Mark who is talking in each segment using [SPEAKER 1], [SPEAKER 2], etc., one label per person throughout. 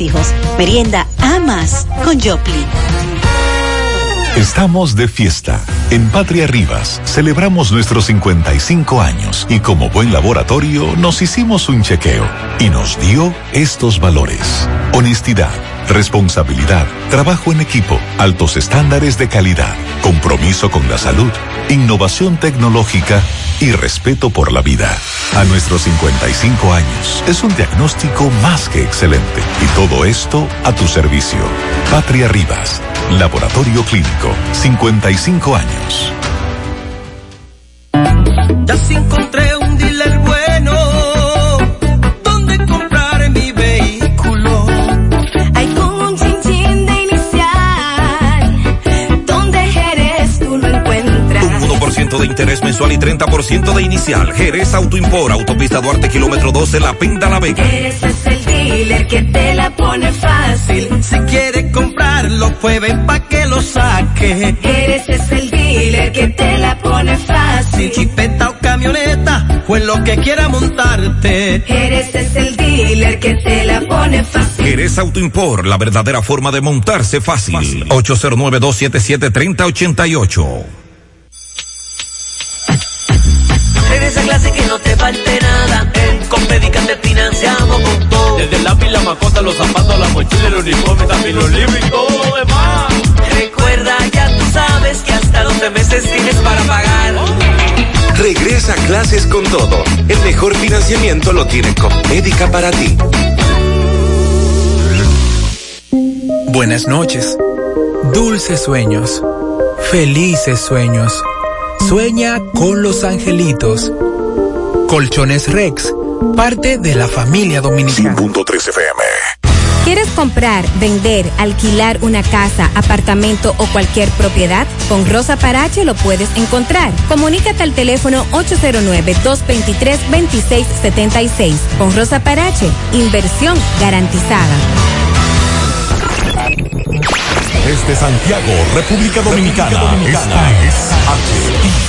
[SPEAKER 1] hijos. Merienda a más con Joplin.
[SPEAKER 2] Estamos de fiesta. En Patria Rivas celebramos nuestros 55 años y como buen laboratorio nos hicimos un chequeo y nos dio estos valores. Honestidad, responsabilidad, trabajo en equipo, altos estándares de calidad, compromiso con la salud, innovación tecnológica y respeto por la vida. A nuestros 55 años es un diagnóstico más que excelente y todo esto a tu servicio. Patria Rivas, Laboratorio Clínico, 55 años.
[SPEAKER 3] Ya se encontré
[SPEAKER 4] 1% de interés mensual y 30% de inicial. Jerez Autoimpor, Autopista Duarte, kilómetro 12, La Pinta, La Vega.
[SPEAKER 5] Ese es el dealer que te la pone fácil.
[SPEAKER 3] Si quiere comprarlo, pues ven pa' que lo saque.
[SPEAKER 5] Ese es el dealer que te la pone fácil.
[SPEAKER 3] Chipeta o camioneta, pues lo que quiera montarte.
[SPEAKER 5] Eres es el dealer que te la pone fácil.
[SPEAKER 4] Jerez Autoimpor, la verdadera forma de montarse fácil. 809-277-3088.
[SPEAKER 6] En esa clase que no te falte nada. En Compedica te financiamos con todo.
[SPEAKER 7] Desde el lápiz, la macota, los zapatos, la mochila, el uniforme, también los libros y todo lo demás.
[SPEAKER 6] Recuerda, ya tú sabes que hasta 12 meses tienes para pagar.
[SPEAKER 8] Regresa a clases con todo. El mejor financiamiento lo tiene Compmédica para ti.
[SPEAKER 9] Buenas noches. Dulces sueños. Felices sueños. Sueña con los angelitos. Colchones Rex, parte de la familia dominicana.
[SPEAKER 2] 100.3 FM.
[SPEAKER 10] ¿Quieres comprar, vender, alquilar una casa, apartamento o cualquier propiedad? Con Rosa Parache lo puedes encontrar. Comunícate al teléfono 809-223-2676. Con Rosa Parache, inversión garantizada.
[SPEAKER 2] Desde Santiago, República Dominicana. Esta es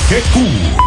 [SPEAKER 2] HIGQ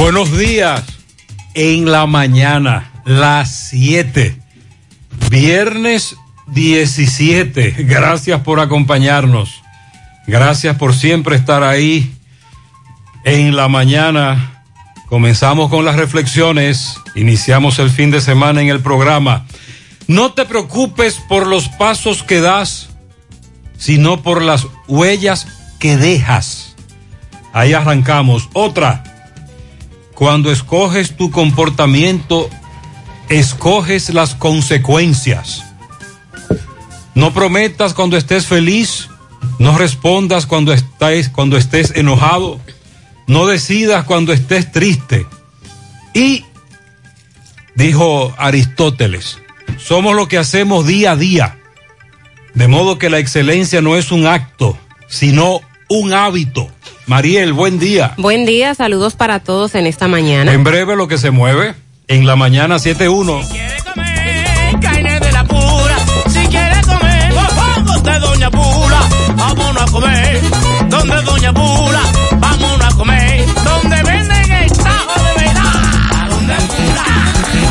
[SPEAKER 11] Buenos días. En la mañana, las 7. Viernes 17. Gracias por acompañarnos. Gracias por siempre estar ahí. En la mañana comenzamos con las reflexiones. Iniciamos el fin de semana en el programa. No te preocupes por los pasos que das, sino por las huellas que dejas. Ahí arrancamos. Otra. Cuando escoges tu comportamiento, escoges las consecuencias. No prometas cuando estés feliz, no respondas cuando estés, cuando estés enojado, no decidas cuando estés triste. Y dijo Aristóteles, somos lo que hacemos día a día. De modo que la excelencia no es un acto, sino un hábito. Mariel, buen día.
[SPEAKER 12] Buen día, saludos para todos en esta mañana.
[SPEAKER 11] En breve lo que se mueve, en la mañana 7.1.
[SPEAKER 3] Carne de la pura, si quiere comer, vamos de Doña Pula, vámonos a comer, donde Doña Pula, vámonos a comer, donde venden el tajo de verdad, a donde Pula,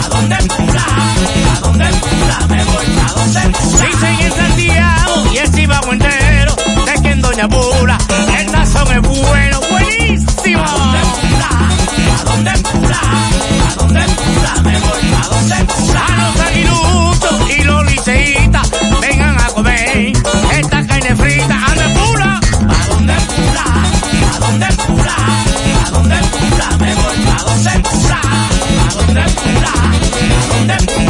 [SPEAKER 3] a donde Pula, a donde Pula, me voy a donde Pula. Dicen en Santiago y el Chivago entero, de que en Doña Pula, son es bueno, buenísimo. ¿A dónde pula? ¿A dónde pula? Me voy a dónde pula. A los aguiluchos y los liceitas vengan a comer esta carne frita. ¿A dónde pula? ¿A dónde pula? ¿A dónde pula? ¿A dónde pula? Me voy a dónde pula. ¿A dónde pula? ¿A dónde pula?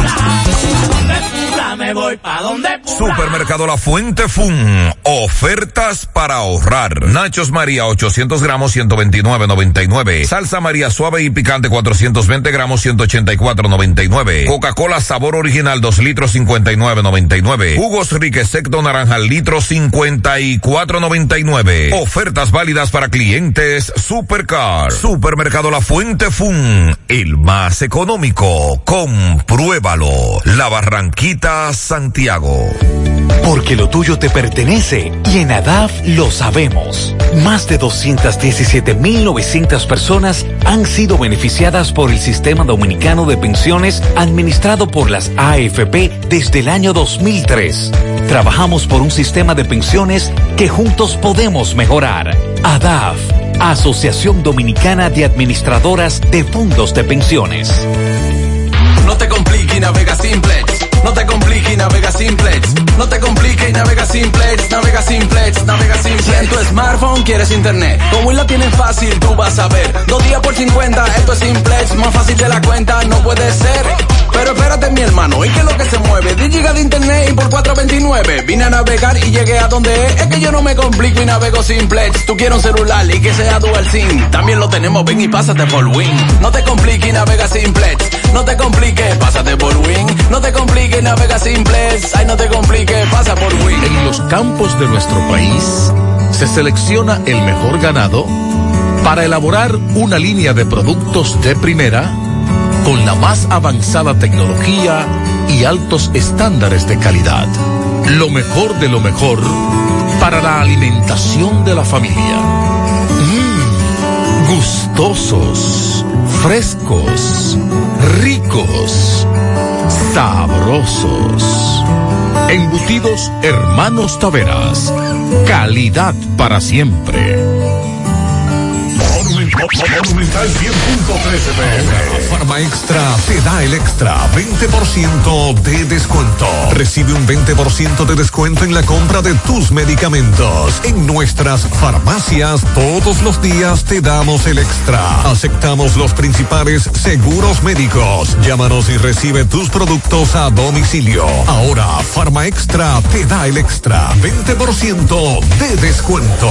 [SPEAKER 4] Supermercado La Fuente Fun. Ofertas para ahorrar. Nachos María 800 gramos 129.99. Salsa María suave y picante 420 gramos 184.99. Coca-Cola sabor original 2 litros 59.99. Jugos Rique Secto naranja litro 54.99. Ofertas válidas para clientes Supercar. Supermercado La Fuente Fun. El más económico. Compruébalo. La Barranquita Santiago.
[SPEAKER 13] Porque lo tuyo te pertenece y en ADAF lo sabemos. Más de 217.900 personas han sido beneficiadas por el Sistema Dominicano de Pensiones administrado por las AFP desde el año 2003. Trabajamos por un sistema de pensiones que juntos podemos mejorar. ADAF, Asociación Dominicana de Administradoras de Fondos de Pensiones.
[SPEAKER 14] No te compliques y navega simplex. No te compliques y navega simplex. No te compliques y navega simplex. Navega simplex, navega simplex. Si en tu smartphone quieres internet, como la tienes fácil, tú vas a ver. Dos días por 50, esto es simplex. Más fácil de la cuenta, no puede ser. Pero espérate, mi hermano, ¿y qué es lo que se mueve? 10 gigas de internet y por 429. Vine a navegar y llegué a donde es. Es que yo no me complico y navego simplex. Tú quieres un celular y que sea dual SIM. También lo tenemos, ven y pásate por Win. No te compliques y navega simplex. No te compliques, pásate por Win. No te compliques, navega simplex. Ay, no te compliques, pasa por Win.
[SPEAKER 8] En los campos de nuestro país se selecciona el mejor ganado para elaborar una línea de productos de primera con la más avanzada tecnología y altos estándares de calidad. Lo mejor de lo mejor para la alimentación de la familia. Mmm, gustosos, frescos, ricos, sabrosos. Embutidos Hermanos Taveras. Calidad para siempre.
[SPEAKER 15] Monumental 100.13 pm. Farma Extra te da el extra 20% de descuento. Recibe un 20% de descuento en la compra de tus medicamentos. En nuestras farmacias todos los días te damos el extra. Aceptamos los principales seguros médicos. Llámanos y recibe tus productos a domicilio. Ahora Farma Extra te da el extra 20% de descuento.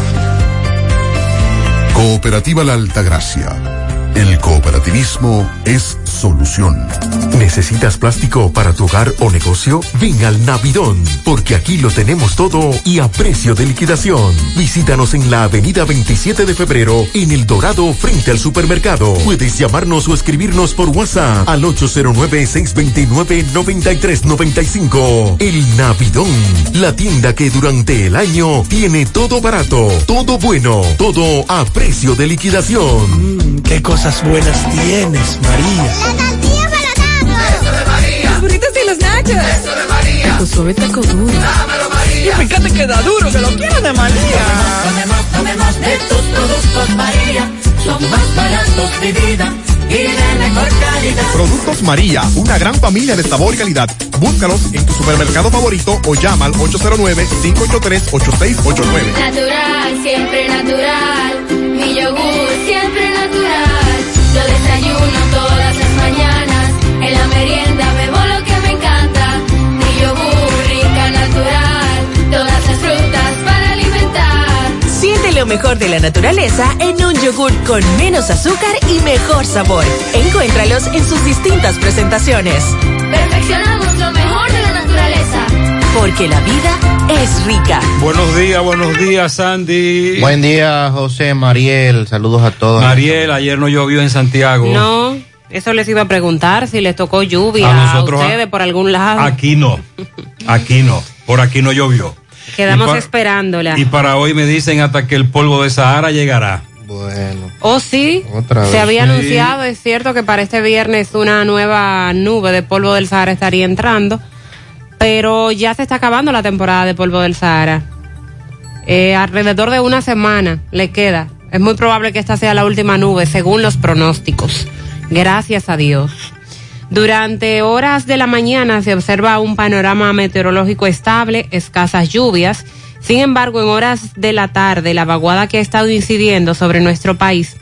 [SPEAKER 16] Cooperativa La Altagracia. El cooperativismo es solución.
[SPEAKER 17] ¿Necesitas plástico para tu hogar o negocio? Ven al Navidón, porque aquí lo tenemos todo y a precio de liquidación. Visítanos en la avenida 27 de febrero, en El Dorado, frente al supermercado. Puedes llamarnos o escribirnos por WhatsApp al 809-629-9395. El Navidón, la tienda que durante el año tiene todo barato, todo bueno, todo a precio de liquidación.
[SPEAKER 18] Mm, qué cosas buenas tienes, María.
[SPEAKER 19] La tortilla para tacos.
[SPEAKER 5] Eso de María.
[SPEAKER 19] Los burritos y los nachos.
[SPEAKER 5] Eso de María.
[SPEAKER 19] Tu suave taco duro.
[SPEAKER 5] Dámelo, María.
[SPEAKER 19] Y fíjate que da duro, que lo quiero de María.
[SPEAKER 5] Tomemos, tomemos de tus productos, María. Son más baratos de vida. Y de mejor calidad.
[SPEAKER 20] Productos María, una gran familia de sabor y calidad. Búscalos en tu supermercado favorito o llama al 809-583-8689.
[SPEAKER 21] Natural, siempre natural. Lo
[SPEAKER 6] mejor de la naturaleza en un yogur con menos azúcar y mejor sabor. Encuéntralos en sus distintas presentaciones.
[SPEAKER 21] Perfeccionamos lo mejor de la naturaleza.
[SPEAKER 22] porque la vida es rica.
[SPEAKER 11] Buenos días, buenos días, Sandy.
[SPEAKER 23] Buen día, José, Mariel. Saludos a todos.
[SPEAKER 11] Mariel, ayer no llovió en Santiago.
[SPEAKER 12] No, eso les iba a preguntar si les tocó lluvia
[SPEAKER 11] A
[SPEAKER 12] a,
[SPEAKER 11] nosotros,
[SPEAKER 12] ustedes por algún lado.
[SPEAKER 11] Aquí no. Aquí no. Por aquí no llovió.
[SPEAKER 12] Quedamos
[SPEAKER 11] y
[SPEAKER 12] esperándola.
[SPEAKER 11] Y para hoy me dicen hasta que el polvo de Sahara llegará.
[SPEAKER 23] Bueno.
[SPEAKER 12] Oh, sí,
[SPEAKER 23] Otra
[SPEAKER 12] se
[SPEAKER 23] vez.
[SPEAKER 12] había
[SPEAKER 23] Sí.
[SPEAKER 12] anunciado, es cierto que para este viernes una nueva nube de polvo del Sahara estaría entrando, pero ya se está acabando la temporada de polvo del Sahara. Eh, alrededor de una semana le queda. Es muy probable que esta sea la última nube, según los pronósticos. Gracias a Dios. Durante horas de la mañana se observa un panorama meteorológico estable, escasas lluvias. Sin embargo, en horas de la tarde, la vaguada que ha estado incidiendo sobre nuestro país,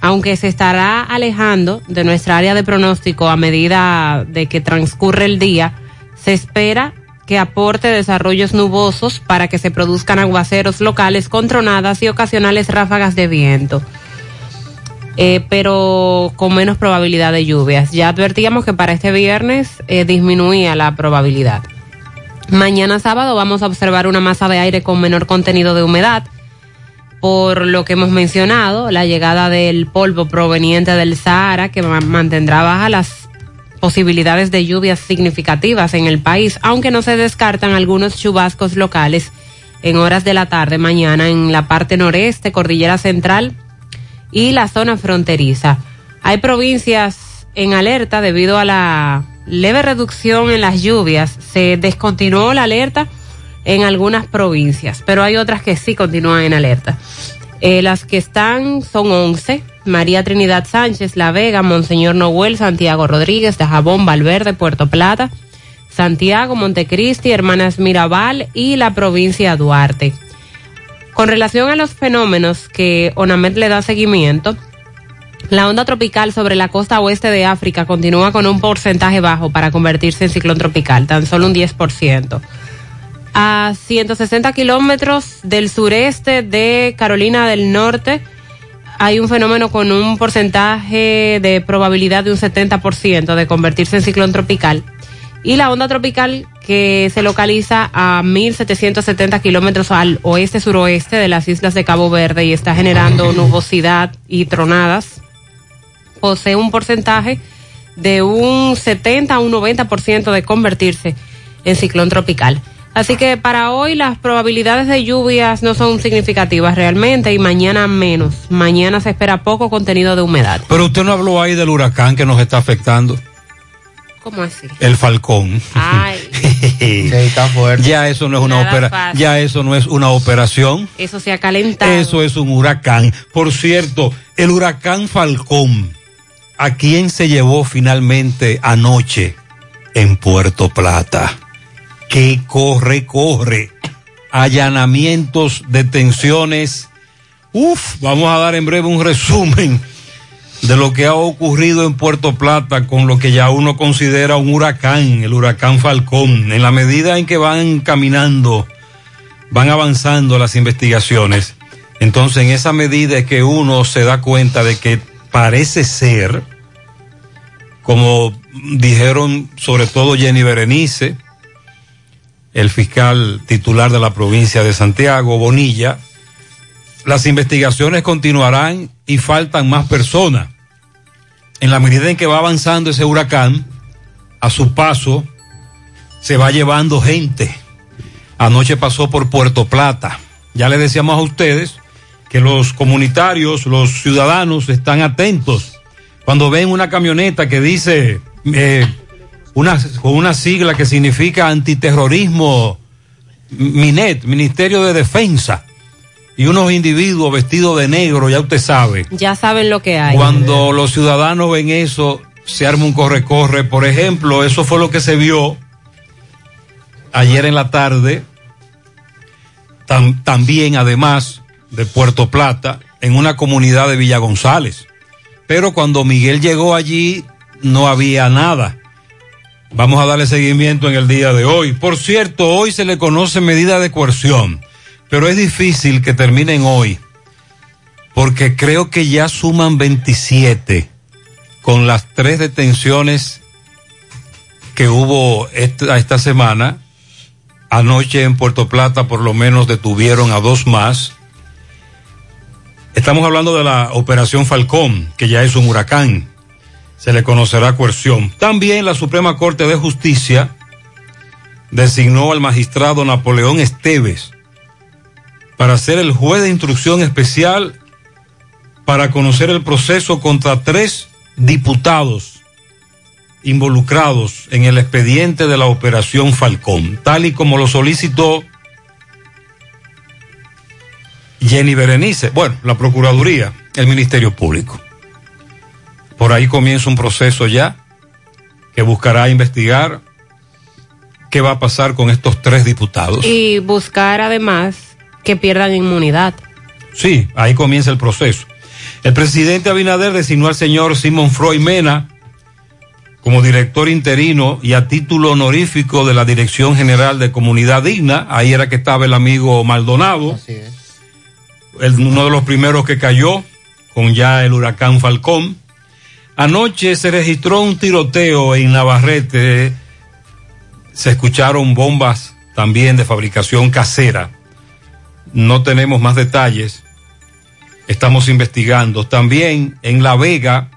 [SPEAKER 12] aunque se estará alejando de nuestra área de pronóstico a medida de que transcurre el día, se espera que aporte desarrollos nubosos para que se produzcan aguaceros locales con tronadas y ocasionales ráfagas de viento eh, pero con menos probabilidad de lluvias. Ya advertíamos que para este viernes eh, disminuía la probabilidad. Mañana sábado vamos a observar una masa de aire con menor contenido de humedad, por lo que hemos mencionado, la llegada del polvo proveniente del Sahara que ma- mantendrá bajas las posibilidades de lluvias significativas en el país, aunque no se descartan algunos chubascos locales en horas de la tarde mañana en la parte noreste, cordillera central y la zona fronteriza. Hay provincias en alerta debido a la leve reducción en las lluvias. Se descontinuó la alerta en algunas provincias, pero hay otras que sí continúan en alerta. Eh, las que están son 11. María Trinidad Sánchez, La Vega, Monseñor Noel, Santiago Rodríguez, Dajabón, Valverde, Puerto Plata, Santiago, Montecristi, Hermanas Mirabal y la provincia Duarte. Con relación a los fenómenos que ONAMED le da seguimiento, la onda tropical sobre la costa oeste de África continúa con un porcentaje bajo para convertirse en ciclón tropical, tan solo un 10%. A 160 kilómetros del sureste de Carolina del Norte hay un fenómeno con un porcentaje de probabilidad de un 70% de convertirse en ciclón tropical. Y la onda tropical que se localiza a 1770 kilómetros al oeste-suroeste de las islas de Cabo Verde y está generando nubosidad y tronadas, posee un porcentaje de un 70 a un 90% de convertirse en ciclón tropical. Así que para hoy las probabilidades de lluvias no son significativas realmente y mañana menos. Mañana se espera poco contenido de humedad.
[SPEAKER 11] Pero usted no habló ahí del huracán que nos está afectando.
[SPEAKER 12] ¿Cómo así?
[SPEAKER 11] El Falcón.
[SPEAKER 12] Ay,
[SPEAKER 11] Ya eso no es una
[SPEAKER 12] Nada
[SPEAKER 11] opera,
[SPEAKER 12] fácil.
[SPEAKER 11] ya eso no es una operación.
[SPEAKER 12] eso se ha calentado.
[SPEAKER 11] Eso es un huracán. Por cierto, el huracán Falcón, ¿a quién se llevó finalmente anoche en Puerto Plata? Que corre, corre. Allanamientos, detenciones. Uf, vamos a dar en breve un resumen de lo que ha ocurrido en Puerto Plata con lo que ya uno considera un huracán, el huracán Falcón. En la medida en que van caminando van avanzando las investigaciones. Entonces, en esa medida es que uno se da cuenta de que parece ser, como dijeron sobre todo Jenny Berenice, el fiscal titular de la provincia de Santiago, Bonilla, las investigaciones continuarán y faltan más personas. En la medida en que va avanzando ese huracán, a su paso, se va llevando gente. Anoche pasó por Puerto Plata. Ya le decíamos a ustedes que los comunitarios, los ciudadanos están atentos. Cuando ven una camioneta que dice eh, una, con una sigla que significa antiterrorismo MINET, Ministerio de Defensa, y unos individuos vestidos de negro, ya usted sabe.
[SPEAKER 12] Ya saben lo que hay.
[SPEAKER 11] Cuando los ciudadanos ven eso, se arma un corre-corre. Por ejemplo, eso fue lo que se vio ayer en la tarde, tam- también además de Puerto Plata, en una comunidad de Villa González. Pero cuando Miguel llegó allí, no había nada. Vamos a darle seguimiento en el día de hoy. Por cierto, hoy se le conoce medida de coerción, pero es difícil que terminen hoy, porque creo que ya suman 27 con las tres detenciones que hubo esta, esta semana Anoche en Puerto Plata por lo menos detuvieron a dos más. Estamos hablando de la operación Falcón, que ya es un huracán. Se le conocerá coerción. También la Suprema Corte de Justicia designó al magistrado Napoleón Esteves para ser el juez de instrucción especial para conocer el proceso contra tres diputados involucrados en el expediente de la operación Falcón, tal y como lo solicitó Jenny Berenice, bueno, la Procuraduría, el Ministerio Público. Por ahí comienza un proceso ya que buscará investigar qué va a pasar con estos tres diputados.
[SPEAKER 12] Y buscar además que pierdan inmunidad.
[SPEAKER 11] Sí, ahí comienza el proceso. El presidente Abinader designó al señor Simón Freud Mena como director interino y a título honorífico de la Dirección General de Comunidad Digna. Ahí era que estaba el amigo Maldonado. El- uno de los primeros que cayó con ya el huracán Falcón. Anoche se registró un tiroteo en Navarrete. Se escucharon bombas también de fabricación casera. No tenemos más detalles. Estamos investigando. También en La Vega,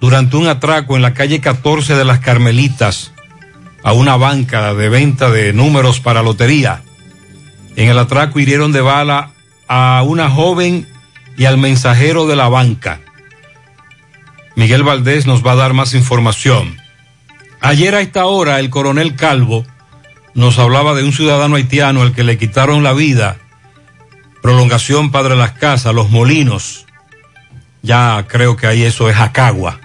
[SPEAKER 11] durante un atraco en la calle 14 de las Carmelitas, a una banca de venta de números para lotería. En el atraco hirieron de bala a una joven y al mensajero de la banca. Miguel Valdés nos va a dar más información. Ayer a esta hora el coronel Calvo nos hablaba de un ciudadano haitiano al que le quitaron la vida. Prolongación Padre Las Casas, Los Molinos. Ya creo que ahí eso es Acagua.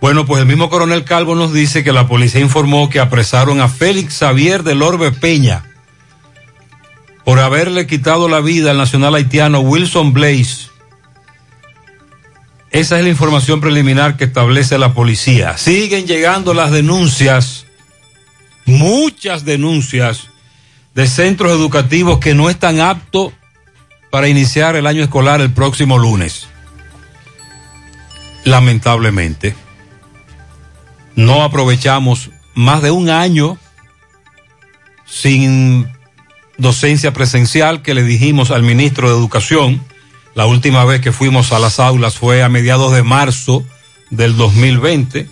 [SPEAKER 11] Bueno, pues el mismo coronel Calvo nos dice que la policía informó que apresaron a Félix Xavier del Orbe Peña por haberle quitado la vida al nacional haitiano Wilson Blaze. Esa es la información preliminar que establece la policía. Siguen llegando las denuncias, muchas denuncias de centros educativos que no están aptos para iniciar el año escolar el próximo lunes. Lamentablemente, no aprovechamos más de un año sin docencia presencial que le dijimos al ministro de Educación. La última vez que fuimos a las aulas fue a mediados de marzo del 2020.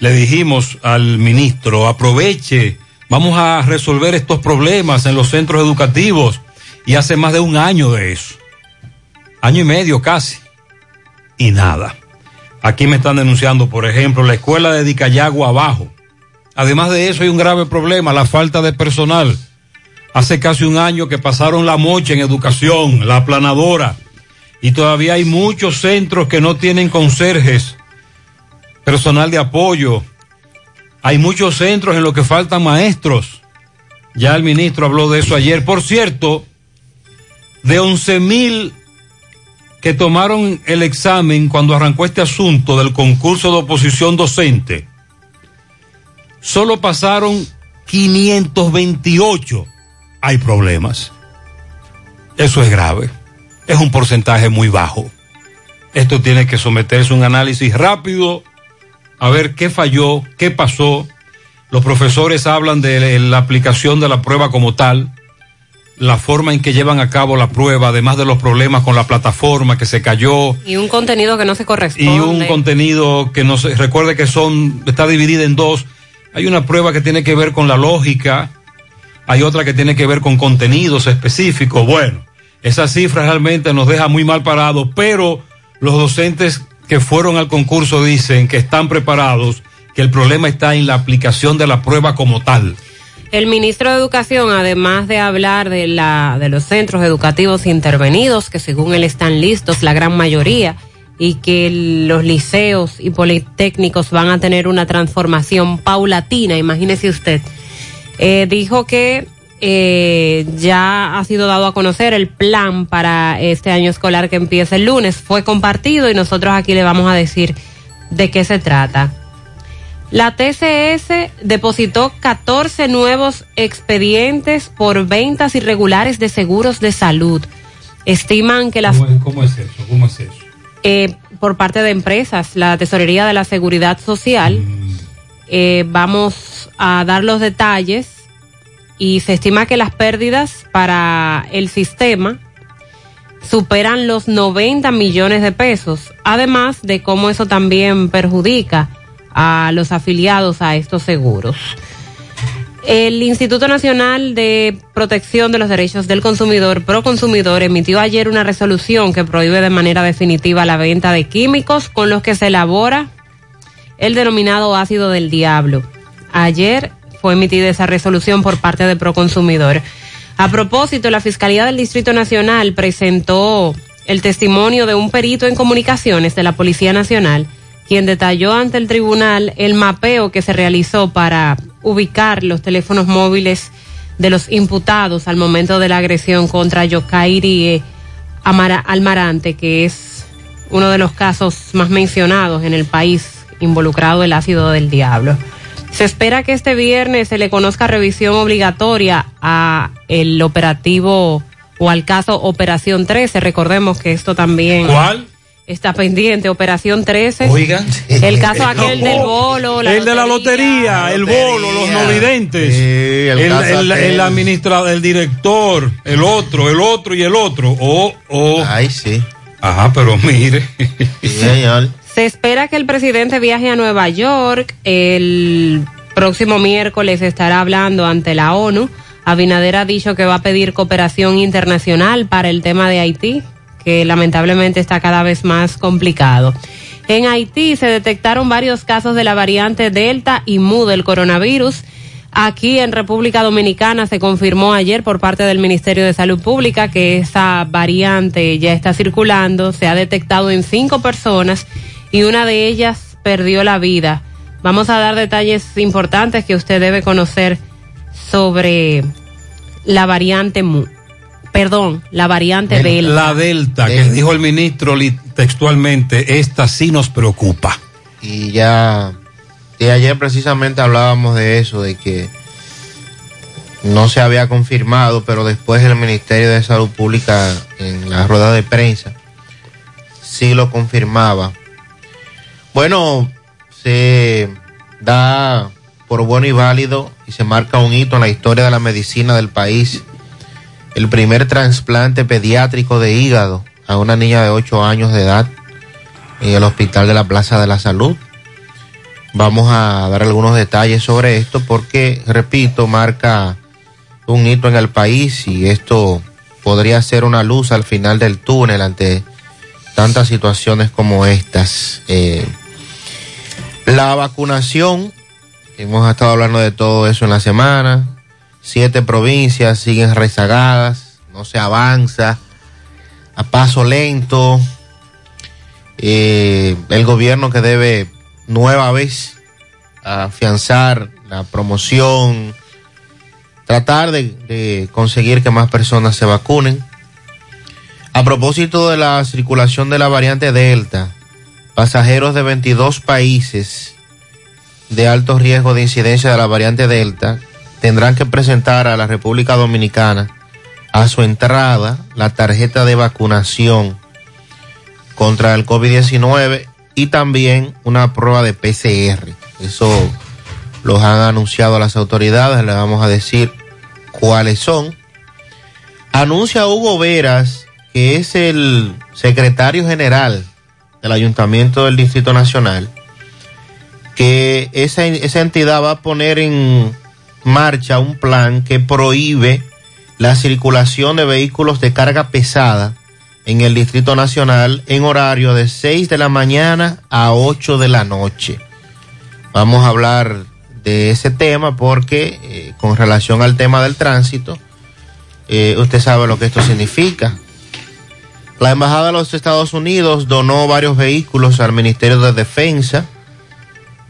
[SPEAKER 11] Le dijimos al ministro, aproveche, vamos a resolver estos problemas en los centros educativos. Y hace más de un año de eso. Año y medio casi. Y nada. Aquí me están denunciando, por ejemplo, la escuela de Dicayago abajo. Además de eso hay un grave problema, la falta de personal. Hace casi un año que pasaron la mocha en educación, la aplanadora, y todavía hay muchos centros que no tienen conserjes, personal de apoyo. Hay muchos centros en los que faltan maestros. Ya el ministro habló de eso ayer. Por cierto, de 11 mil que tomaron el examen cuando arrancó este asunto del concurso de oposición docente, solo pasaron 528. Hay problemas. Eso es grave. Es un porcentaje muy bajo. Esto tiene que someterse a un análisis rápido, a ver qué falló, qué pasó. Los profesores hablan de la aplicación de la prueba como tal, la forma en que llevan a cabo la prueba, además de los problemas con la plataforma que se cayó,
[SPEAKER 12] Y un contenido que no se corresponde.
[SPEAKER 11] y un contenido que no se recuerde que son está dividida en dos. Hay una prueba que tiene que ver con la lógica, hay otra que tiene que ver con contenidos específicos. Bueno, esa cifra realmente nos deja muy mal parados, pero los docentes que fueron al concurso dicen que están preparados, que el problema está en la aplicación de la prueba como tal.
[SPEAKER 12] El ministro de Educación, además de hablar de, la, de los centros educativos intervenidos, que según él están listos, la gran mayoría, y que los liceos y politécnicos van a tener una transformación paulatina, imagínese usted, eh, dijo que eh, ya ha sido dado a conocer el plan para este año escolar que empieza el lunes. Fue compartido y nosotros aquí le vamos a decir de qué se trata. La TCS depositó 14 nuevos expedientes por ventas irregulares de seguros de salud. Estiman que las
[SPEAKER 11] ¿Cómo es, cómo es eso? ¿Cómo es eso?
[SPEAKER 12] eh, por parte de empresas, la Tesorería de la Seguridad Social. Eh, vamos a dar los detalles y se estima que las pérdidas para el sistema superan los 90 millones de pesos, además de cómo eso también perjudica a los afiliados a estos seguros. El Instituto Nacional de Protección de los Derechos del Consumidor, Proconsumidor, emitió ayer una resolución que prohíbe de manera definitiva la venta de químicos con los que se elabora el denominado ácido del diablo. Ayer fue emitida esa resolución por parte de Proconsumidor. A propósito, la Fiscalía del Distrito Nacional presentó el testimonio de un perito en comunicaciones de la Policía Nacional, quien detalló ante el tribunal el mapeo que se realizó para ubicar los teléfonos móviles de los imputados al momento de la agresión contra Yokairi Almarante, que es uno de los casos más mencionados en el país involucrado el ácido del diablo. Se espera que este viernes se le conozca revisión obligatoria a el operativo o al caso Operación 13. Recordemos que esto también
[SPEAKER 11] ¿Cuál?
[SPEAKER 12] está pendiente, Operación 13.
[SPEAKER 11] Oigan.
[SPEAKER 12] El caso aquel del bolo, la
[SPEAKER 11] el de la lotería, el bolo, los no videntes.
[SPEAKER 23] el
[SPEAKER 11] el, el- administrador, el director, el otro, el otro y el otro. O, o.
[SPEAKER 23] Ay, sí.
[SPEAKER 11] Ajá, pero mire.
[SPEAKER 12] Se espera que el presidente viaje a Nueva York. El próximo miércoles estará hablando ante la ONU. Abinader ha dicho que va a pedir cooperación internacional para el tema de Haití, que lamentablemente está cada vez más complicado. En Haití se detectaron varios casos de la variante Delta y Mu del coronavirus. Aquí en República Dominicana se confirmó ayer por parte del Ministerio de Salud Pública que esa variante ya está circulando, se ha detectado en cinco personas y una de ellas perdió la vida. Vamos a dar detalles importantes que usted debe conocer sobre la variante Mu. Perdón, la variante Delta.
[SPEAKER 11] La Delta, que dijo el ministro textualmente, esta sí nos preocupa.
[SPEAKER 23] Y ya, y ayer precisamente hablábamos de eso, de que no se había confirmado, pero después el Ministerio de Salud Pública en la rueda de prensa sí lo confirmaba. Bueno, se da por bueno y válido y se marca un hito en la historia de la medicina del país. El primer trasplante pediátrico de hígado a una niña de 8 años de edad en el Hospital de la Plaza de la Salud. Vamos a dar algunos detalles sobre esto porque, repito, marca un hito en el país y esto podría ser una luz al final del túnel ante tantas situaciones como estas. Eh, la vacunación, hemos estado hablando de todo eso en la semana, siete provincias siguen rezagadas, no se avanza, a paso lento, eh, el gobierno que debe nueva vez afianzar la promoción, tratar de, de conseguir que más personas se vacunen. A propósito de la circulación de la variante Delta, pasajeros de 22 países de alto riesgo de incidencia de la variante Delta tendrán que presentar a la República Dominicana a su entrada la tarjeta de vacunación contra el COVID-19 y también una prueba de PCR. Eso los han anunciado las autoridades, le vamos a decir cuáles son. Anuncia Hugo Veras, que es el secretario general del Ayuntamiento del Distrito Nacional, que esa, esa entidad va a poner en marcha un plan que prohíbe la circulación de vehículos de carga pesada en el Distrito Nacional en horario de 6 de la mañana a 8 de la noche. Vamos a hablar de ese tema porque eh, con relación al tema del tránsito, eh, usted sabe lo que esto significa. La Embajada de los Estados Unidos donó varios vehículos al Ministerio de Defensa.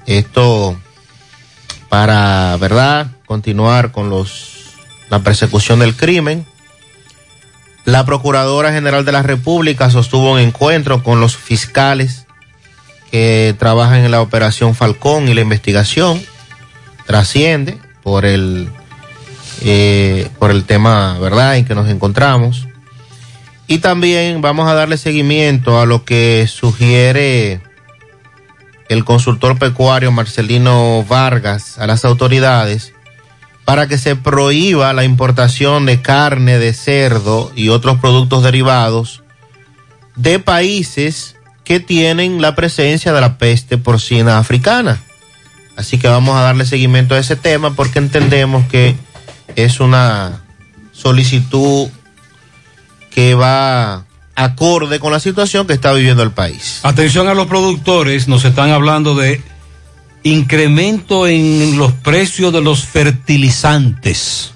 [SPEAKER 23] Esto para, ¿verdad?, continuar con los la persecución del crimen. La Procuradora General de la República sostuvo un encuentro con los fiscales que trabajan en la operación Falcón y la investigación. Trasciende por el, eh, por el tema, ¿verdad?, en que nos encontramos. Y también vamos a darle seguimiento a lo que sugiere el consultor pecuario Marcelino Vargas a las autoridades para que se prohíba la importación de carne de cerdo y otros productos derivados de países que tienen la presencia de la peste porcina africana. Así que vamos a darle seguimiento a ese tema porque entendemos que es una solicitud que va acorde con la situación que está viviendo el país.
[SPEAKER 11] Atención a los productores, nos están hablando de incremento en los precios de los fertilizantes.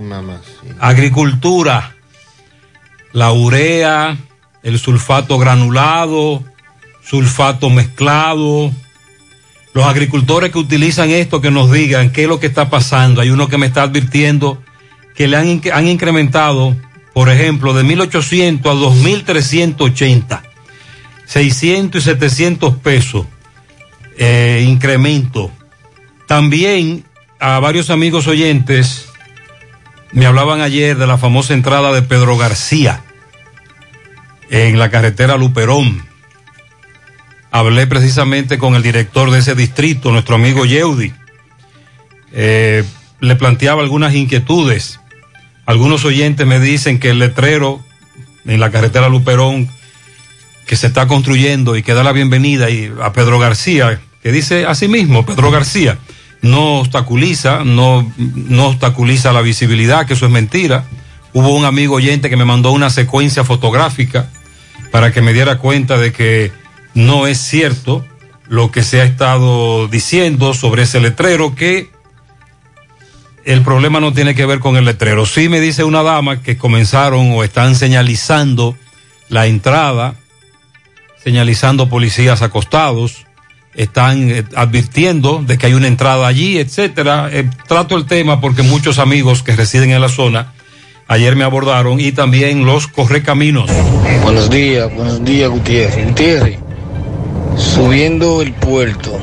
[SPEAKER 23] Mamá,
[SPEAKER 11] Agricultura, la urea, el sulfato granulado, sulfato mezclado. Los agricultores que utilizan esto, que nos digan qué es lo que está pasando. Hay uno que me está advirtiendo que le han, han incrementado, por ejemplo, de 1.800 a 2.380, 600 y 700 pesos eh, incremento. También a varios amigos oyentes me hablaban ayer de la famosa entrada de Pedro García en la carretera Luperón. Hablé precisamente con el director de ese distrito, nuestro amigo Yeudi. Eh, le planteaba algunas inquietudes. Algunos oyentes me dicen que el letrero en la carretera Luperón que se está construyendo y que da la bienvenida y a Pedro García, que dice así mismo, Pedro García, no obstaculiza, no, no obstaculiza la visibilidad, que eso es mentira. Hubo un amigo oyente que me mandó una secuencia fotográfica para que me diera cuenta de que no es cierto lo que se ha estado diciendo sobre ese letrero, que el problema no tiene que ver con el letrero. Sí me dice una dama que comenzaron o están señalizando la entrada, señalizando policías acostados, están eh, advirtiendo de que hay una entrada allí, etcétera. Eh, trato el tema porque muchos amigos que residen en la zona ayer me abordaron y también los correcaminos.
[SPEAKER 24] Buenos días, buenos días Gutiérrez. Gutiérrez, subiendo el puerto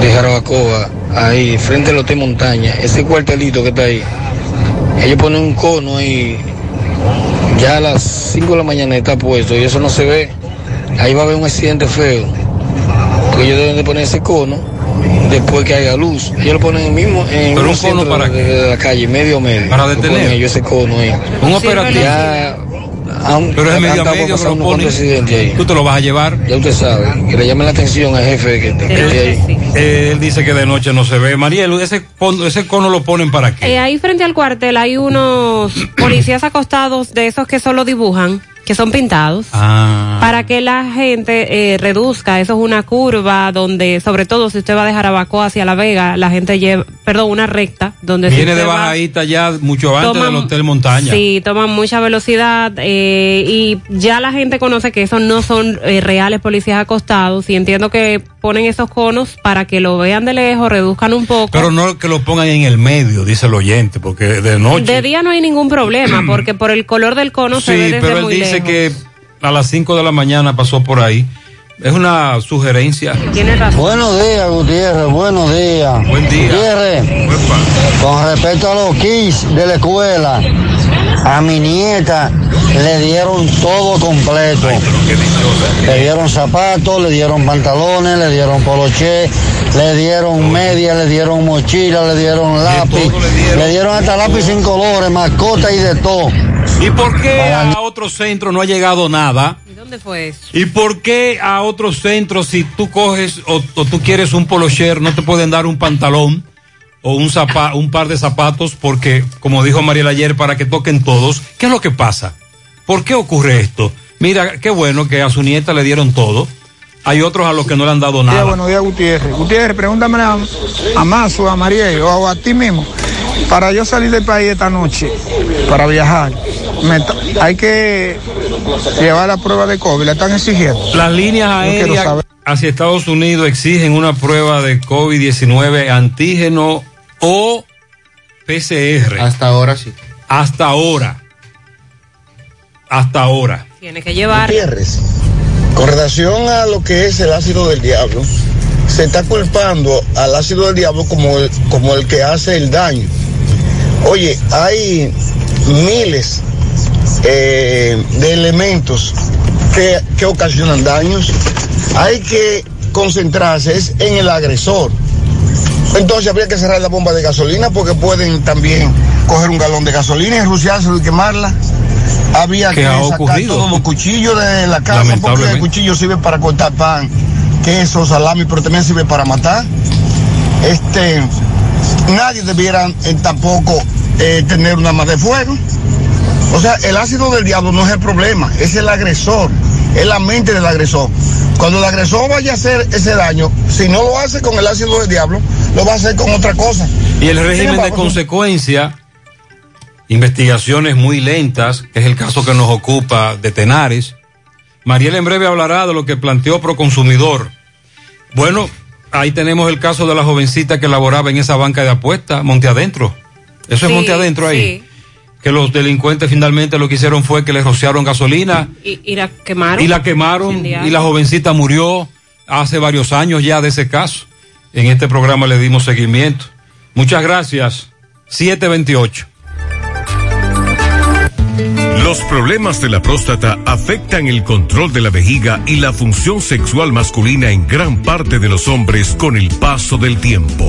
[SPEAKER 24] de Jarabacoa, ahí frente al Hotel Montaña, ese cuartelito que está ahí, ellos ponen un cono ahí, ya a las 5 de la mañana está puesto y eso no se ve, ahí va a haber un accidente feo, porque ellos deben de poner ese cono después que haya luz, ellos lo ponen en el mismo, en
[SPEAKER 11] ¿Pero
[SPEAKER 24] un
[SPEAKER 11] cono para
[SPEAKER 24] de, de la calle, medio a medio.
[SPEAKER 11] Para detener.
[SPEAKER 24] ellos ese cono ahí.
[SPEAKER 11] Un operativo.
[SPEAKER 24] Ya,
[SPEAKER 11] Pero es medio a medio que lo
[SPEAKER 24] ahí.
[SPEAKER 11] Tú te lo vas a llevar.
[SPEAKER 24] Ya usted sabe, que le llame la atención al jefe que, que esté ahí.
[SPEAKER 11] Eh, él dice que de noche no se ve. Mariel, ese, ese cono lo ponen para qué?
[SPEAKER 12] Eh, ahí frente al cuartel hay unos policías acostados de esos que solo dibujan, que son pintados.
[SPEAKER 11] Ah.
[SPEAKER 12] Para que la gente eh, reduzca, eso es una curva donde, sobre todo si usted va de Jarabacoa hacia La Vega, la gente lleva, perdón, una recta, donde si
[SPEAKER 11] Viene
[SPEAKER 12] usted
[SPEAKER 11] de bajadita ya mucho antes
[SPEAKER 12] Toman-
[SPEAKER 11] del Hotel Montaña.
[SPEAKER 12] Sí, toman mucha velocidad eh, y ya la gente conoce que esos no son eh, reales policías acostados y entiendo que ponen esos conos para que lo vean de lejos, reduzcan un poco.
[SPEAKER 11] Pero no que lo pongan en el medio, dice el oyente, porque de noche.
[SPEAKER 12] De día no hay ningún problema porque por el color del cono se ve
[SPEAKER 11] sí,
[SPEAKER 12] desde
[SPEAKER 11] pero él
[SPEAKER 12] muy
[SPEAKER 11] dice que a las 5 de la mañana pasó por ahí. Es una sugerencia.
[SPEAKER 12] Tiene razón.
[SPEAKER 25] Buenos días, Gutiérrez, buenos días.
[SPEAKER 11] Buen día.
[SPEAKER 25] Gutiérrez, con respecto a los kids de la escuela, a mi nieta le dieron todo completo. Le dieron zapatos, le dieron pantalones, le dieron poloché, le dieron media, le dieron mochila, le dieron lápiz, le dieron hasta lápiz sin colores, mascota y de todo.
[SPEAKER 11] ¿Y por qué a otro centro no ha llegado nada?
[SPEAKER 12] ¿Y dónde fue eso?
[SPEAKER 11] ¿Y por qué a otros centros, si tú coges o, o tú quieres un polocher, no te pueden dar un pantalón o un, zapa- un par de zapatos? Porque, como dijo Mariela ayer, para que toquen todos, ¿qué es lo que pasa? ¿Por qué ocurre esto? Mira, qué bueno que a su nieta le dieron todo. Hay otros a los que no le han dado
[SPEAKER 26] Día,
[SPEAKER 11] nada.
[SPEAKER 26] buenos días, Gutiérrez. Gutiérrez, pregúntame a, a Mazo, a Mariel o a ti mismo. Para yo salir del país esta noche, para viajar, me hay que llevar la prueba de COVID. La están exigiendo.
[SPEAKER 11] Las líneas aéreas hacia Estados Unidos exigen una prueba de COVID-19 antígeno o PCR.
[SPEAKER 23] Hasta ahora sí.
[SPEAKER 11] Hasta ahora. Hasta ahora.
[SPEAKER 12] Tiene que llevar.
[SPEAKER 27] Gutiérrez, con relación a lo que es el ácido del diablo, se está culpando al ácido del diablo como el, como el que hace el daño. Oye, hay miles eh, de elementos que, que ocasionan daños. Hay que concentrarse es en el agresor.
[SPEAKER 28] Entonces habría que cerrar la bomba de gasolina porque pueden también coger un galón de gasolina y ensuciárselo y quemarla. Había
[SPEAKER 11] ¿Qué
[SPEAKER 28] que
[SPEAKER 11] ha
[SPEAKER 28] sacar
[SPEAKER 11] ocurrido?
[SPEAKER 28] todos los cuchillos de la casa porque el cuchillo sirve para cortar pan, queso, salami, pero también sirve para matar. Este, nadie debiera eh, tampoco eh, tener un arma de fuego. O sea, el ácido del diablo no es el problema, es el agresor, es la mente del agresor. Cuando el agresor vaya a hacer ese daño, si no lo hace con el ácido del diablo, lo va a hacer con otra cosa.
[SPEAKER 11] Y el régimen de consecuencia, investigaciones muy lentas, que es el caso que nos ocupa de Tenares. Mariel en breve hablará de lo que planteó Proconsumidor. Bueno, ahí tenemos el caso de la jovencita que laboraba en esa banca de apuestas, Monte Adentro. Eso es Monte Adentro ahí.
[SPEAKER 12] sí.
[SPEAKER 11] Que los delincuentes finalmente lo que hicieron fue que le rociaron gasolina
[SPEAKER 12] Y, y la quemaron.
[SPEAKER 11] y la quemaron y la jovencita murió hace varios años ya de ese caso. En este programa le dimos seguimiento. Muchas gracias. 728.
[SPEAKER 8] Los problemas de la próstata afectan el control de la vejiga y la función sexual masculina en gran parte de los hombres con el paso del tiempo.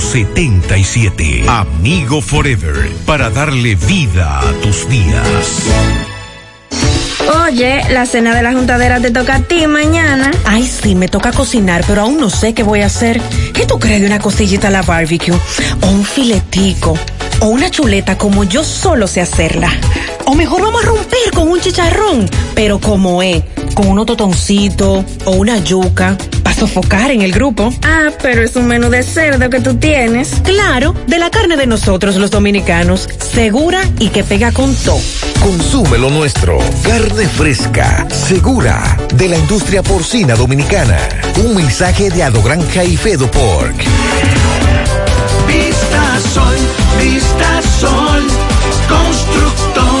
[SPEAKER 8] Amigo Forever, para darle vida a tus días.
[SPEAKER 29] Oye, la cena de la juntadera te toca a ti mañana.
[SPEAKER 30] Ay, sí, me toca cocinar, pero aún no sé qué voy a hacer. ¿Qué tú crees de una costillita a la barbecue? O un filetico. O una chuleta como yo solo sé hacerla. O mejor vamos a romper con un chicharrón. Pero como es, con unos totoncitos o una yuca. Sofocar en el grupo.
[SPEAKER 29] Ah, pero es un menú de cerdo que tú tienes.
[SPEAKER 30] Claro, de la carne de nosotros los dominicanos. Segura y que pega con todo.
[SPEAKER 31] Consume lo nuestro. Carne fresca, segura, de la industria porcina dominicana. Un mensaje de Adogranja y Fedo Pork.
[SPEAKER 18] Vista Sol, Vista Sol, constructora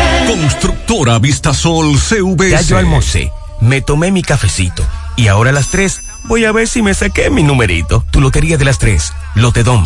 [SPEAKER 15] Constructora Vistasol CVS.
[SPEAKER 32] Ya yo almorcé, me tomé mi cafecito y ahora a las 3 voy a ver si me saqué mi numerito. Tu lotería de las 3, Lotedom.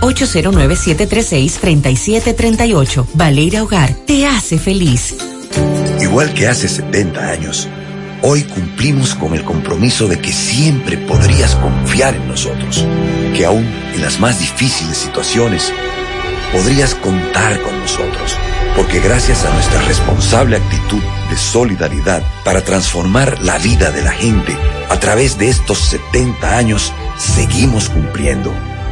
[SPEAKER 30] 809-736-3738. Valeira Hogar, te hace feliz.
[SPEAKER 33] Igual que hace 70 años, hoy cumplimos con el compromiso de que siempre podrías confiar en nosotros, que aún en las más difíciles situaciones podrías contar con nosotros, porque gracias a nuestra responsable actitud de solidaridad para transformar la vida de la gente a través de estos 70 años, seguimos cumpliendo,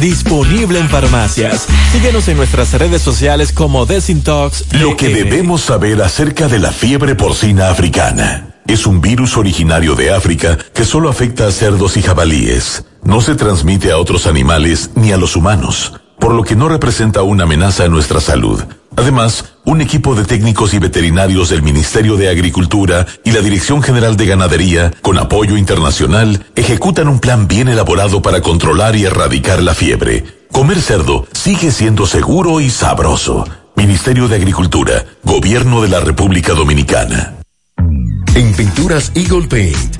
[SPEAKER 34] disponible en farmacias. Síguenos en nuestras redes sociales como Desintox.
[SPEAKER 2] Lo que debemos saber acerca de la fiebre porcina africana. Es un virus originario de África que solo afecta a cerdos y jabalíes. No se transmite a otros animales ni a los humanos, por lo que no representa una amenaza a nuestra salud. Además, un equipo de técnicos y veterinarios del Ministerio de Agricultura y la Dirección General de Ganadería, con apoyo internacional, ejecutan un plan bien elaborado para controlar y erradicar la fiebre. Comer cerdo sigue siendo seguro y sabroso. Ministerio de Agricultura, Gobierno de la República Dominicana.
[SPEAKER 17] En Pinturas Eagle Paint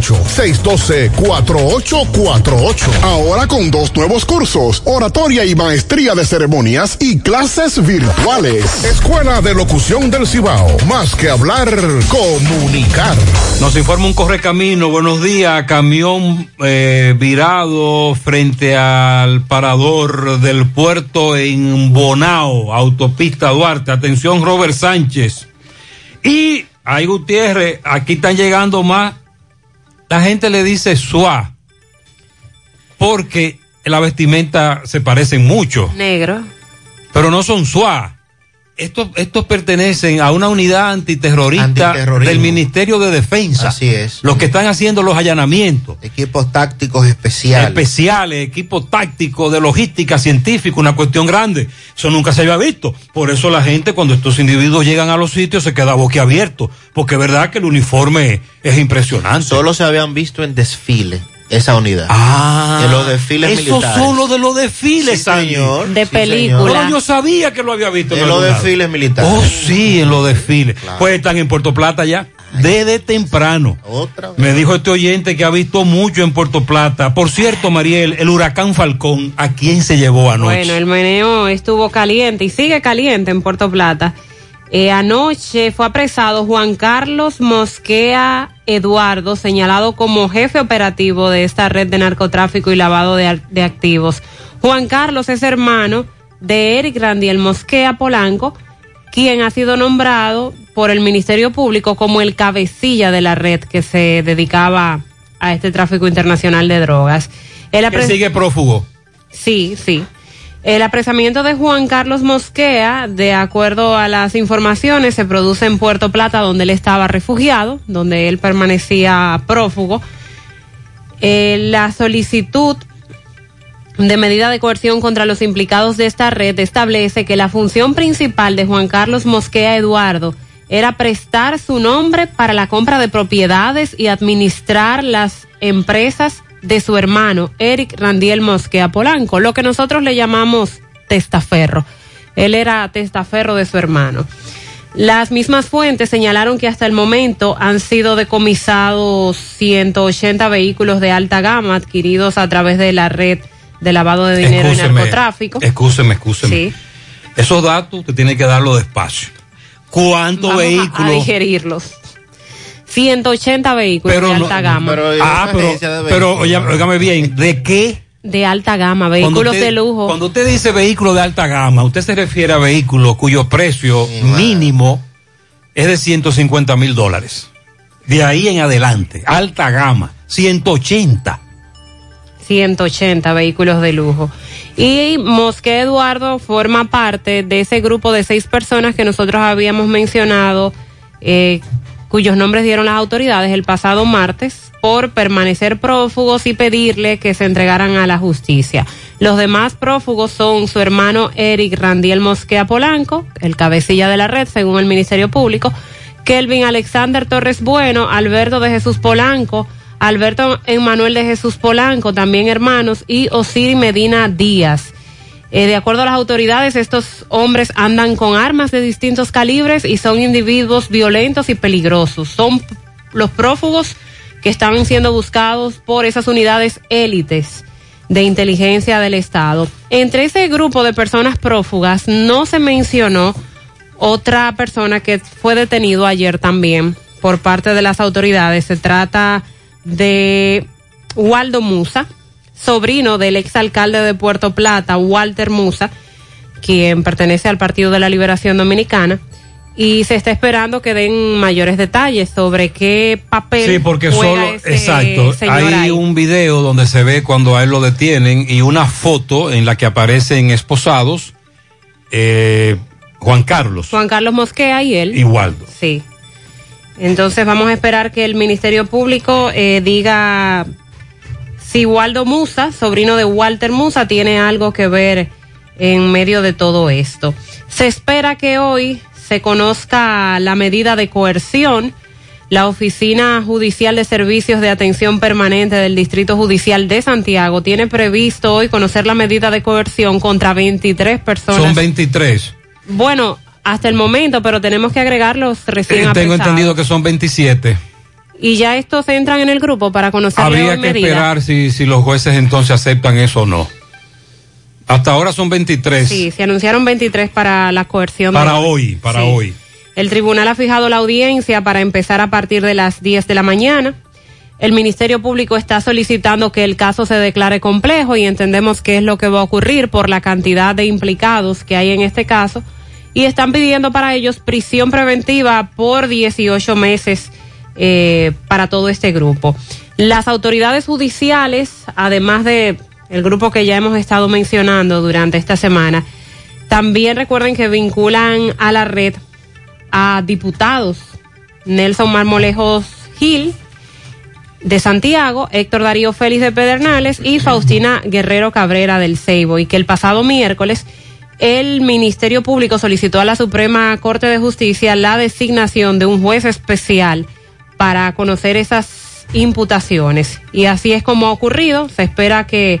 [SPEAKER 35] 612-4848. Ahora con dos nuevos cursos, oratoria y maestría de ceremonias y clases virtuales. Escuela de Locución del Cibao. Más que hablar, comunicar.
[SPEAKER 11] Nos informa un correcamino. Buenos días. Camión eh, virado frente al parador del puerto en Bonao, autopista Duarte. Atención, Robert Sánchez. Y ahí Gutiérrez, aquí están llegando más la gente le dice suá porque la vestimenta se parecen mucho.
[SPEAKER 12] Negro.
[SPEAKER 11] Pero no son suá. Estos, estos pertenecen a una unidad antiterrorista del Ministerio de Defensa.
[SPEAKER 23] Así es.
[SPEAKER 11] Los que están haciendo los allanamientos.
[SPEAKER 23] Equipos tácticos especiales.
[SPEAKER 11] Especiales, equipos tácticos de logística científica, una cuestión grande. Eso nunca se había visto. Por eso la gente, cuando estos individuos llegan a los sitios, se queda boquiabierto. Porque es verdad que el uniforme es impresionante.
[SPEAKER 23] Solo se habían visto en desfile esa unidad.
[SPEAKER 11] Ah,
[SPEAKER 23] en los desfiles
[SPEAKER 11] eso
[SPEAKER 23] militares.
[SPEAKER 11] solo de los desfiles,
[SPEAKER 23] Sí, señor.
[SPEAKER 12] De
[SPEAKER 23] Sí,
[SPEAKER 12] película.
[SPEAKER 11] Pero yo sabía que lo había visto.
[SPEAKER 23] En
[SPEAKER 11] algún
[SPEAKER 23] los
[SPEAKER 11] lado.
[SPEAKER 23] desfiles militares.
[SPEAKER 11] Oh, sí, en los desfiles. Pues están en Puerto Plata ya. Desde temprano.
[SPEAKER 23] Otra vez.
[SPEAKER 11] Me dijo este oyente que ha visto mucho en Puerto Plata. Por cierto, Mariel, el huracán Falcón, ¿a quién se llevó anoche?
[SPEAKER 12] Bueno, el meneo estuvo caliente y sigue caliente en Puerto Plata. Eh, anoche fue apresado Juan Carlos Mosquea Eduardo, señalado como jefe operativo de esta red de narcotráfico y lavado de, activos. Juan Carlos es hermano de Eric Randiel Mosquea Polanco, quien ha sido nombrado por el Ministerio Público como el cabecilla de la red que se dedicaba a este tráfico internacional de drogas. Él
[SPEAKER 11] que sigue prófugo.
[SPEAKER 12] Sí, sí. El apresamiento de Juan Carlos Mosquea, de acuerdo a las informaciones, se produce en Puerto Plata, donde él estaba refugiado, donde él permanecía prófugo. Eh, la solicitud de medida de coerción contra los implicados de esta red establece que la función principal de Juan Carlos Mosquea Eduardo era prestar su nombre para la compra de propiedades y administrar las empresas de su hermano, Eric Randiel Mosquea Polanco, lo que nosotros le llamamos testaferro. Él era testaferro de su hermano. Las mismas fuentes señalaron que hasta el momento han sido decomisados 180 vehículos de alta gama adquiridos a través de la red de lavado de dinero y narcotráfico.
[SPEAKER 11] Excúseme, excúseme.
[SPEAKER 12] Sí.
[SPEAKER 11] Esos datos usted tiene que darlo despacio. ¿Cuántos
[SPEAKER 12] Vamos a-
[SPEAKER 11] vehículos?
[SPEAKER 12] A, digerirlos. 180 vehículos
[SPEAKER 11] Pero
[SPEAKER 12] de
[SPEAKER 11] no-
[SPEAKER 12] alta gama.
[SPEAKER 11] ah, pero, pero óigame bien, ¿de qué?
[SPEAKER 12] de alta gama, vehículos
[SPEAKER 11] usted-
[SPEAKER 12] de lujo.
[SPEAKER 11] Cuando usted dice vehículo de alta gama, usted se refiere a vehículos cuyo precio mínimo es de 150 mil dólares. De ahí en adelante, alta gama, 180.
[SPEAKER 12] 180 vehículos de lujo. Y Mosque Eduardo forma parte de ese grupo de seis personas que nosotros habíamos mencionado, eh, cuyos nombres dieron las autoridades el pasado martes por permanecer prófugos y pedirle que se entregaran a la justicia. Los demás prófugos son su hermano Eric Randiel Mosquea Polanco, el cabecilla de la red, según el Ministerio Público, Kelvin Alexander Torres Bueno, Alberto de Jesús Polanco, Alberto Emanuel de Jesús Polanco, también hermanos, y Osiri Medina Díaz. Eh, de acuerdo a las autoridades, estos hombres andan con armas de distintos calibres y son individuos violentos y peligrosos. Son los prófugos que están siendo buscados por esas unidades élites de inteligencia del Estado. Entre ese grupo de personas prófugas no se mencionó otra persona que fue detenido ayer también por parte de las autoridades. Se trata de Waldo Musa, sobrino del exalcalde de Puerto Plata, Walter Musa, quien pertenece al Partido de la Liberación Dominicana. Y se está esperando que den mayores detalles sobre qué papel
[SPEAKER 11] Sí, porque
[SPEAKER 12] juega
[SPEAKER 11] solo,
[SPEAKER 12] ese
[SPEAKER 11] exacto,
[SPEAKER 12] señor
[SPEAKER 11] hay
[SPEAKER 12] ahí.
[SPEAKER 11] un video donde se ve cuando a él lo detienen y una foto en la que aparecen esposados eh, Juan Carlos
[SPEAKER 12] Juan Carlos Mosquea y él.
[SPEAKER 11] y Waldo.
[SPEAKER 12] Sí. Entonces vamos a esperar que el Ministerio Público eh, diga si Waldo Musa, sobrino de Walter Musa, tiene algo que ver en medio de todo esto. Se espera que hoy se conozca la medida de coerción. La Oficina Judicial de Servicios de Atención Permanente del Distrito Judicial de Santiago tiene previsto hoy conocer la medida de coerción contra 23 personas.
[SPEAKER 11] Son 23.
[SPEAKER 12] Bueno, hasta el momento, pero tenemos que agregar los recién
[SPEAKER 11] Eh, tengo
[SPEAKER 12] apresados.
[SPEAKER 11] entendido que son 27.
[SPEAKER 12] Y ya estos entran en el grupo para conocer
[SPEAKER 11] Habría que esperar si, si los jueces entonces aceptan eso o no. Hasta ahora son 23.
[SPEAKER 12] Sí, se anunciaron 23 para la coerción. de-
[SPEAKER 11] para hoy, para
[SPEAKER 12] Sí.
[SPEAKER 11] hoy.
[SPEAKER 12] El tribunal ha fijado la audiencia para empezar a partir de las 10 de la mañana. El Ministerio Público está solicitando que el caso se declare complejo y entendemos que es lo que va a ocurrir por la cantidad de implicados que hay en este caso. Y están pidiendo para ellos prisión preventiva por 18 meses eh, para todo este grupo. Las autoridades judiciales, además de el grupo que ya hemos estado mencionando durante esta semana, también recuerden que vinculan a la red a diputados Nelson Marmolejos Gil de Santiago, Héctor Darío Félix de Pedernales y Faustina Guerrero Cabrera del Ceibo y que el pasado miércoles el Ministerio Público solicitó a la Suprema Corte de Justicia la designación de un juez especial para conocer esas imputaciones. Y así es como ha ocurrido. Se espera que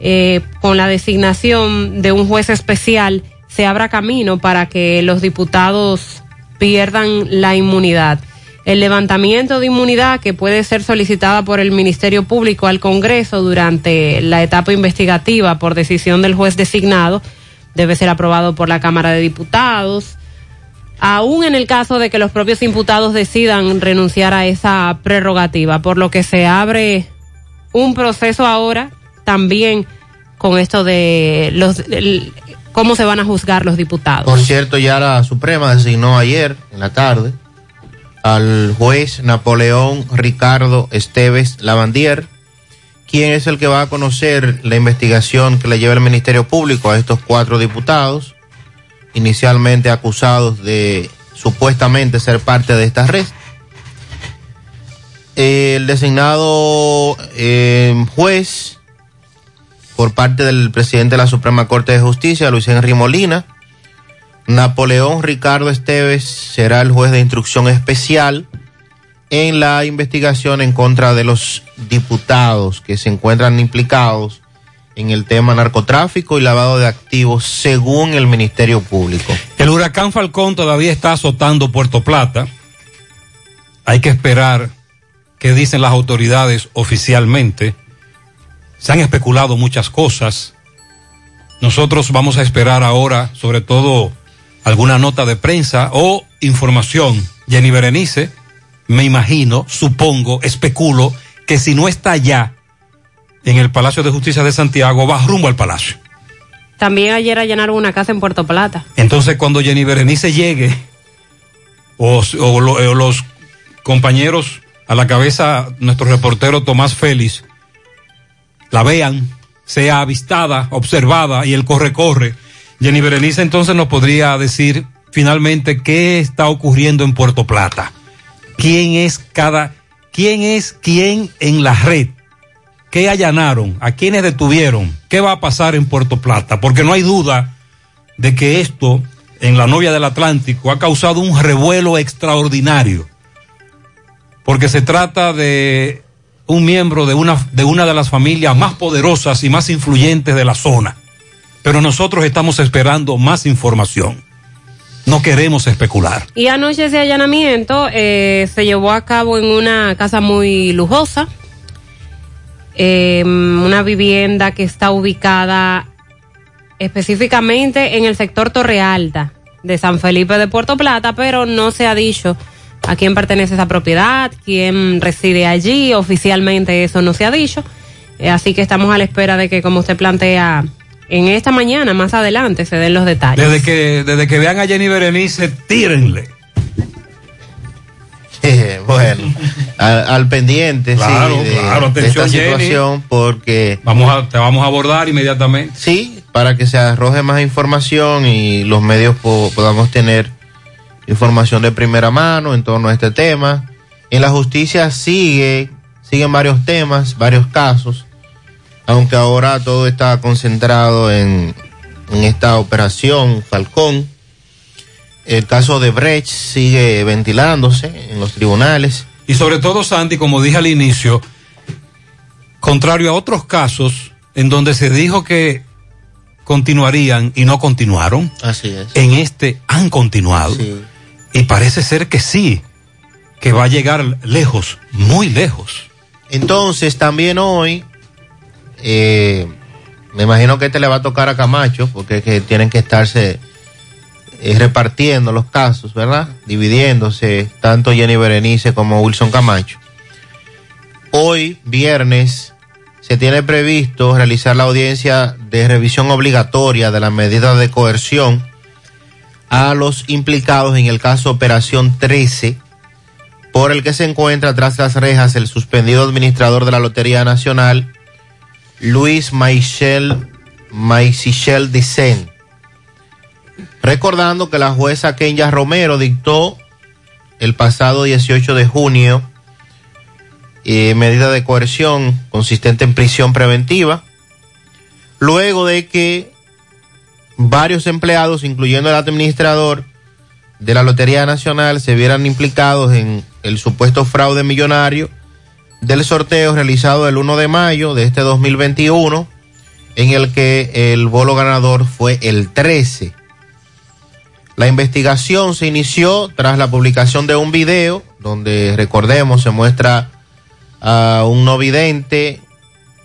[SPEAKER 12] eh, con la designación de un juez especial se abra camino para que los diputados pierdan la inmunidad. El levantamiento de inmunidad que puede ser solicitada por el Ministerio Público al Congreso durante la etapa investigativa por decisión del juez designado debe ser aprobado por la Cámara de Diputados. Aún en el caso de que los propios imputados decidan renunciar a esa prerrogativa, por lo que se abre un proceso ahora también con esto de los cómo se van a juzgar los diputados.
[SPEAKER 23] Por cierto, ya la Suprema designó ayer, en la tarde, al juez Napoleón Ricardo Esteves Lavandier, quien es el que va a conocer la investigación que le lleva el Ministerio Público a estos cuatro diputados, inicialmente acusados de supuestamente ser parte de esta red. El designado eh, juez por parte del presidente de la Suprema Corte de Justicia, Luis Henry Molina, Napoleón Ricardo Esteves será el juez de instrucción especial en la investigación en contra de los diputados que se encuentran implicados en el tema narcotráfico y lavado de activos según el Ministerio Público.
[SPEAKER 11] El huracán Falcón todavía está azotando Puerto Plata. Hay que esperar qué dicen las autoridades oficialmente. Se han especulado muchas cosas. Nosotros vamos a esperar ahora, sobre todo, alguna nota de prensa o información. Jenny Berenice, me imagino, supongo, especulo, que si no está ya en el Palacio de Justicia de Santiago, va rumbo al Palacio.
[SPEAKER 12] También ayer allanaron una casa en Puerto Plata.
[SPEAKER 11] Entonces, cuando Jenny Berenice llegue, o, o lo- o los compañeros a la cabeza, nuestro reportero Tomás Félix, la vean, sea avistada, observada y el corre-corre, Jenny Berenice entonces nos podría decir finalmente qué está ocurriendo en Puerto Plata. ¿Quién es cada, quién es quién en la red? ¿Qué allanaron? ¿A quiénes detuvieron? ¿Qué va a pasar en Puerto Plata? Porque no hay duda de que esto en la novia del Atlántico ha causado un revuelo extraordinario. Porque se trata de un miembro de una, de una de las familias más poderosas y más influyentes de la zona. Pero nosotros estamos esperando más información. No queremos especular.
[SPEAKER 12] Y anoche ese allanamiento eh, se llevó a cabo en una casa muy lujosa, eh, una vivienda que está ubicada específicamente en el sector Torre Alta de San Felipe de Puerto Plata, pero no se ha dicho a quién pertenece esa propiedad, quién reside allí, oficialmente eso no se ha dicho, Eh, así que estamos a la espera de que, como usted plantea, en esta mañana, más adelante, se den los detalles.
[SPEAKER 11] Desde que, desde que vean a Jenny Berenice, tírenle.
[SPEAKER 23] bueno, al, al pendiente
[SPEAKER 11] Claro,
[SPEAKER 23] sí, de,
[SPEAKER 11] claro,
[SPEAKER 23] de
[SPEAKER 11] atención,
[SPEAKER 23] esta
[SPEAKER 11] Jenny.
[SPEAKER 23] situación porque
[SPEAKER 11] Vamos a, te vamos a abordar inmediatamente.
[SPEAKER 23] Sí, para que se arroje más información y los medios po- podamos tener información de primera mano en torno a este tema. En la justicia sigue, siguen varios temas, varios casos, aunque ahora todo está concentrado en, en esta operación Falcón. El caso de Brecht sigue ventilándose en los tribunales.
[SPEAKER 11] Y sobre todo, Santi, como dije al inicio, contrario a otros casos en donde se dijo que continuarían y no continuaron,
[SPEAKER 23] Así es.
[SPEAKER 11] en este han continuado. Y parece ser que sí, que va a llegar lejos, muy lejos.
[SPEAKER 23] Entonces, también hoy, eh, me imagino que este le va a tocar a Camacho, porque es que tienen que estarse eh, repartiendo los casos, ¿verdad? Dividiéndose, tanto Jenny Berenice como Wilson Camacho. Hoy, viernes, se tiene previsto realizar la audiencia de revisión obligatoria de las medidas de coerción a los implicados en el caso Operación 13 por el que se encuentra tras las rejas el suspendido administrador de la Lotería Nacional, Luis Michel Maisichel Dicen. Recordando que la jueza Kenya Romero dictó el pasado 18 de junio eh, medida de coerción consistente en prisión preventiva, luego de que varios empleados, incluyendo el administrador, de la Lotería Nacional se vieran implicados en el supuesto fraude millonario del sorteo realizado el 1 de mayo de este 2021, en el que el bolo ganador fue el 13. La investigación se inició tras la publicación de un video donde, recordemos, se muestra a un no vidente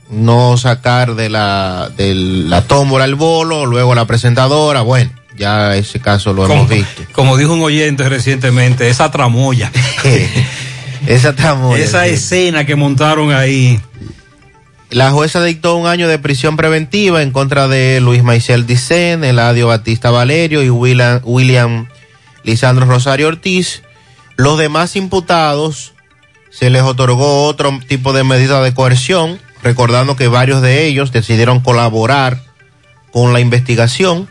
[SPEAKER 23] no sacar de la, de la tómbola el bolo, luego la presentadora, bueno, ya ese caso lo
[SPEAKER 11] Como,
[SPEAKER 23] hemos visto.
[SPEAKER 11] como dijo un oyente recientemente, esa tramoya.
[SPEAKER 23] Esa tramoya.
[SPEAKER 11] Esa
[SPEAKER 23] sí.
[SPEAKER 11] escena que montaron ahí.
[SPEAKER 23] La jueza dictó un año de prisión preventiva en contra de Luis Maiciel Dicen, Eladio Batista Valerio y William, William Lisandro Rosario Ortiz. Los demás imputados se les otorgó otro tipo de medida de coerción, recordando que varios de ellos decidieron colaborar con la investigación.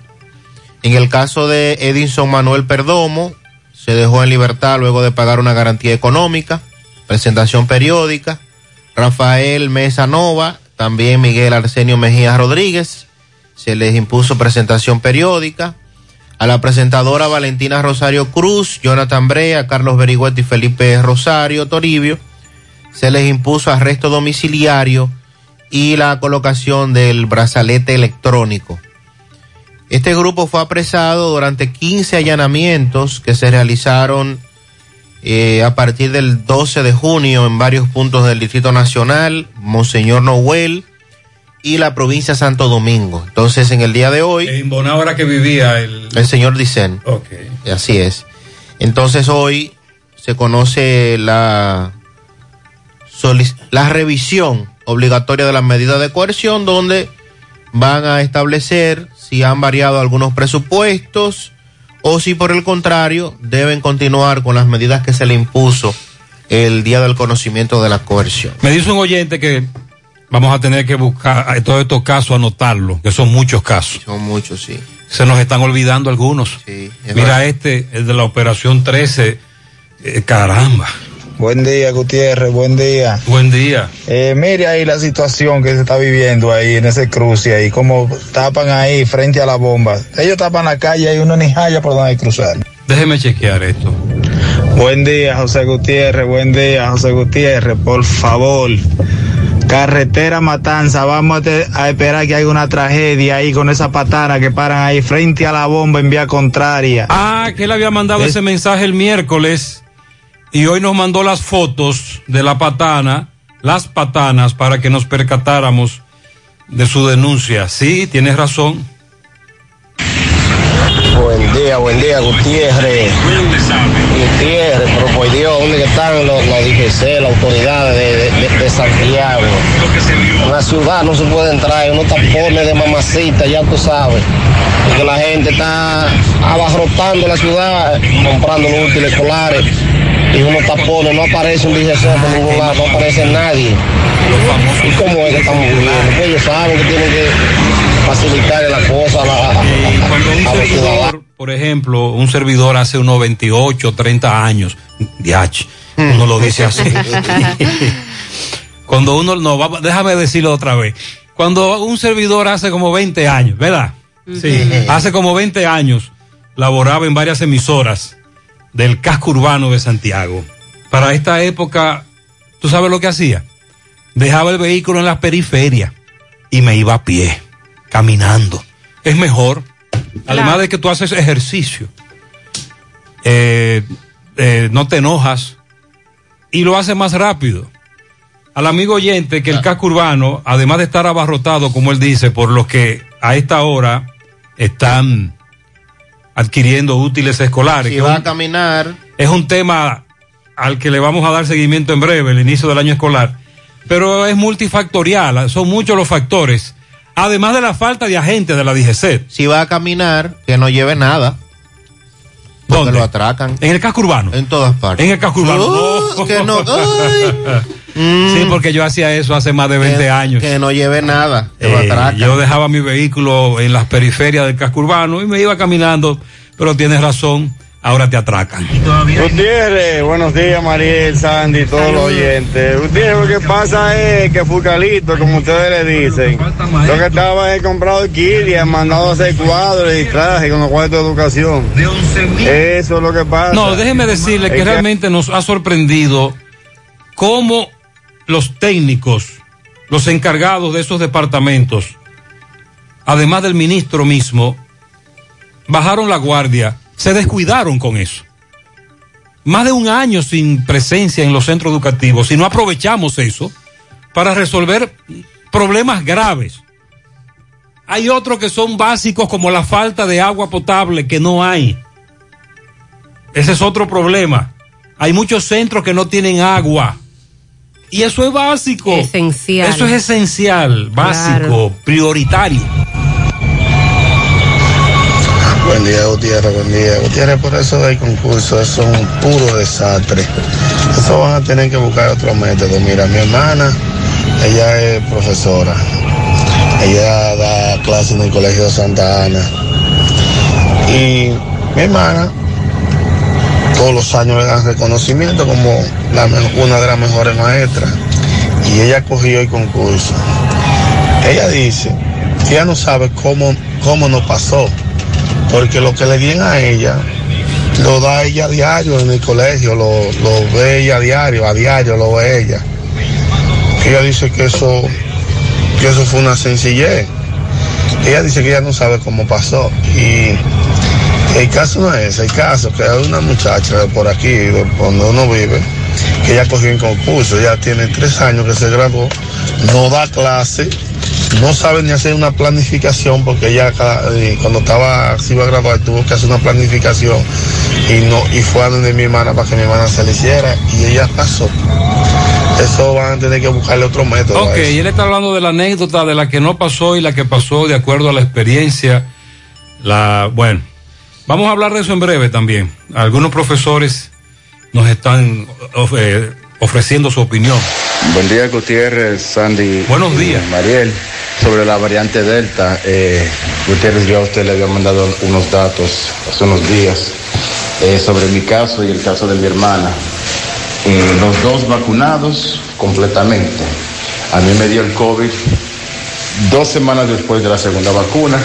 [SPEAKER 23] En el caso de Edinson Manuel Perdomo, se dejó en libertad luego de pagar una garantía económica. presentación periódica. Rafael Mesa Nova, también Miguel Arsenio Mejía Rodríguez, se les impuso presentación periódica. A la presentadora Valentina Rosario Cruz, Jonathan Brea, Carlos Berigüete y Felipe Rosario Toribio, se les impuso arresto domiciliario y la colocación del brazalete electrónico. Este grupo fue apresado durante 15 allanamientos que se realizaron eh, a partir del 12 de junio en varios puntos del Distrito Nacional, Monseñor Noel y la provincia de Santo Domingo. Entonces, en el día de hoy...
[SPEAKER 11] En Bonao era que vivía el...
[SPEAKER 23] El señor Dicen.
[SPEAKER 11] Ok.
[SPEAKER 23] Así es. Entonces, hoy se conoce la, la revisión obligatoria de las medidas de coerción, donde van a establecer si han variado algunos presupuestos o si por el contrario deben continuar con las medidas que se le impuso el día del conocimiento de la coerción.
[SPEAKER 11] Me dice un oyente que vamos a tener que buscar a todos estos casos, anotarlo, que son muchos casos.
[SPEAKER 23] Son muchos, sí.
[SPEAKER 11] Se nos están olvidando algunos.
[SPEAKER 23] es
[SPEAKER 11] Mira
[SPEAKER 23] verdad.
[SPEAKER 11] este, el de la operación 13. Eh, caramba.
[SPEAKER 26] Buen día, Gutiérrez, buen día.
[SPEAKER 11] Buen día.
[SPEAKER 26] Eh, mire ahí la situación que se está viviendo ahí en ese cruce ahí, como tapan ahí frente a la bomba. Ellos tapan la calle y uno ni haya por donde cruzar.
[SPEAKER 11] Déjeme chequear esto.
[SPEAKER 26] Buen día, José Gutiérrez, buen día, José Gutiérrez, por favor. Carretera Matanza, vamos a, esperar que haya una tragedia ahí con esa patana que paran ahí frente a la bomba en vía contraria.
[SPEAKER 11] Ah, que él había mandado ese mensaje el miércoles y hoy nos mandó las fotos de la patana, las patanas, para que nos percatáramos de su denuncia. Sí, tienes razón.
[SPEAKER 36] Buen día, buen día, Gutiérrez. Gutiérrez, pero por Dios, ¿dónde están los, los DGC, las autoridades de, de- Santiago? En la ciudad no se puede entrar, unos tapones de mamacita, ya tú sabes. Porque la gente está abarrotando la ciudad, comprando los útiles escolares. Y unos tapones, no aparece un DGC por ningún lado, no aparece nadie. ¿Y cómo es que estamos viviendo? Pues ellos saben que tienen que facilitarle la cosa a, la- a-
[SPEAKER 11] Cuando un
[SPEAKER 36] a los ciudadanos.
[SPEAKER 11] servidor, por ejemplo, un servidor hace unos 28, 30 años, diach, uno lo dice así. Cuando uno, no, va- déjame decirlo otra vez. Cuando un servidor hace como 20 años, ¿verdad? Sí, hace como 20 años laboraba en varias emisoras del casco urbano de Santiago. Para esta época, ¿tú sabes lo que hacía? Dejaba el vehículo en las periferias y me iba a pie, caminando. Es mejor. Además de que tú haces ejercicio, eh, eh, no te enojas y lo haces más rápido. Al amigo oyente que el casco urbano, además de estar abarrotado, como él dice, por los que a esta hora están adquiriendo útiles escolares.
[SPEAKER 23] Si
[SPEAKER 11] que
[SPEAKER 23] va
[SPEAKER 11] un-
[SPEAKER 23] a caminar,
[SPEAKER 11] es un tema al que le vamos a dar seguimiento en breve, el inicio del año escolar. Pero es multifactorial, son muchos los factores. Además de la falta de agentes de la DGC.
[SPEAKER 23] si va a caminar, que no lleve nada. Porque
[SPEAKER 11] ¿Dónde?
[SPEAKER 23] lo atracan.
[SPEAKER 11] En el casco urbano.
[SPEAKER 23] En todas partes.
[SPEAKER 11] En el casco urbano.
[SPEAKER 23] Oh,
[SPEAKER 11] No.
[SPEAKER 23] que no. ay.
[SPEAKER 11] Sí, porque yo hacía eso hace más de 20
[SPEAKER 23] que,
[SPEAKER 11] años.
[SPEAKER 23] Que no lleve nada. Que lo
[SPEAKER 11] Eh,
[SPEAKER 23] atracan.
[SPEAKER 11] yo dejaba mi vehículo en las periferias del casco urbano y me iba caminando, pero tienes razón, ahora te atracan.
[SPEAKER 37] Gutiérrez, buenos días Mariel, Sandy, todos los oyentes. Gutiérrez, lo que pasa es que Fucalito, como ustedes le dicen, lo que estaba es comprado Kilia, mandado a hacer cuadros y trajes con los cuadros de educación. Eso es lo que pasa.
[SPEAKER 11] No, déjeme decirle que realmente nos ha sorprendido cómo los técnicos, los encargados de esos departamentos, además del ministro mismo, bajaron la guardia, se descuidaron con eso. Más de un año sin presencia en los centros educativos, si no aprovechamos eso para resolver problemas graves. Hay otros que son básicos como la falta de agua potable que no hay. Ese es otro problema. Hay muchos centros que no tienen agua. Y eso es básico.
[SPEAKER 12] Esencial.
[SPEAKER 11] Eso es esencial, básico,
[SPEAKER 12] Claro.
[SPEAKER 11] prioritario.
[SPEAKER 36] Buen día, Gutiérrez, buen día. Gutiérrez, por eso del concurso, es un puro desastre. Eso van a tener que buscar otro método. Mira, mi hermana, ella es profesora. Ella da clases en el Colegio Santa Ana. Y mi hermana
[SPEAKER 38] todos los años le dan reconocimiento como una de las mejores maestras. Y ella cogió el concurso. Ella dice ella no sabe cómo, cómo nos pasó, porque lo que le dieron a ella lo da ella a diario en el colegio, lo, lo ve ella a diario, a diario lo ve ella. Ella dice que eso, que eso fue una sencillez. Ella dice que ella no sabe cómo pasó. Y el caso no es el caso que hay una muchacha por aquí, de donde uno vive, que ella cogió en concurso, ella tiene tres años que se graduó, no da clase, no sabe ni hacer una planificación porque ella eh, cuando estaba, se iba a graduar tuvo que hacer una planificación y no y fue a donde mi hermana para que mi hermana se le hiciera y ella pasó. Eso van a tener que buscarle otro método.
[SPEAKER 11] Ok, y él está hablando de la anécdota de la que no pasó y la que pasó de acuerdo a la experiencia. La, bueno, vamos a hablar de eso en breve también. Algunos profesores nos están eh, ofreciendo su opinión.
[SPEAKER 39] Buen día, Gutiérrez, Sandy.
[SPEAKER 11] Buenos días.
[SPEAKER 39] Mariel, sobre la variante Delta. eh, Gutiérrez, yo a usted le había mandado unos datos hace unos días eh, sobre mi caso y el caso de mi hermana. Eh, los dos vacunados completamente. A mí me dio el COVID dos semanas después de la segunda vacuna.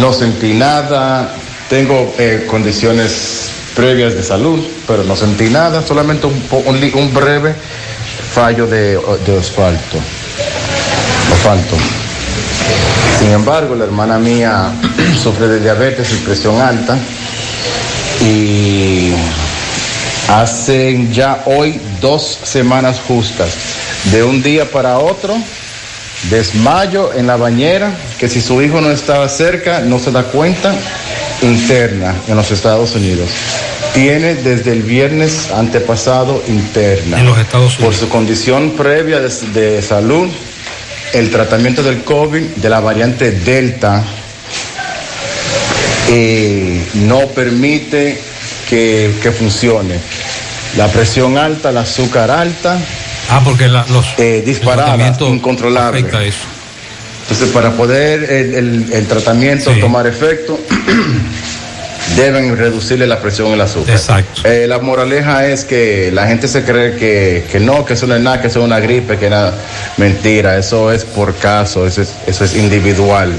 [SPEAKER 39] No sentí nada. Tengo eh, condiciones previas de salud, pero no sentí nada. Solamente un breve fallo de, de asfalto. Asfalto. Sin embargo, la hermana mía sufre de diabetes y presión alta y hace ya hoy dos semanas justas, de un día para otro, desmayo en la bañera, que si su hijo no estaba cerca, no se da cuenta, interna en los Estados Unidos. Tiene desde el viernes antepasado interna.
[SPEAKER 11] En los Estados
[SPEAKER 39] Por su condición previa de, de salud, el tratamiento del COVID de la variante Delta eh, no permite que, que funcione. La presión alta, el azúcar alta.
[SPEAKER 11] Ah, porque la- los
[SPEAKER 39] disparada,
[SPEAKER 11] tratamiento
[SPEAKER 39] incontrolable.
[SPEAKER 11] afecta eso.
[SPEAKER 39] Entonces, para poder el, el- el tratamiento tomar efecto, deben reducirle la presión el azúcar.
[SPEAKER 11] Exacto.
[SPEAKER 39] Eh, la moraleja es que la gente se cree que, que no, que eso no es nada, que eso es una gripe, que nada. Mentira, eso es por caso, eso es, eso es individual.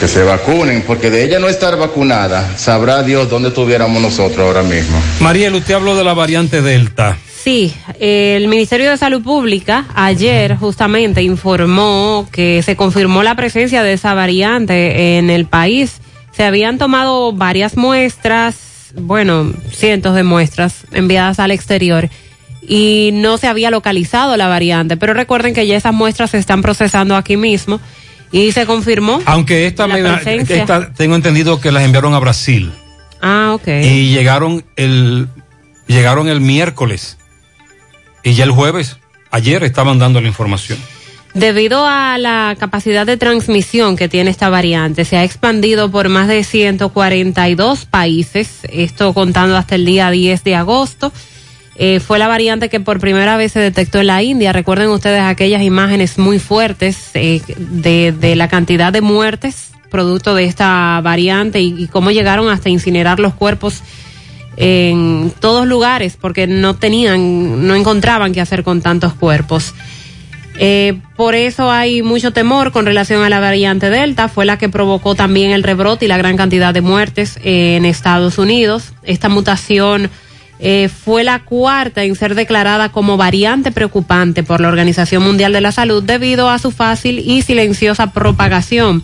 [SPEAKER 39] Que se vacunen, porque de ella no estar vacunada, sabrá Dios dónde estuviéramos nosotros ahora mismo.
[SPEAKER 11] Mariel, usted habló de la variante Delta.
[SPEAKER 12] Sí, el Ministerio de Salud Pública ayer justamente informó que se confirmó la presencia de esa variante en el país. Se habían tomado varias muestras, bueno, cientos de muestras enviadas al exterior y no se había localizado la variante. Pero recuerden que ya esas muestras se están procesando aquí mismo y se confirmó.
[SPEAKER 11] Aunque esta,
[SPEAKER 12] La
[SPEAKER 11] esta tengo entendido que las enviaron a Brasil
[SPEAKER 12] Ah, ok.
[SPEAKER 11] y llegaron el llegaron el miércoles y ya el jueves, ayer estaban dando la información.
[SPEAKER 12] Debido a la capacidad de transmisión que tiene esta variante, se ha expandido por más de 142 países, esto contando hasta el día 10 de agosto. Eh, fue la variante que por primera vez se detectó en la India. Recuerden ustedes aquellas imágenes muy fuertes eh, de, la cantidad de muertes producto de esta variante y, y cómo llegaron hasta incinerar los cuerpos en todos lugares porque no tenían, no encontraban qué hacer con tantos cuerpos. Eh, por eso hay mucho temor con relación a la variante Delta. Fue la que provocó también el rebrote y la gran cantidad de muertes eh, en Estados Unidos. Esta mutación eh, fue la cuarta en ser declarada como variante preocupante por la Organización Mundial de la Salud debido a su fácil y silenciosa propagación,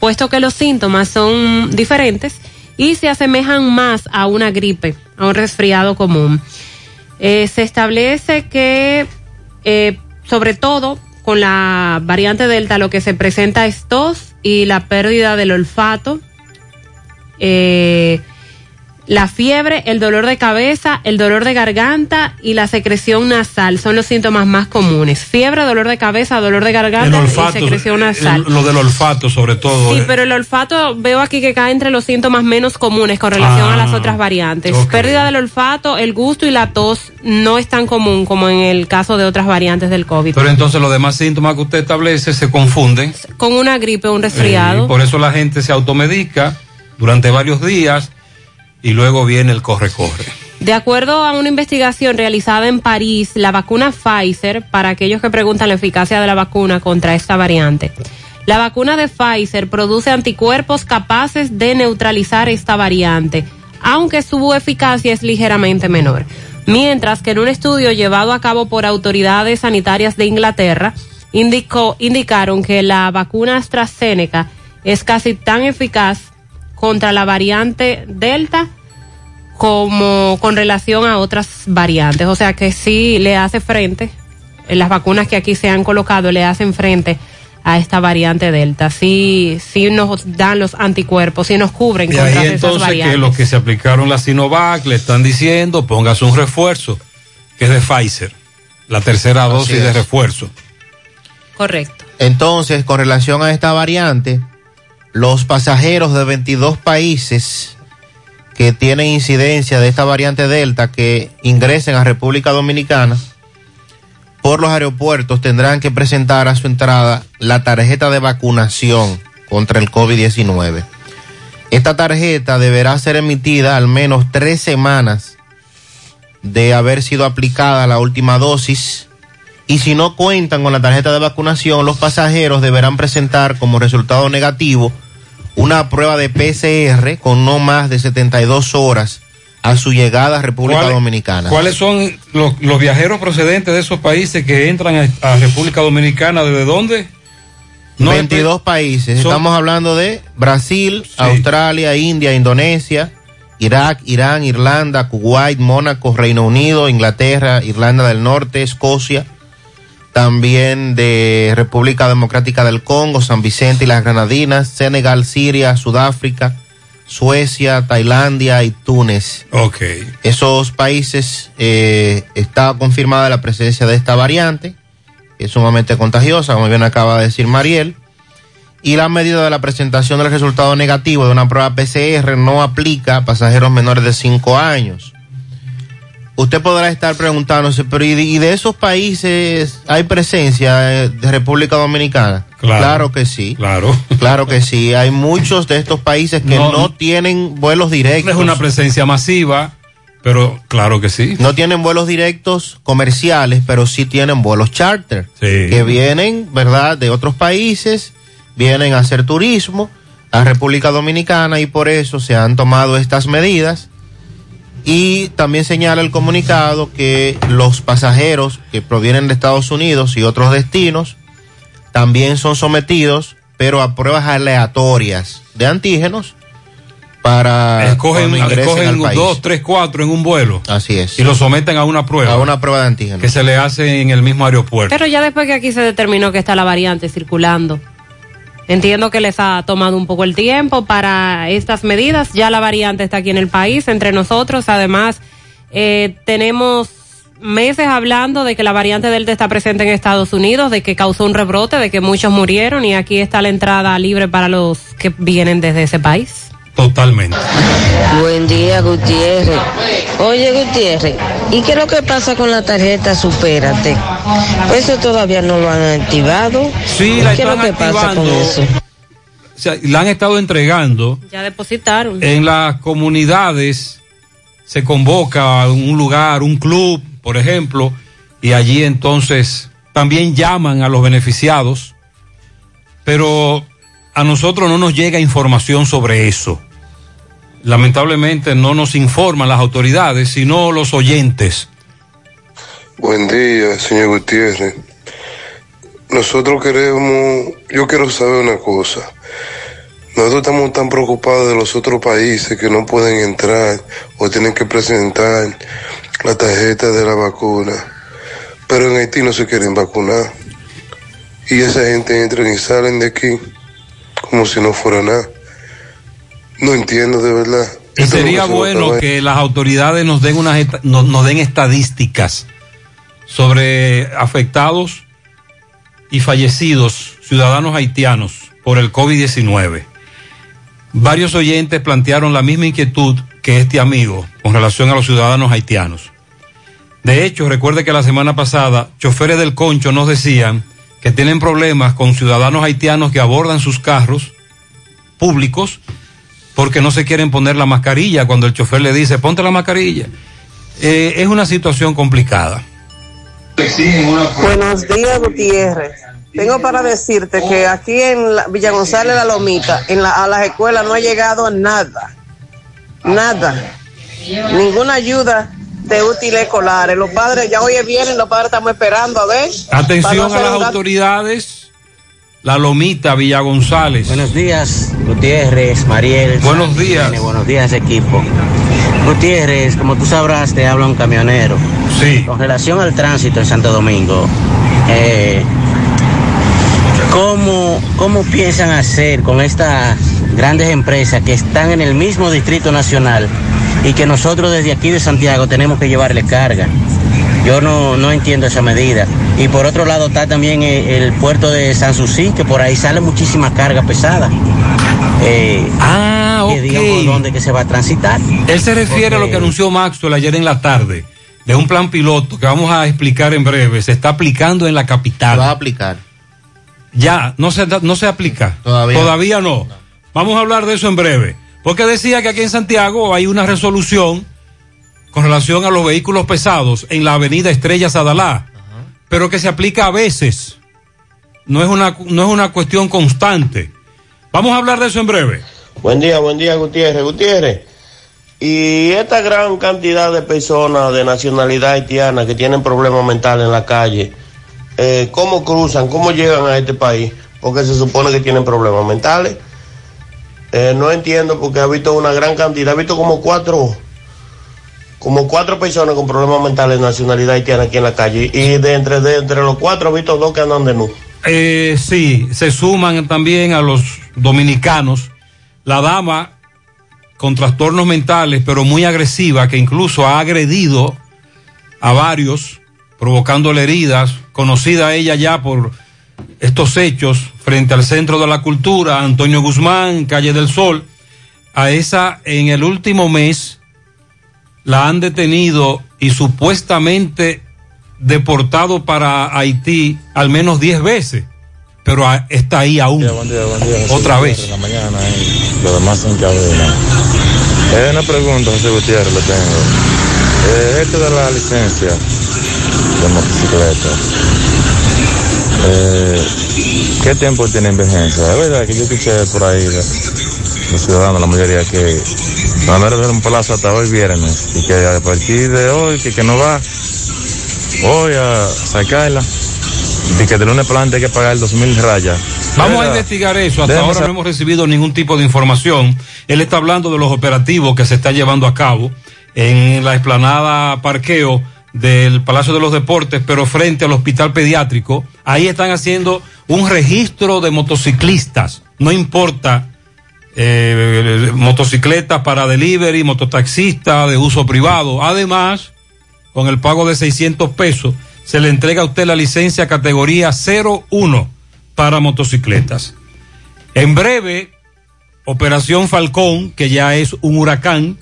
[SPEAKER 12] puesto que los síntomas son diferentes y se asemejan más a una gripe, a un resfriado común. Se establece que, sobre todo con la variante Delta, lo que se presenta es tos y la pérdida del olfato, eh, la fiebre, el dolor de cabeza, el dolor de garganta y la secreción nasal son los síntomas más comunes. Fiebre, dolor de cabeza, dolor de garganta
[SPEAKER 11] olfato,
[SPEAKER 12] y secreción nasal.
[SPEAKER 11] el- lo del olfato sobre todo.
[SPEAKER 12] Sí,
[SPEAKER 11] eh.
[SPEAKER 12] pero el olfato veo aquí que cae entre los síntomas menos comunes con relación
[SPEAKER 11] Ah,
[SPEAKER 12] a las otras variantes. Pérdida del olfato, el gusto y la tos no es tan común como en el caso de otras variantes del COVID.
[SPEAKER 11] Pero entonces los demás síntomas que usted establece se confunden.
[SPEAKER 12] con una gripe o un
[SPEAKER 11] Eh,
[SPEAKER 12] resfriado.
[SPEAKER 11] por eso la gente se automedica durante varios días y luego viene el corre-corre.
[SPEAKER 12] De acuerdo a una investigación realizada en París, la vacuna Pfizer, para aquellos que preguntan la eficacia de la vacuna contra esta variante, la vacuna de Pfizer produce anticuerpos capaces de neutralizar esta variante, aunque su eficacia es ligeramente menor. Mientras que en un estudio llevado a cabo por autoridades sanitarias de Inglaterra, indicó, indicaron que la vacuna AstraZeneca es casi tan eficaz contra la variante Delta como con relación a otras variantes. O sea que sí le hace frente, en las vacunas que aquí se han colocado le hacen frente a esta variante Delta. Sí, sí nos dan los anticuerpos, sí nos cubren contra
[SPEAKER 11] ahí
[SPEAKER 12] esas
[SPEAKER 11] entonces
[SPEAKER 12] variantes.
[SPEAKER 11] que los que se aplicaron la Sinovac le están diciendo póngase un refuerzo, que es de Pfizer, la tercera
[SPEAKER 23] Así
[SPEAKER 11] dosis de refuerzo.
[SPEAKER 12] Correcto.
[SPEAKER 23] Entonces, con relación a esta variante, los pasajeros de 22 países que tienen incidencia de esta variante Delta que ingresen a República Dominicana por los aeropuertos tendrán que presentar a su entrada la tarjeta de vacunación contra el COVID-19. Esta tarjeta deberá ser emitida al menos tres semanas de haber sido aplicada la última dosis y si no cuentan con la tarjeta de vacunación, los pasajeros deberán presentar como resultado negativo una prueba de PCR con no más de 72 horas a su llegada a República
[SPEAKER 11] ¿Cuál-
[SPEAKER 23] Dominicana.
[SPEAKER 11] ¿Cuáles son los, los viajeros procedentes de esos países que entran a, a República Dominicana? ¿Desde dónde? No,
[SPEAKER 23] 22 países.
[SPEAKER 11] son-
[SPEAKER 23] Estamos hablando de Brasil, Australia, India, Indonesia, Irak, Irán, Irlanda, Kuwait, Mónaco, Reino Unido, Inglaterra, Irlanda del Norte, Escocia, también de República Democrática del Congo, San Vicente y las Granadinas, Senegal, Siria, Sudáfrica, Suecia, Tailandia y Túnez.
[SPEAKER 11] Ok.
[SPEAKER 23] Esos países eh, está confirmada la presencia de esta variante, que es sumamente contagiosa, como bien acaba de decir Mariel. Y la medida de la presentación del resultado negativo de una prueba PCR no aplica a pasajeros menores de 5 años. Usted podrá estar preguntándose, pero ¿y de, esos países hay presencia eh, de República Dominicana?
[SPEAKER 11] Claro.
[SPEAKER 23] que sí.
[SPEAKER 11] Claro.
[SPEAKER 23] Claro que sí. Hay muchos de estos países que
[SPEAKER 11] No.
[SPEAKER 23] no, tienen vuelos
[SPEAKER 11] No
[SPEAKER 23] directos.
[SPEAKER 11] es una presencia masiva, pero claro que sí.
[SPEAKER 23] No tienen vuelos directos comerciales, pero sí tienen vuelos charter.
[SPEAKER 11] Sí.
[SPEAKER 23] Que vienen, ¿verdad?, de otros países, vienen a hacer turismo a República Dominicana y por eso se han tomado estas medidas. Y también señala el comunicado que los pasajeros que provienen de Estados Unidos y otros destinos también son sometidos, pero a pruebas aleatorias de antígenos para
[SPEAKER 11] Escogen, escogen
[SPEAKER 23] al país.
[SPEAKER 11] dos, tres, cuatro en un vuelo.
[SPEAKER 23] Así es.
[SPEAKER 11] Y lo someten a una prueba.
[SPEAKER 23] A una prueba de antígeno.
[SPEAKER 11] Que se le hace en el mismo aeropuerto.
[SPEAKER 12] Pero ya después que aquí se determinó que está la variante circulando, entiendo que les ha tomado un poco el tiempo para estas medidas. Ya la variante está aquí en el país, entre nosotros. Además, eh, tenemos meses hablando de que la variante Delta está presente en Estados Unidos, de que causó un rebrote, de que muchos murieron y aquí está la entrada libre para los que vienen desde ese país.
[SPEAKER 11] Totalmente.
[SPEAKER 40] Buen día, Gutiérrez. Oye, Gutiérrez, ¿y qué es lo que pasa con la tarjeta Supérate? Pues eso todavía no lo han activado.
[SPEAKER 11] Sí, la
[SPEAKER 40] ¿Qué es lo
[SPEAKER 11] están
[SPEAKER 40] que pasa con
[SPEAKER 11] activando.
[SPEAKER 40] eso?
[SPEAKER 11] O sea, la han estado entregando.
[SPEAKER 12] Ya depositaron.
[SPEAKER 11] En las comunidades se convoca a un lugar, un club, por ejemplo, y allí entonces también llaman a los beneficiados, pero a nosotros no nos llega información sobre eso. Lamentablemente no nos informan las autoridades, sino los oyentes.
[SPEAKER 41] Buen día, señor Gutiérrez. Nosotros queremos, yo quiero saber una cosa. Nosotros estamos tan preocupados de los otros países que no pueden entrar o tienen que presentar la tarjeta de la vacuna. Pero en Haití no se quieren vacunar. Y esa gente entra y salen de aquí como si no fuera nada. No entiendo de verdad.
[SPEAKER 11] Y
[SPEAKER 41] Esto
[SPEAKER 11] sería
[SPEAKER 41] que
[SPEAKER 11] bueno que las autoridades nos den, unas, nos den estadísticas sobre afectados y fallecidos ciudadanos haitianos por el COVID-19. Varios oyentes plantearon la misma inquietud que este amigo con relación a los ciudadanos haitianos. De hecho, recuerde que la semana pasada choferes del concho nos decían que tienen problemas con ciudadanos haitianos que abordan sus carros públicos porque no se quieren poner la mascarilla cuando el chofer le dice ponte la mascarilla eh, es una situación complicada.
[SPEAKER 42] Buenos días, Gutiérrez. Tengo para decirte que aquí en la- Villa González La Lomita, en la- a las escuelas no ha llegado nada. Nada. Ninguna ayuda de útiles escolares. Los padres, ya hoy vienen, los padres estamos esperando a ver.
[SPEAKER 11] Atención a las autoridades. La Lomita, Villa González.
[SPEAKER 43] Buenos días, Gutiérrez, Mariel.
[SPEAKER 11] Buenos días.
[SPEAKER 43] Buenos días, equipo. Gutiérrez, como tú sabrás, te habla un camionero.
[SPEAKER 11] Sí.
[SPEAKER 43] Con relación al tránsito en Santo Domingo, eh, ¿cómo, ¿cómo piensan hacer con estas grandes empresas que están en el mismo Distrito Nacional y que nosotros desde aquí de Santiago tenemos que llevarle carga? Yo no, no entiendo esa medida. Y por otro lado está también eh, el, puerto de Sanssouci, que por ahí sale muchísima carga pesada. Eh,
[SPEAKER 11] ah,
[SPEAKER 43] Que digamos dónde que se va a transitar.
[SPEAKER 11] Él se refiere a lo que anunció Maxwell ayer en la tarde, de un plan piloto que vamos a explicar en breve. Se está aplicando en la capital.
[SPEAKER 23] va a aplicar.
[SPEAKER 11] Ya, no se, da- no se aplica.
[SPEAKER 23] Todavía.
[SPEAKER 11] no. Vamos a hablar de eso en breve. Porque decía que aquí en Santiago hay una resolución con relación a los vehículos pesados en la avenida Estrella Sadalá, pero que se aplica a veces. No es una, no es una cuestión constante. Vamos a hablar de eso en breve.
[SPEAKER 44] Buen día, buen día, Gutiérrez. Gutiérrez, y esta gran cantidad de personas de nacionalidad haitiana que tienen problemas mentales en la calle, eh, ¿cómo cruzan? ¿Cómo llegan a este país? Porque se supone que tienen problemas mentales. Eh, no entiendo porque he visto una gran cantidad, he visto como cuatro, como cuatro personas con problemas mentales de nacionalidad haitiana aquí en la calle. Y de entre, de entre los cuatro visto dos que andan de nu.
[SPEAKER 11] Eh, sí, se suman también a los dominicanos. La dama con trastornos mentales, pero muy agresiva, que incluso ha agredido a varios, provocándole heridas, conocida ella ya por estos hechos frente al Centro de la Cultura, Antonio Guzmán, Calle del Sol. A esa, en el último mes, la han detenido y supuestamente deportado para Haití al menos 10 veces, pero está ahí aún. Otra vez.
[SPEAKER 45] En la mañana y lo demás en cabina. Es una pregunta, José Gutiérrez, le tengo. Eh, esto de la licencia de motocicleta, eh, ¿qué tiempo tiene vigencia? Es verdad que yo escuché por ahí los ciudadanos, la mayoría, que van a dar un plazo hasta hoy viernes y que a partir de hoy, que, que no va hoy a sacarla, y que de lunes para adelante hay que pagar dos mil rayas.
[SPEAKER 11] Vamos a investigar eso. Hasta ahora no hemos recibido ningún tipo de información. Él está hablando de los operativos que se está llevando a cabo en la explanada parqueo del Palacio de los Deportes, pero frente al hospital pediátrico. Ahí están haciendo un registro de motociclistas. No importa eh, motocicletas para delivery, mototaxistas de uso privado. Además, con el pago de 600 pesos, se le entrega a usted la licencia categoría 01 para motocicletas. En breve, Operación Falcón, que ya es un huracán,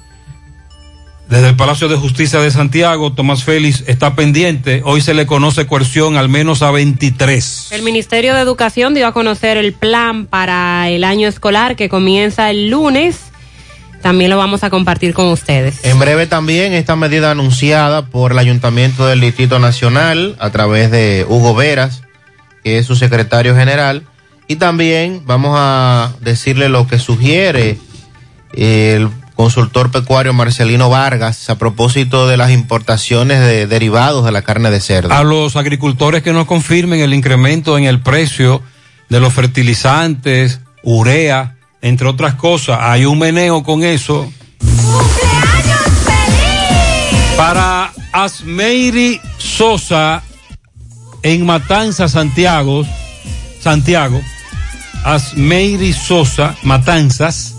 [SPEAKER 11] desde el Palacio de Justicia de Santiago, Tomás Félix está pendiente. Hoy se le conoce coerción al menos a 23.
[SPEAKER 12] El Ministerio de Educación dio a conocer el plan para el año escolar que comienza el lunes. También lo vamos a compartir con ustedes.
[SPEAKER 23] En breve también esta medida anunciada por el Ayuntamiento del Distrito Nacional a través de Hugo Veras, que es su secretario general. Y también vamos a decirle lo que sugiere el consultor pecuario Marcelino Vargas a propósito de las importaciones de derivados de la carne de cerdo.
[SPEAKER 11] A los agricultores que nos confirmen el incremento en el precio de los fertilizantes, urea, entre otras cosas. Hay un meneo con eso. Para Asmeiri Sosa en Matanza, Santiago, Santiago, Asmeiri Sosa, Matanzas,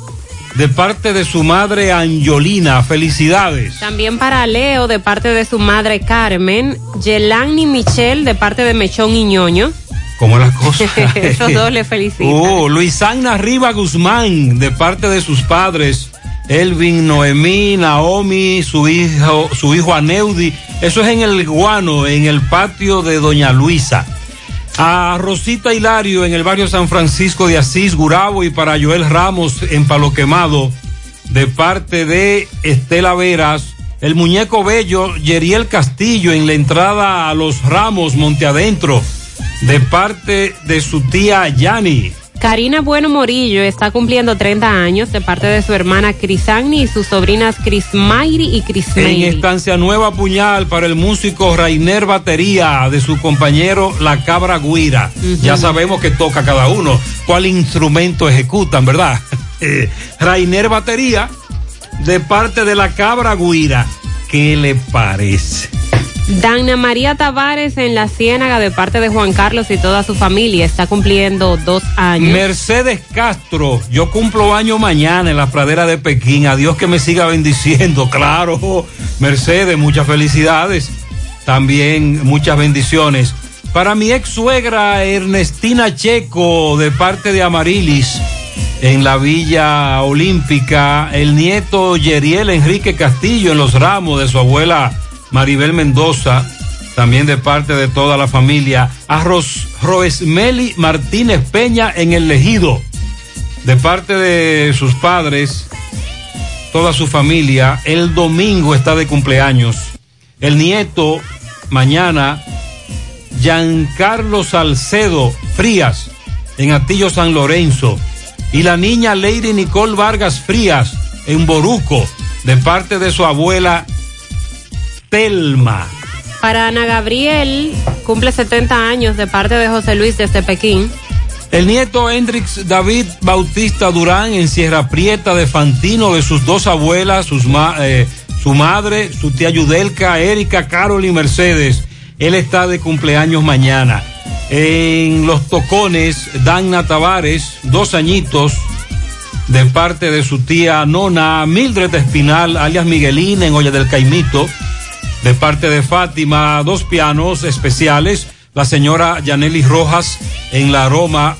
[SPEAKER 11] de parte de su madre Angiolina. Felicidades.
[SPEAKER 12] También para Leo, de parte de su madre Carmen. Yelani Michelle, de parte de Mechón y Ñoño.
[SPEAKER 11] ¿Cómo las cosas?
[SPEAKER 12] Esos dos le felicitan.
[SPEAKER 11] Oh, Luisana Riva Guzmán, de parte de sus padres, Elvin, Noemí, Naomi, su hijo, su hijo Aneudi. Eso es en el Guano, en el patio de Doña Luisa. A Rosita Hilario en el barrio San Francisco de Asís, Gurabo, y para Joel Ramos en Palo Quemado, de parte de Estela Veras el muñeco bello Yeriel Castillo en la entrada a los Ramos Monte Adentro de parte de su tía Yani.
[SPEAKER 12] Karina Bueno Morillo está cumpliendo 30 años de parte de su hermana Crisagni y sus sobrinas Crismayri y
[SPEAKER 11] En
[SPEAKER 12] Crismayri.
[SPEAKER 11] Estancia Nueva Puñal para el músico Rainer Batería de su compañero La Cabra Guira. Ya sabemos que toca cada uno, cuál instrumento ejecutan, ¿verdad? Eh, Rainer Batería de parte de La Cabra Guira. ¿Qué le parece?
[SPEAKER 12] Dana María Tavares en la Ciénaga de parte de Juan Carlos y toda su familia está cumpliendo dos años.
[SPEAKER 11] Mercedes Castro, yo cumplo año mañana en la pradera de Pekín. A Dios que me siga bendiciendo, claro. Mercedes, muchas felicidades. También muchas bendiciones. Para mi ex suegra Ernestina Checo, de parte de Amarilis, en la Villa Olímpica. El nieto Yeriel Enrique Castillo en los ramos de su abuela Maribel Mendoza, también de parte de toda la familia. A Ros- Roesmeli Martínez Peña en el Legido, de parte de sus padres, toda su familia. El domingo está de cumpleaños. El nieto, mañana, Giancarlo Salcedo Frías, en Atillo San Lorenzo. Y la niña Lady Nicole Vargas Frías, en Boruco, de parte de su abuela Telma.
[SPEAKER 12] Para Ana Gabriel, cumple 70 años de parte de José Luis desde Pekín.
[SPEAKER 11] El nieto Hendrix David Bautista Durán en Sierra Prieta de Fantino, de sus dos abuelas, sus ma- eh, su madre, su tía Yudelka, Erika, Carol y Mercedes. Él está de cumpleaños mañana. En Los Tocones, Dagna Tavares, dos añitos, de parte de su tía Nona, Mildred Espinal, alias Miguelina, en Olla del Caimito, de parte de Fátima, dos pianos especiales, la señora Yaneli Rojas en la aroma,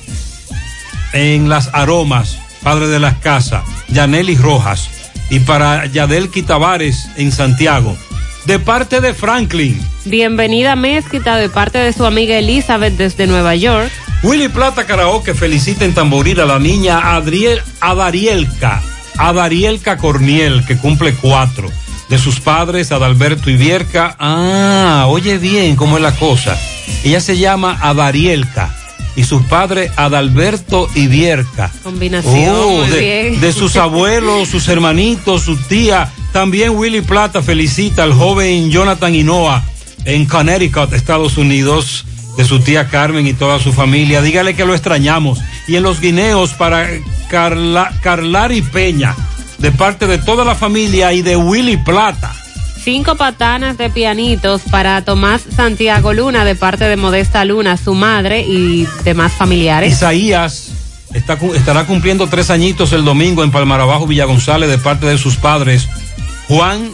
[SPEAKER 11] en las aromas, padre de las casas, Yaneli Rojas, y para Yadelki Tavares en Santiago, de parte de Franklin.
[SPEAKER 12] Bienvenida Mezquita de parte de su amiga Elizabeth desde Nueva York.
[SPEAKER 11] Willy Plata Karaoke felicita en Tamboril a la niña Adriel, Adarielka, Adarielka Corniel, que cumple cuatro. De sus padres, Adalberto y Vierca. Ah, oye bien cómo es la cosa. Ella se llama Adarielka y sus padres, Adalberto y Vierca.
[SPEAKER 12] Combinación,
[SPEAKER 11] Oh,
[SPEAKER 12] muy
[SPEAKER 11] de,
[SPEAKER 12] bien.
[SPEAKER 11] de sus abuelos, sus hermanitos, su tía. También Willy Plata felicita al joven Jonathan Hinoa en Connecticut, Estados Unidos, de su tía Carmen y toda su familia. Dígale que lo extrañamos. Y en los guineos para Carla, Carlari Peña, de parte de toda la familia y de Willy Plata.
[SPEAKER 12] Cinco patanas de pianitos para Tomás Santiago Luna de parte de Modesta Luna, su madre y demás familiares.
[SPEAKER 11] Isaías está, estará cumpliendo tres añitos el domingo en Palmarabajo, Villa González, de parte de sus padres, Juan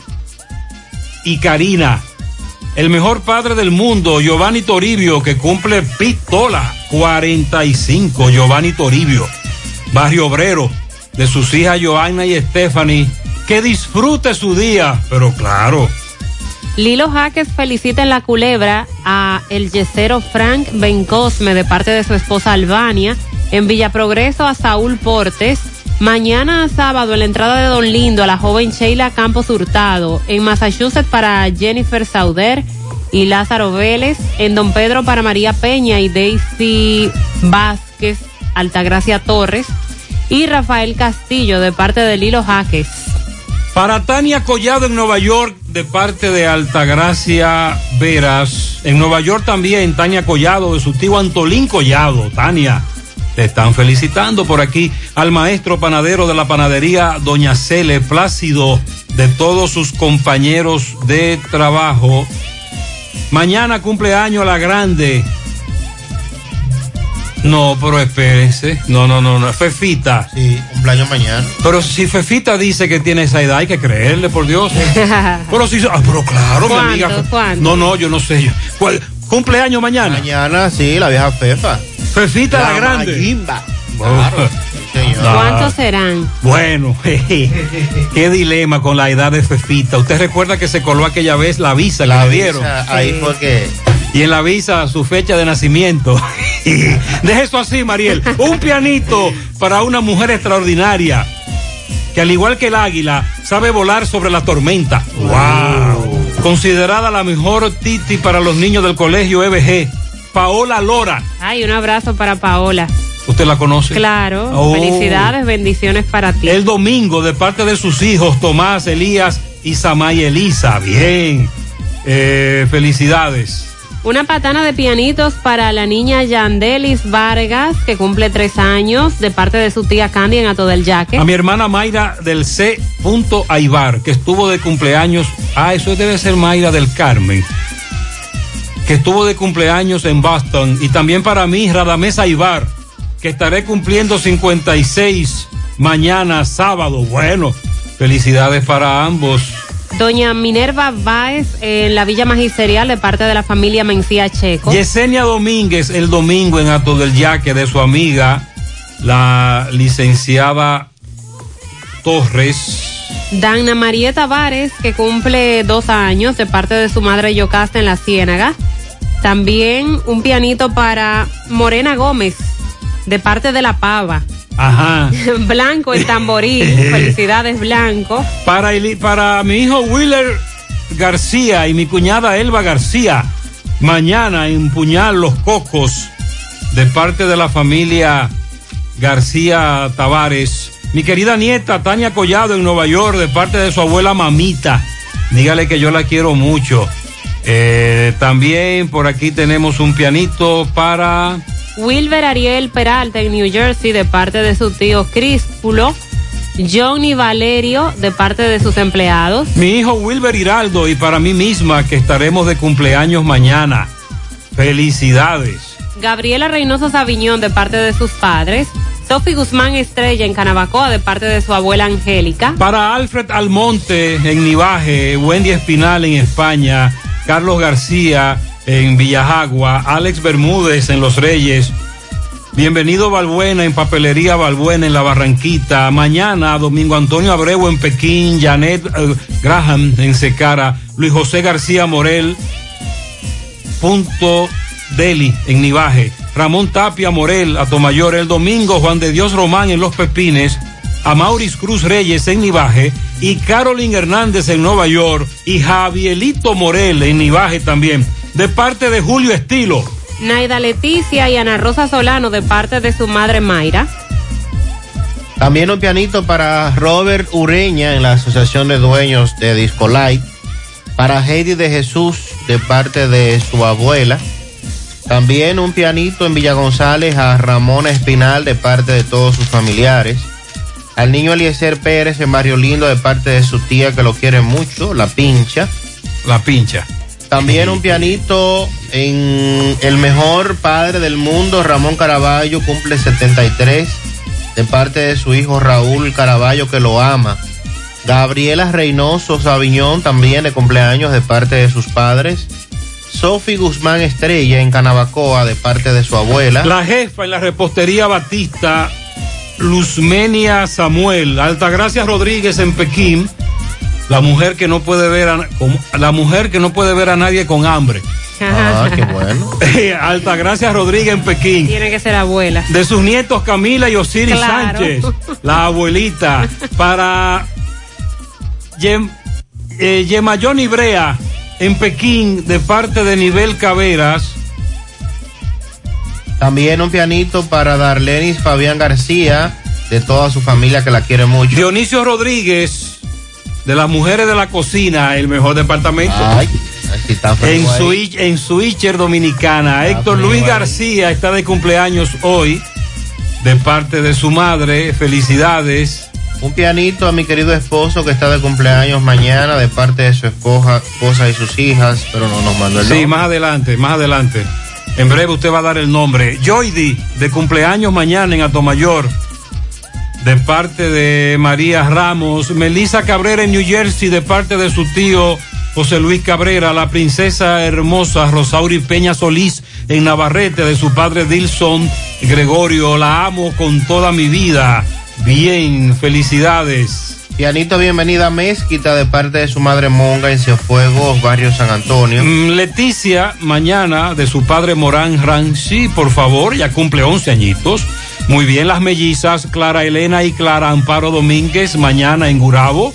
[SPEAKER 11] y Karina. El mejor padre del mundo, Giovanni Toribio, que cumple pistola 45, Giovanni Toribio. Barrio Obrero, de sus hijas Joanna y Stephanie. Que disfrute su día, pero claro,
[SPEAKER 12] Lilo Jaques felicita en la culebra a el yesero Frank Bencosme de parte de su esposa Albania. En Villa Progreso a Saúl Portes. Mañana sábado en la entrada de Don Lindo a la joven Sheila Campos Hurtado. En Massachusetts para Jennifer Sauder y Lázaro Vélez. En Don Pedro para María Peña y Daisy Vázquez, Altagracia Torres. Y Rafael Castillo de parte de Lilo Jaques.
[SPEAKER 11] Para Tania Collado en Nueva York, de parte de Altagracia Veras. En Nueva York también, Tania Collado, de su tío Antolín Collado. Tania, te están felicitando por aquí al maestro panadero de la panadería, Doña Cele Plácido, de todos sus compañeros de trabajo. Mañana cumpleaños la grande. No, pero espérense. No, no, no, no. Fefita.
[SPEAKER 23] Sí, cumpleaños mañana.
[SPEAKER 11] Pero si Fefita dice que tiene esa edad, hay que creerle, por Dios. pero si, ah, pero claro, mi
[SPEAKER 12] ¿Cuándo?
[SPEAKER 11] amiga.
[SPEAKER 12] ¿Cuándo?
[SPEAKER 11] No, no, yo no sé. Yo. ¿Cuál? ¿Cumpleaños mañana?
[SPEAKER 23] Mañana, sí, la vieja Fefa.
[SPEAKER 11] Fefita la, grande.
[SPEAKER 23] Mayimba.
[SPEAKER 11] Claro.
[SPEAKER 12] ¿Cuántos serán?
[SPEAKER 11] Bueno, qué dilema con la edad de Fefita. ¿Usted recuerda que se coló aquella vez la visa
[SPEAKER 23] La visa,
[SPEAKER 11] dieron?
[SPEAKER 23] ahí fue que-
[SPEAKER 11] Y en la visa su fecha de nacimiento. Deje eso así, Mariel. Un pianito para una mujer extraordinaria que al igual que el águila sabe volar sobre la tormenta. Wow. Considerada la mejor Titi para los niños del colegio EBG, Paola Lora.
[SPEAKER 12] Ay, un abrazo para Paola.
[SPEAKER 11] ¿Usted la conoce?
[SPEAKER 12] Claro.
[SPEAKER 11] Oh.
[SPEAKER 12] Felicidades, bendiciones para ti.
[SPEAKER 11] El domingo, de parte de sus hijos, Tomás, Elías y Samay Elisa. Bien. Eh, felicidades.
[SPEAKER 12] Una patana de pianitos para la niña Yandelis Vargas, que cumple tres años, de parte de su tía Candy en Ato del Yaque.
[SPEAKER 11] A mi hermana Mayra del C. Aibar, que estuvo de cumpleaños. Ah, eso debe ser Mayra del Carmen. Que estuvo de cumpleaños en Boston. Y también para mí, Radamés Aibar, que estaré cumpliendo 56 mañana, sábado. Bueno, felicidades para ambos.
[SPEAKER 12] Doña Minerva Báez en la Villa Magisterial de parte de la familia Mencía Checo.
[SPEAKER 11] Yesenia Domínguez el domingo en Ato del Yaque de su amiga, la licenciada Torres.
[SPEAKER 12] Dana María Tavares, que cumple dos años de parte de su madre Yocasta en la Ciénaga. También un pianito para Morena Gómez, de parte de la Pava.
[SPEAKER 11] Ajá.
[SPEAKER 12] Blanco el tamboril. Felicidades, Blanco.
[SPEAKER 11] Para, Eli- para mi hijo Willer García y mi cuñada Elba García, mañana empuñar los cocos de parte de la familia García Tavares. Mi querida nieta Tania Collado en Nueva York, de parte de su abuela Mamita. Dígale que yo la quiero mucho. Eh, también por aquí tenemos un pianito para...
[SPEAKER 12] Wilber Ariel Peralta en New Jersey de parte de su tío Críspulo. Johnny Valerio de parte de sus empleados.
[SPEAKER 11] Mi hijo Wilber Hiraldo y para mí misma que estaremos de cumpleaños mañana. Felicidades.
[SPEAKER 12] Gabriela Reynoso Sabiñón de parte de sus padres. Sofi Guzmán Estrella en Canabacoa de parte de su abuela Angélica.
[SPEAKER 11] Para Alfred Almonte en Nivaje, Wendy Espinal en España, Carlos García en Villajagua, Alex Bermúdez en Los Reyes. Bienvenido Balbuena en Papelería Balbuena en La Barranquita. Mañana Domingo Antonio Abreu en Pekín, Janet eh, Graham en Secara, Luis José García Morel, Punto Deli en Nivaje, Ramón Tapia Morel, Atomayor el domingo, Juan de Dios Román en Los Pepines, a Mauris Cruz Reyes en Nivaje y Carolyn Hernández en Nueva York y Javielito Morel en Nivaje también, de parte de Julio Estilo.
[SPEAKER 12] Naida Leticia y Ana Rosa Solano de parte de su madre Mayra.
[SPEAKER 23] También un pianito para Robert Ureña en la Asociación de Dueños de Discolite. Para Heidi de Jesús de parte de su abuela. También un pianito en Villa González a Ramón Espinal de parte de todos sus familiares. Al niño Eliezer Pérez en Barrio Lindo de parte de su tía que lo quiere mucho, la pincha.
[SPEAKER 11] La pincha.
[SPEAKER 23] También un pianito en el mejor padre del mundo, Ramón Caraballo, cumple 73, de parte de su hijo Raúl Caraballo, que lo ama. Gabriela Reynoso Sabiñón, también de cumpleaños, de parte de sus padres. Sofi Guzmán Estrella en Canabacoa, de parte de su abuela.
[SPEAKER 11] La jefa en la repostería Batista, Luzmenia Samuel, Altagracia Rodríguez en Pekín, la mujer que no puede ver a, la mujer que no puede ver a nadie con hambre.
[SPEAKER 23] Ah, qué bueno.
[SPEAKER 11] Altagracia Rodríguez en Pekín.
[SPEAKER 12] Tiene que ser abuela.
[SPEAKER 11] De sus nietos Camila y Osiris
[SPEAKER 12] Claro.
[SPEAKER 11] Sánchez, la abuelita, para Yem, eh, Yemayón Brea en Pekín, de parte de Nivel Caveras.
[SPEAKER 23] También un pianito para Darlenis Fabián García, de toda su familia que la quiere mucho.
[SPEAKER 11] Dionisio Rodríguez, de las mujeres de la cocina, el mejor departamento.
[SPEAKER 23] Ay,
[SPEAKER 11] en. Switch, en Switcher Dominicana. Héctor Luis
[SPEAKER 23] ahí.
[SPEAKER 11] García está de cumpleaños hoy, de parte de su madre. Felicidades.
[SPEAKER 23] Un pianito a mi querido esposo que está de cumpleaños mañana de parte de su esposa, esposa y sus hijas, pero no nos mandó el
[SPEAKER 11] Sí,
[SPEAKER 23] nombre.
[SPEAKER 11] más adelante, más adelante. En breve usted va a dar el nombre. Joydi, de cumpleaños mañana en Atomayor, de parte de María Ramos. Melissa Cabrera en New Jersey, de parte de su tío José Luis Cabrera. La princesa hermosa Rosauri Peña Solís en Navarrete, de su padre Dilson Gregorio. La amo con toda mi vida. Bien, felicidades.
[SPEAKER 23] Pianito bienvenida a Mezquita de parte de su madre Monga en Cienfuegos, barrio San Antonio.
[SPEAKER 11] Mm, Leticia, mañana de su padre Morán Ranchi, por favor, ya cumple 11 añitos. Muy bien, las mellizas Clara Elena y Clara Amparo Domínguez, mañana en Gurabo.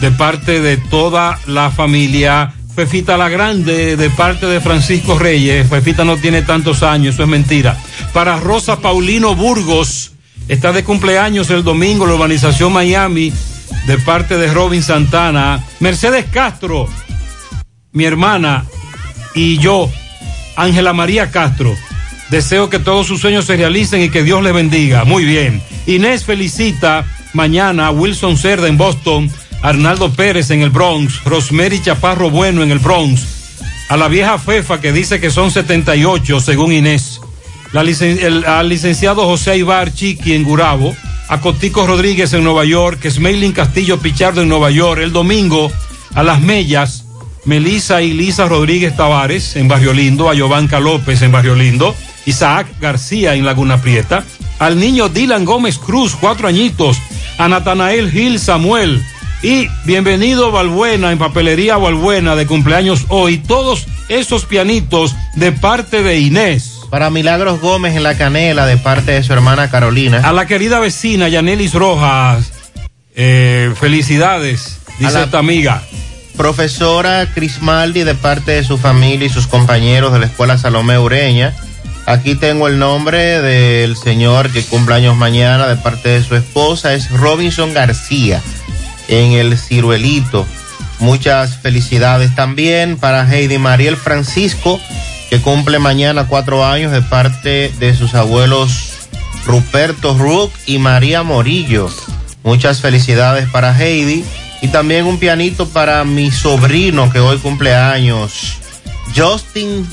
[SPEAKER 11] de parte de toda la familia. Fefita la Grande de parte de Francisco Reyes. Fefita no tiene tantos años, eso es mentira. Para Rosa Paulino Burgos, está de cumpleaños el domingo la urbanización Miami de parte de Robin Santana. Mercedes Castro, mi hermana y yo, Ángela María Castro. Deseo que todos sus sueños se realicen y que Dios les bendiga. Muy bien. Inés felicita mañana a Wilson Cerda en Boston, Arnaldo Pérez en el Bronx, Rosemary Chaparro Bueno en el Bronx, a la vieja Fefa que dice que son 78 según Inés, al licenciado José Aibar Chiqui en Gurabo, a Cotico Rodríguez en Nueva York, Smailin Castillo Pichardo en Nueva York, el domingo a Las Mellas, Melisa y Lisa Rodríguez Tavares en Barrio Lindo, a Giovanca López en Barrio Lindo, Isaac García en Laguna Prieta, al niño Dylan Gómez Cruz, cuatro añitos, a Natanael Gil Samuel y bienvenido Balbuena en Papelería Balbuena de cumpleaños hoy, todos esos pianitos de parte de Inés.
[SPEAKER 23] Para Milagros Gómez en la canela de parte de su hermana Carolina.
[SPEAKER 11] A la querida vecina Yanelis Rojas, eh, felicidades, dice esta amiga.
[SPEAKER 23] Profesora Crismaldi de parte de su familia y sus compañeros de la Escuela Salomé Ureña. Aquí tengo el nombre del señor que cumple años mañana de parte de su esposa. Es Robinson García en el Ciruelito. Muchas felicidades también para Heidi Mariel Francisco que cumple mañana cuatro años de parte de sus abuelos Ruperto Rook y María Morillo. Muchas felicidades para Heidi y también un pianito para mi sobrino que hoy cumple años, Justin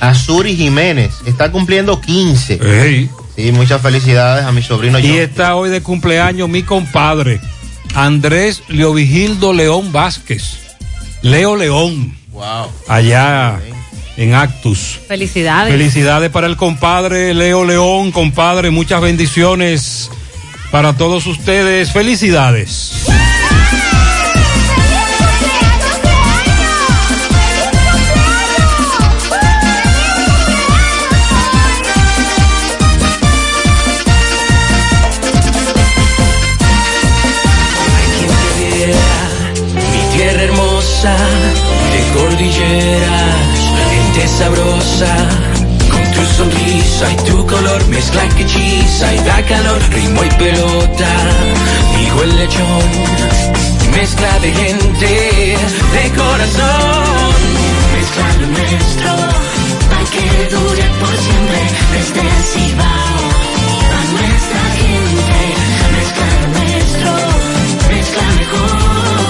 [SPEAKER 23] Azuri Jiménez. Está cumpliendo 15. Sí, muchas felicidades a mi sobrino
[SPEAKER 11] Y
[SPEAKER 23] Justin.
[SPEAKER 11] está hoy de cumpleaños mi compadre, Andrés Leovigildo León Vázquez. Leo León.
[SPEAKER 23] Wow.
[SPEAKER 11] Allá en Actus.
[SPEAKER 12] Felicidades.
[SPEAKER 11] Felicidades para el compadre Leo León, compadre, muchas bendiciones para todos ustedes. Felicidades.
[SPEAKER 18] mi tierra hermosa, de cordilleras, sabrosa, con tu sonrisa y tu color, mezcla que hechiza y da calor, ritmo y pelota, digo el lechón, mezcla de gente, de corazón, mezcla lo nuestro, para que dure por siempre, desde el Cibao, nuestra gente, mezcla lo nuestro, mezcla mejor,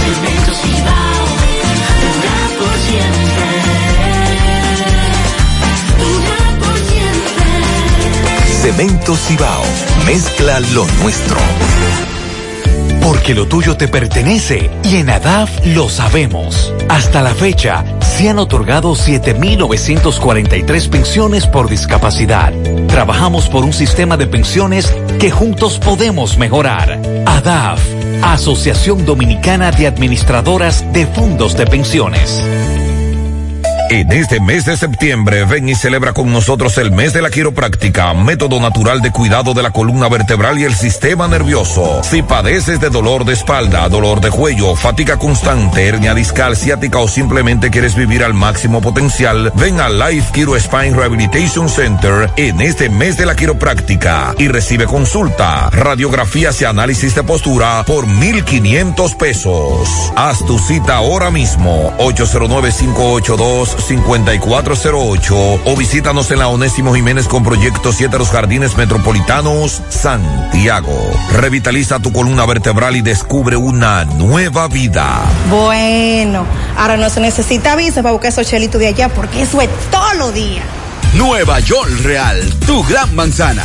[SPEAKER 18] Cemento Cibao, dura por siempre,
[SPEAKER 46] Cemento Cibao, mezcla lo nuestro. Porque lo tuyo te pertenece y en ADAF lo sabemos. Hasta la fecha, se han otorgado 7.943 pensiones por discapacidad. Trabajamos por un sistema de pensiones que juntos podemos mejorar. ADAF, Asociación Dominicana de Administradoras de Fondos de Pensiones.
[SPEAKER 4] En este mes de septiembre, ven y celebra con nosotros el mes de la quiropráctica, método natural de cuidado de la columna vertebral y el sistema nervioso. Si padeces de dolor de espalda, dolor de cuello, fatiga constante, hernia discal, ciática o simplemente quieres vivir al máximo potencial, ven a Life Kiro Spine Rehabilitation Center en este mes de la quiropráctica y recibe consulta, radiografías y análisis de postura por 1,500 pesos. Haz tu cita ahora mismo, 809-582-5408 o visítanos en la Onésimo Jiménez con Proyecto 7 Los Jardines Metropolitanos, Santiago. Revitaliza tu columna vertebral y descubre una nueva vida.
[SPEAKER 47] Bueno, ahora no se necesita visa para buscar esos chelitos de allá porque eso es todos los días.
[SPEAKER 48] Nueva York Real, tu gran manzana.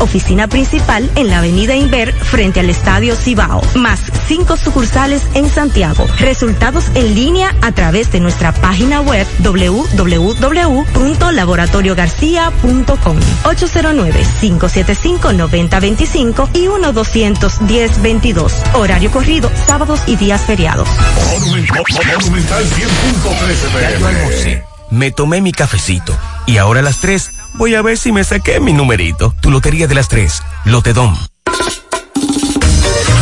[SPEAKER 49] Oficina principal en la Avenida Inver frente al Estadio Cibao, más cinco sucursales en Santiago. Resultados en línea a través de nuestra página web www.laboratoriogarcia.com 809-575-9025 y 1-210-22. Horario corrido, sábados y días feriados.
[SPEAKER 15] Monumental 100.13
[SPEAKER 33] Ya yo almorcé, me tomé mi cafecito y ahora a las 3 voy a ver si me saqué mi numerito. Tu lotería de las 3, Lotedom.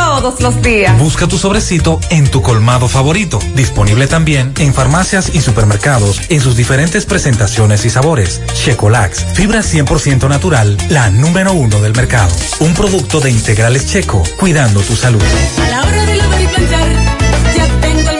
[SPEAKER 48] todos los días.
[SPEAKER 50] Busca tu sobrecito en tu colmado favorito. Disponible también en farmacias y supermercados en sus diferentes presentaciones y sabores. Checolax, fibra 100% natural, la número uno del mercado. Un producto de integrales checo, cuidando tu salud.
[SPEAKER 18] A la hora de lavar y planchar, ya tengo el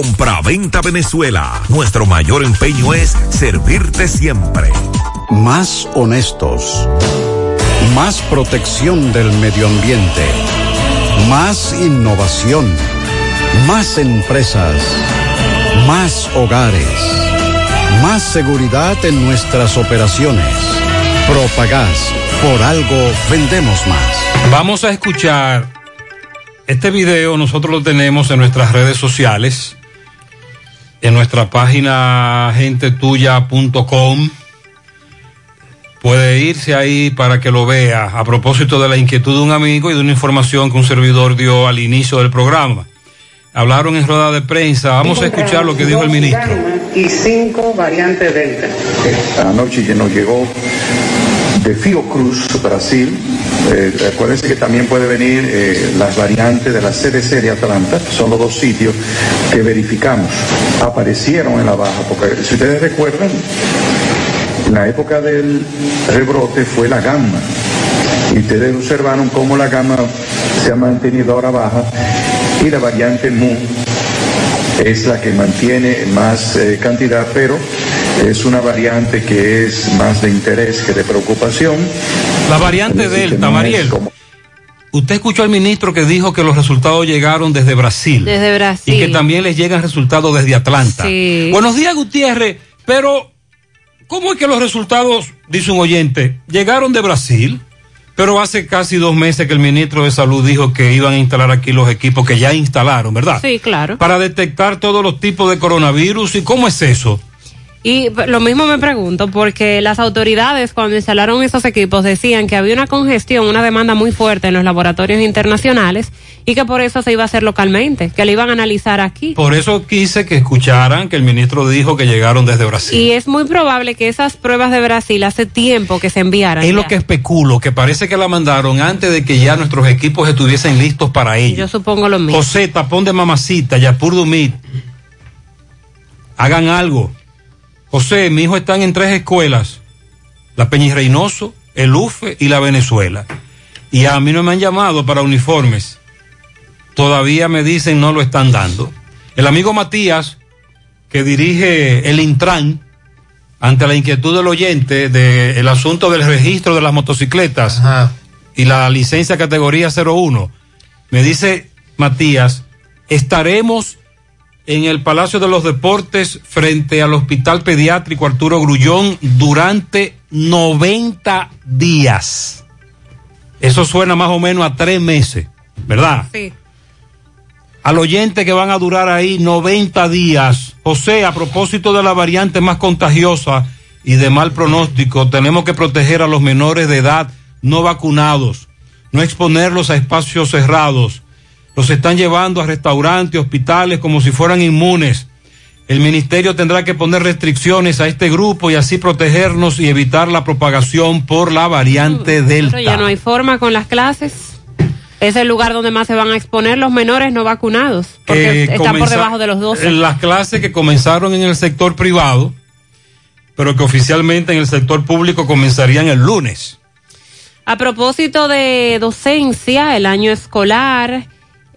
[SPEAKER 4] Compra-venta Venezuela. Nuestro mayor empeño es servirte siempre.
[SPEAKER 51] Más honestos. Más protección del medio ambiente. Más innovación. Más empresas. Más hogares. Más seguridad en nuestras operaciones. Propagás. Por algo vendemos más.
[SPEAKER 11] Vamos a escuchar este video, nosotros lo tenemos en nuestras redes sociales, en nuestra página gentetuya.com. Puede irse ahí para que lo vea a propósito de la inquietud de un amigo y de una información que un servidor dio al inicio del programa. Hablaron en rueda de prensa, vamos a escuchar lo que dijo el ministro.
[SPEAKER 52] Y cinco variantes Delta.
[SPEAKER 53] Anoche ya nos llegó de Fiocruz, Brasil. Eh, acuérdense que también puede venir eh, las variantes de la CDC de Atlanta, son los dos sitios que verificamos. Aparecieron en la baja, porque si ustedes recuerdan, la época del rebrote fue la gamma. Y ustedes observaron cómo la gamma se ha mantenido ahora baja y la variante mu es la que mantiene más eh, cantidad, pero es una variante que es más de interés que de preocupación.
[SPEAKER 11] La variante Delta,
[SPEAKER 53] no
[SPEAKER 11] Mariel.
[SPEAKER 53] como-
[SPEAKER 11] Usted escuchó al ministro que dijo que los resultados llegaron desde Brasil.
[SPEAKER 12] Desde Brasil.
[SPEAKER 11] Y que también les llegan resultados desde Atlanta.
[SPEAKER 12] Sí.
[SPEAKER 11] Buenos días, Gutiérrez. Pero, ¿cómo es que los resultados, dice un oyente, llegaron de Brasil? Pero hace casi dos meses que el ministro de Salud dijo que iban a instalar aquí los equipos que ya instalaron, ¿verdad?
[SPEAKER 12] Sí, claro.
[SPEAKER 11] Para detectar todos los tipos de coronavirus. ¿Y cómo es eso?
[SPEAKER 12] Y lo mismo me pregunto, porque las autoridades cuando instalaron esos equipos decían que había una congestión, una demanda muy fuerte en los laboratorios internacionales y que por eso se iba a hacer localmente, que lo iban a analizar aquí.
[SPEAKER 11] Por eso quise que escucharan que el ministro dijo que llegaron desde Brasil.
[SPEAKER 12] Y es muy probable que esas pruebas de Brasil hace tiempo que se enviaran.
[SPEAKER 11] Es lo
[SPEAKER 12] ya.
[SPEAKER 11] que especulo, que parece que la mandaron antes de que ya nuestros equipos estuviesen listos para ello.
[SPEAKER 12] Yo supongo lo mismo.
[SPEAKER 11] José, tapón de mamacita, Yapur Dumit. Hagan algo. José, mi hijo están en tres escuelas. La Peña Reynoso, el UFE y la Venezuela. Y a mí no me han llamado para uniformes. Todavía me dicen no lo están dando. El amigo Matías, que dirige el Intran, ante la inquietud del oyente del asunto del registro de las motocicletas y la licencia categoría 01, me dice Matías, estaremos en el Palacio de los Deportes frente al Hospital Pediátrico Arturo Grullón durante 90 días. Eso suena más o menos a tres meses, ¿verdad?
[SPEAKER 12] Sí.
[SPEAKER 11] Al oyente que van a durar ahí 90 días. José, a propósito de la variante más contagiosa y de mal pronóstico, tenemos que proteger a los menores de edad no vacunados, no exponerlos a espacios cerrados. Los están llevando a restaurantes, hospitales como si fueran inmunes. El ministerio tendrá que poner restricciones a este grupo y así protegernos y evitar la propagación por la variante Delta.
[SPEAKER 12] Pero ya no hay forma con las clases. Es el lugar donde más se van a exponer los menores no vacunados, porque
[SPEAKER 11] Eh,
[SPEAKER 12] están por debajo de los 12.
[SPEAKER 11] en Las clases que comenzaron en el sector privado, pero que oficialmente en el sector público comenzarían el lunes.
[SPEAKER 12] A propósito de docencia, el año escolar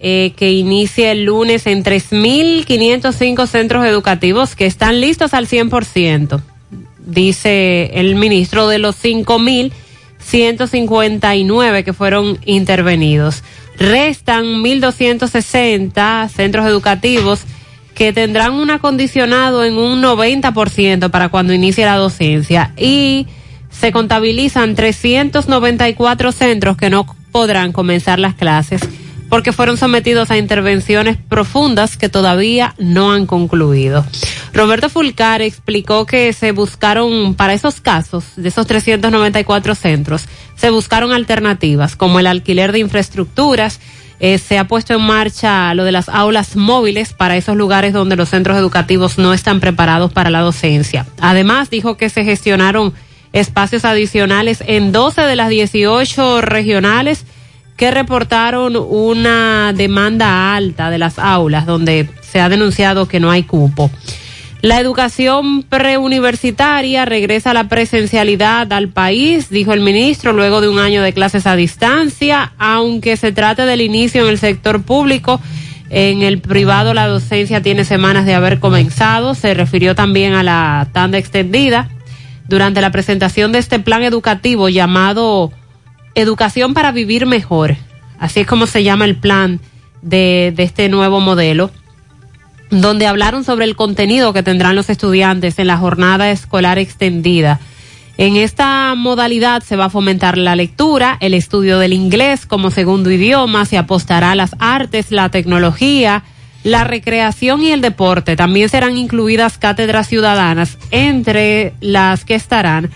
[SPEAKER 12] eh, que inicia el lunes en 3.505 centros educativos que están listos al 100%, dice el ministro de los 5.159 que fueron intervenidos. Restan 1.260 centros educativos que tendrán un acondicionado en un 90% para cuando inicie la docencia y se contabilizan 394 centros que no podrán comenzar las clases porque fueron sometidos a intervenciones profundas que todavía no han concluido. Roberto Fulcar explicó que se buscaron, para esos casos, de esos 394 centros, se buscaron alternativas como el alquiler de infraestructuras, eh, se ha puesto en marcha lo de las aulas móviles para esos lugares donde los centros educativos no están preparados para la docencia. Además, dijo que se gestionaron espacios adicionales en 12 de las 18 regionales que reportaron una demanda alta de las aulas donde se ha denunciado que no hay cupo. La educación preuniversitaria regresa a la presencialidad al país, dijo el ministro, luego de un año de clases a distancia, aunque se trate del inicio en el sector público. En el privado la docencia tiene semanas de haber comenzado. Se refirió también a la tanda extendida durante la presentación de este plan educativo llamado Educación para Vivir Mejor. Así es como se llama el plan de, de este nuevo modelo donde hablaron sobre el contenido que tendrán los estudiantes en la jornada escolar extendida. En esta modalidad se va a fomentar la lectura, el estudio del inglés como segundo idioma, se apostará a las artes, la tecnología, la recreación y el deporte. También serán incluidas cátedras ciudadanas, entre las que estarán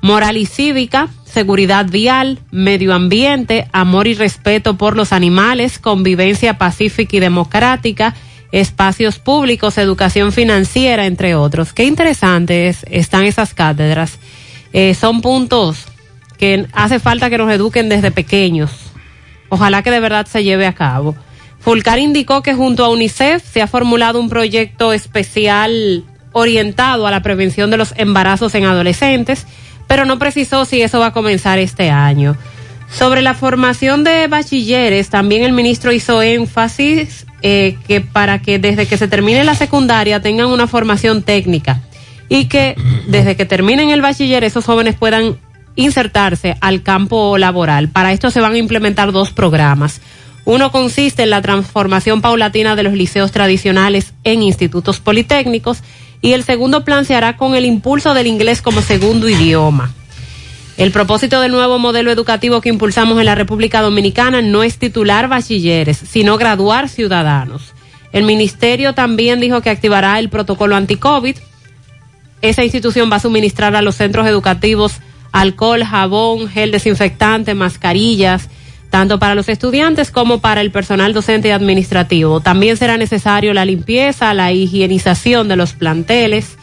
[SPEAKER 12] moral y cívica, seguridad vial, medio ambiente, amor y respeto por los animales, convivencia pacífica y democrática, espacios públicos, educación financiera, entre otros. Qué interesantes están esas cátedras. Eh, son puntos que hace falta que nos eduquen desde pequeños. Ojalá que de verdad se lleve a cabo. Fulcar indicó que junto a UNICEF se ha formulado un proyecto especial orientado a la prevención de los embarazos en adolescentes, pero no precisó si eso va a comenzar este año. Sobre la formación de bachilleres, también el ministro hizo énfasis eh, que para que desde que se termine la secundaria tengan una formación técnica y que desde que terminen el bachiller esos jóvenes puedan insertarse al campo laboral. Para esto se van a implementar dos programas. Uno consiste en la transformación paulatina de los liceos tradicionales en institutos politécnicos y el segundo plan se hará con el impulso del inglés como segundo idioma. El propósito del nuevo modelo educativo que impulsamos en la República Dominicana no es titular bachilleres, sino graduar ciudadanos. El ministerio también dijo que activará el protocolo anti-COVID Esa institución va a suministrar a los centros educativos alcohol, jabón, gel desinfectante, mascarillas, tanto para los estudiantes como para el personal docente y administrativo. También será necesario la limpieza, la higienización de los planteles.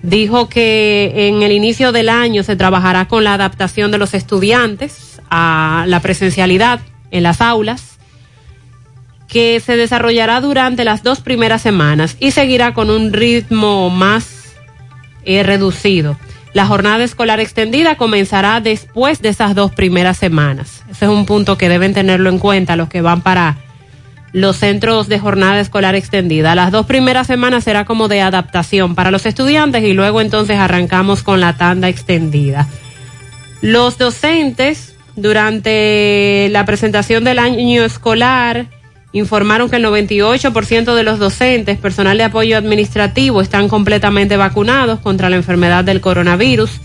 [SPEAKER 12] Dijo que en el inicio del año se trabajará con la adaptación de los estudiantes a la presencialidad en las aulas, que se desarrollará durante las dos primeras semanas y seguirá con un ritmo más eh, reducido. La jornada escolar extendida comenzará después de esas dos primeras semanas. Ese es un punto que deben tenerlo en cuenta los que van para los centros de jornada escolar extendida. Las dos primeras semanas será como de adaptación para los estudiantes y luego entonces arrancamos con la tanda extendida. Los docentes durante la presentación del año escolar informaron que el 98% de los docentes, personal de apoyo administrativo, están completamente vacunados contra la enfermedad del coronavirus.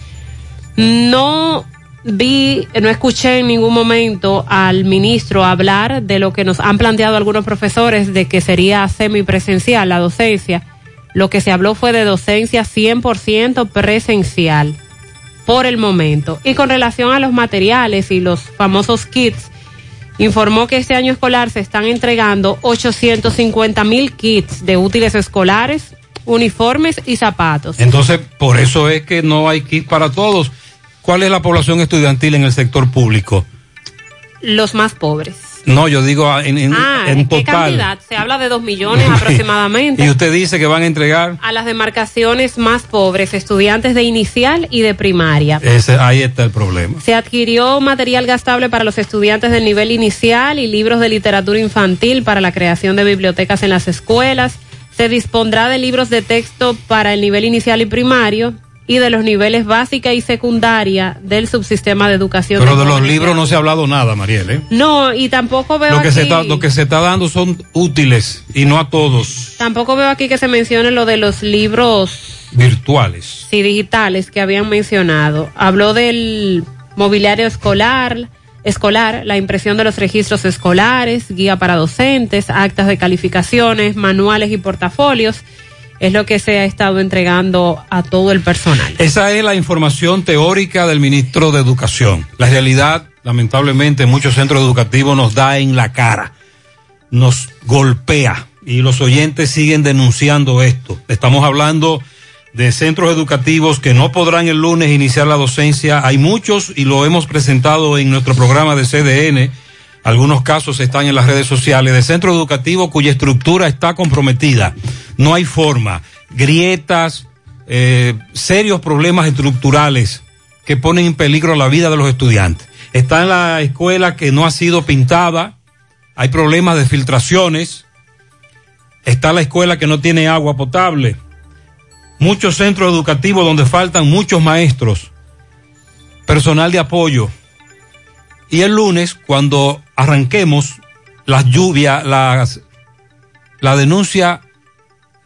[SPEAKER 12] No vi, no escuché en ningún momento al ministro hablar de lo que nos han planteado algunos profesores de que sería semipresencial la docencia. Lo que se habló fue de docencia 100% presencial por el momento. Y con relación a los materiales y los famosos kits, informó que este año escolar se están entregando 850 mil kits de útiles escolares, uniformes y zapatos.
[SPEAKER 11] Entonces, por eso es que no hay kit para todos. ¿Cuál es la población estudiantil en el sector público?
[SPEAKER 12] Los más pobres.
[SPEAKER 11] No, yo digo en, en,
[SPEAKER 12] ah,
[SPEAKER 11] en
[SPEAKER 12] ¿qué
[SPEAKER 11] total.
[SPEAKER 12] cantidad? Se habla de dos millones aproximadamente.
[SPEAKER 11] Y usted dice que van a entregar.
[SPEAKER 12] A las demarcaciones más pobres, estudiantes de inicial y de primaria.
[SPEAKER 11] Ese, ahí está el problema.
[SPEAKER 12] Se adquirió material gastable para los estudiantes del nivel inicial y libros de literatura infantil para la creación de bibliotecas en las escuelas. Se dispondrá de libros de texto para el nivel inicial y primario y de los niveles básica y secundaria del subsistema de educación.
[SPEAKER 11] Pero de los libros no se ha hablado nada, Mariel. ¿eh?
[SPEAKER 12] No, y tampoco veo
[SPEAKER 11] Lo que,
[SPEAKER 12] aquí,
[SPEAKER 11] se está, lo que se está dando son útiles y no a todos
[SPEAKER 12] tampoco veo aquí que se mencione lo de los libros
[SPEAKER 11] virtuales.
[SPEAKER 12] sí, digitales que habían mencionado. Habló del mobiliario escolar, escolar, la impresión de los registros escolares, guía para docentes, actas de calificaciones, manuales y portafolios. Es lo que se ha estado entregando a todo el personal.
[SPEAKER 11] Esa es la información teórica del ministro de Educación. La realidad, lamentablemente, en muchos centros educativos nos da en la cara, nos golpea y los oyentes siguen denunciando esto. Estamos hablando de centros educativos que no podrán el lunes iniciar la docencia. Hay muchos y lo hemos presentado en nuestro programa de CDN. Algunos casos están en las redes sociales de centro educativo cuya estructura está comprometida. No hay forma. Grietas, eh, serios problemas estructurales que ponen en peligro la vida de los estudiantes. Está en la escuela que no ha sido pintada. Hay problemas de filtraciones. Está la escuela que no tiene agua potable. Muchos centros educativos donde faltan muchos maestros. Personal de apoyo. Y el lunes, cuando arranquemos las lluvias, las, la denuncia,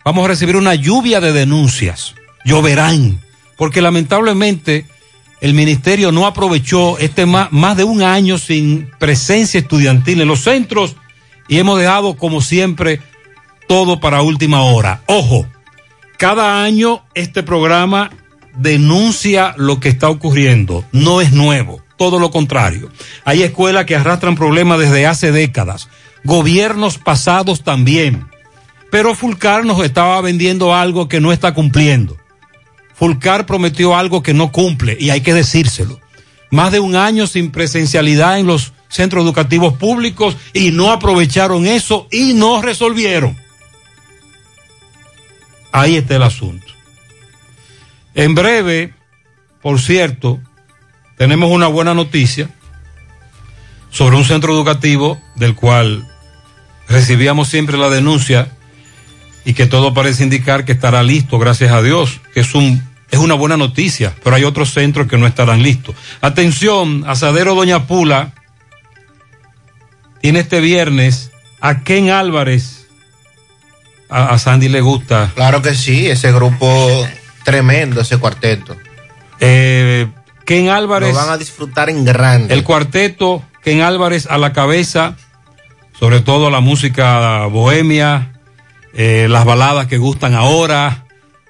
[SPEAKER 11] vamos a recibir una lluvia de denuncias. Lloverán. Porque lamentablemente el ministerio no aprovechó este más, más de un año sin presencia estudiantil en los centros y hemos dejado, como siempre, todo para última hora. Ojo, cada año este programa denuncia lo que está ocurriendo. No es nuevo, todo lo contrario. Hay escuelas que arrastran problemas desde hace décadas, gobiernos pasados también. Pero Fulcar nos estaba vendiendo algo que no está cumpliendo. Fulcar prometió algo que no cumple y hay que decírselo. Más de un año sin presencialidad en los centros educativos públicos y no aprovecharon eso y no resolvieron. Ahí está el asunto. En breve, por cierto, tenemos una buena noticia sobre un centro educativo del cual recibíamos siempre la denuncia y que todo parece indicar que estará listo, gracias a Dios, que es un es una buena noticia, pero hay otros centros que no estarán listos. Atención, Asadero Doña Pula tiene este viernes a Ken Álvarez. A, a Sandy le gusta.
[SPEAKER 23] Claro que sí, ese grupo tremendo, ese cuarteto.
[SPEAKER 11] Eh, Ken Álvarez.
[SPEAKER 23] Lo van a disfrutar en grande.
[SPEAKER 11] El cuarteto, Ken Álvarez a la cabeza, sobre todo la música bohemia, eh, las baladas que gustan ahora,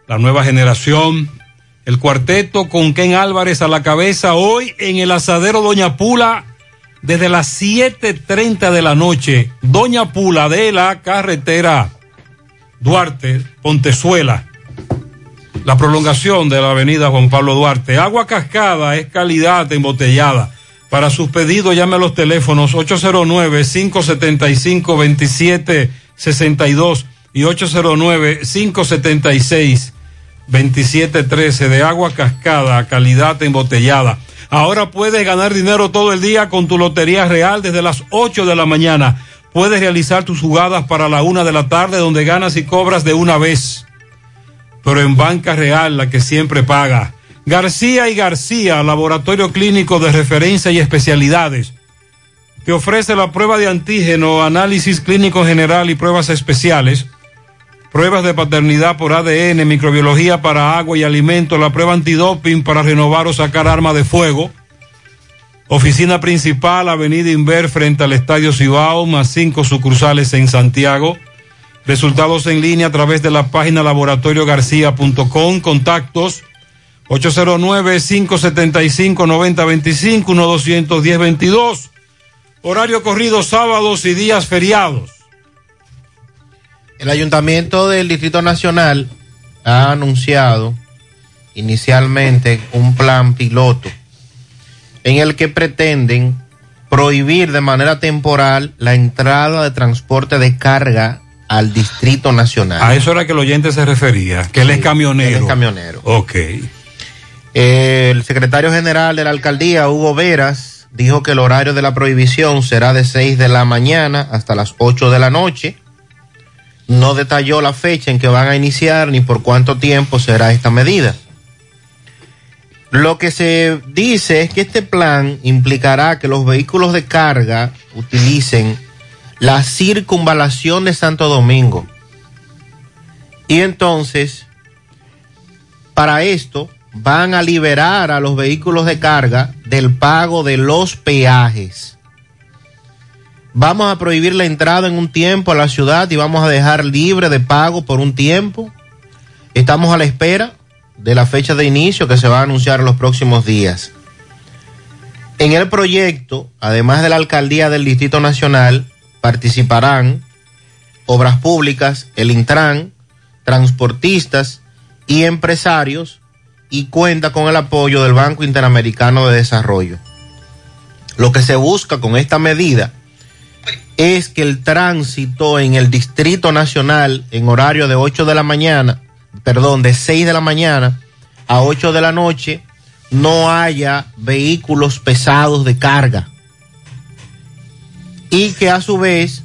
[SPEAKER 11] la nueva generación. El cuarteto con Ken Álvarez a la cabeza hoy en el asadero Doña Pula desde las 7.30 de la noche. Doña Pula de la carretera Duarte, Pontezuela. La prolongación de la avenida Juan Pablo Duarte. Agua cascada es calidad embotellada. Para sus pedidos llame a los teléfonos 809-575-2762 y 809-576-2713 de agua cascada, calidad embotellada. Ahora puedes ganar dinero todo el día con tu Lotería Real desde las 8 de la mañana. Puedes realizar tus jugadas para la una de la tarde donde ganas y cobras de una vez. Pero en Banca Real, la que siempre paga. García y García, laboratorio clínico de referencia y especialidades. Te ofrece la prueba de antígeno, análisis clínico general y pruebas especiales. Pruebas de paternidad por ADN, microbiología para agua y alimento, la prueba antidoping para renovar o sacar arma de fuego. Oficina principal, Avenida Inver, frente al Estadio Cibao, más cinco sucursales en Santiago. Resultados en línea a través de la página laboratoriogarcía.com. Contactos 809-575-9025, 1-210-22. Horario corrido sábados y días feriados.
[SPEAKER 23] El Ayuntamiento del Distrito Nacional ha anunciado inicialmente un plan piloto en el que pretenden prohibir de manera temporal la entrada de transporte de carga al Distrito Nacional.
[SPEAKER 11] A eso era que el oyente se refería, que él es camionero.
[SPEAKER 23] Él es camionero.
[SPEAKER 11] Ok.
[SPEAKER 23] El secretario general de la alcaldía, Hugo Veras, dijo que el horario de la prohibición será de 6 de la mañana hasta las 8 de la noche. No detalló la fecha en que van a iniciar ni por cuánto tiempo será esta medida. Lo que se dice es que este plan implicará que los vehículos de carga utilicen la circunvalación de Santo Domingo. Y entonces, para esto, van a liberar a los vehículos de carga del pago de los peajes. Vamos a prohibir la entrada en un tiempo a la ciudad y vamos a dejar libre de pago por un tiempo. Estamos a la espera de la fecha de inicio que se va a anunciar en los próximos días. En el proyecto, además de la alcaldía del Distrito Nacional, participarán obras públicas, el Intran, transportistas y empresarios y cuenta con el apoyo del Banco Interamericano de Desarrollo. Lo que se busca con esta medida es que el tránsito en el Distrito Nacional en horario de 8 de la mañana, perdón, de 6 de la mañana a 8 de la noche, no haya vehículos pesados de carga. Y que a su vez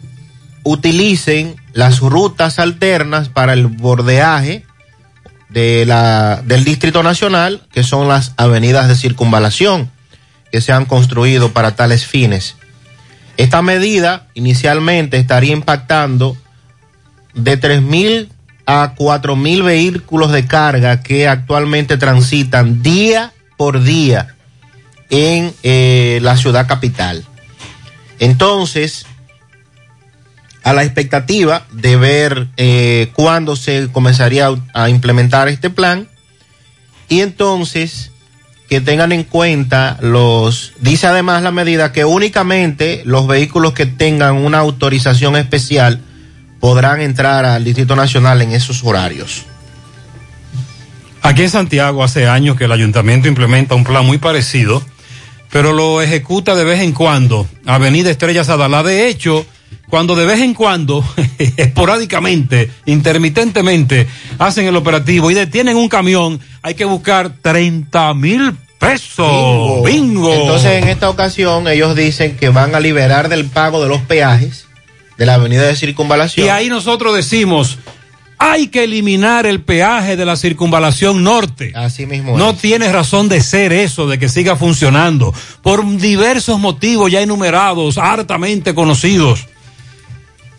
[SPEAKER 23] utilicen las rutas alternas para el bordeaje de la, del Distrito Nacional, que son las avenidas de circunvalación que se han construido para tales fines. Esta medida inicialmente estaría impactando de 3.000 a 4.000 vehículos de carga que actualmente transitan día por día en eh, la ciudad capital. Entonces, a la expectativa de ver eh, cuándo se comenzaría a implementar este plan y entonces que tengan en cuenta los, dice además la medida que únicamente los vehículos que tengan una autorización especial podrán entrar al Distrito Nacional en esos horarios.
[SPEAKER 11] Aquí en Santiago hace años que el ayuntamiento implementa un plan muy parecido, pero lo ejecuta de vez en cuando. Avenida Estrellas Adalá, de hecho, cuando de vez en cuando, esporádicamente, intermitentemente, hacen el operativo y detienen un camión, hay que buscar 30 mil pesos. Bingo.
[SPEAKER 23] Entonces, en esta ocasión, ellos dicen que van a liberar del pago de los peajes de la avenida de circunvalación.
[SPEAKER 11] Y ahí nosotros decimos, hay que eliminar el peaje de la circunvalación norte.
[SPEAKER 23] Así mismo.
[SPEAKER 11] No
[SPEAKER 23] es.
[SPEAKER 11] tiene razón de ser eso, de que siga funcionando, por diversos motivos ya enumerados, hartamente conocidos.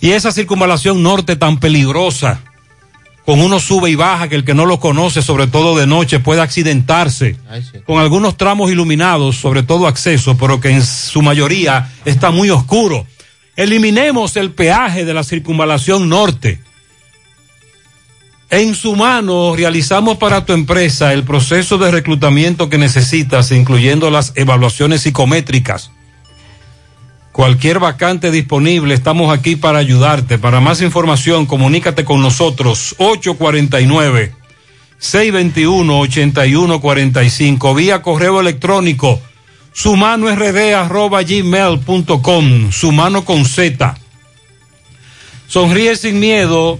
[SPEAKER 11] Y esa circunvalación norte tan peligrosa, con uno sube y baja, que el que no lo conoce, sobre todo de noche, puede accidentarse,
[SPEAKER 23] Ay, sí.
[SPEAKER 11] con algunos tramos iluminados, sobre todo acceso, pero que en su mayoría está muy oscuro. Eliminemos el peaje de la circunvalación norte. En su mano realizamos para tu empresa el proceso de reclutamiento que necesitas, incluyendo las evaluaciones psicométricas. Cualquier vacante disponible, estamos aquí para ayudarte. Para más información, comunícate con nosotros 849 621 8145 vía correo electrónico sumano rd arroba gmail.com sumano con z. Sonríe sin miedo.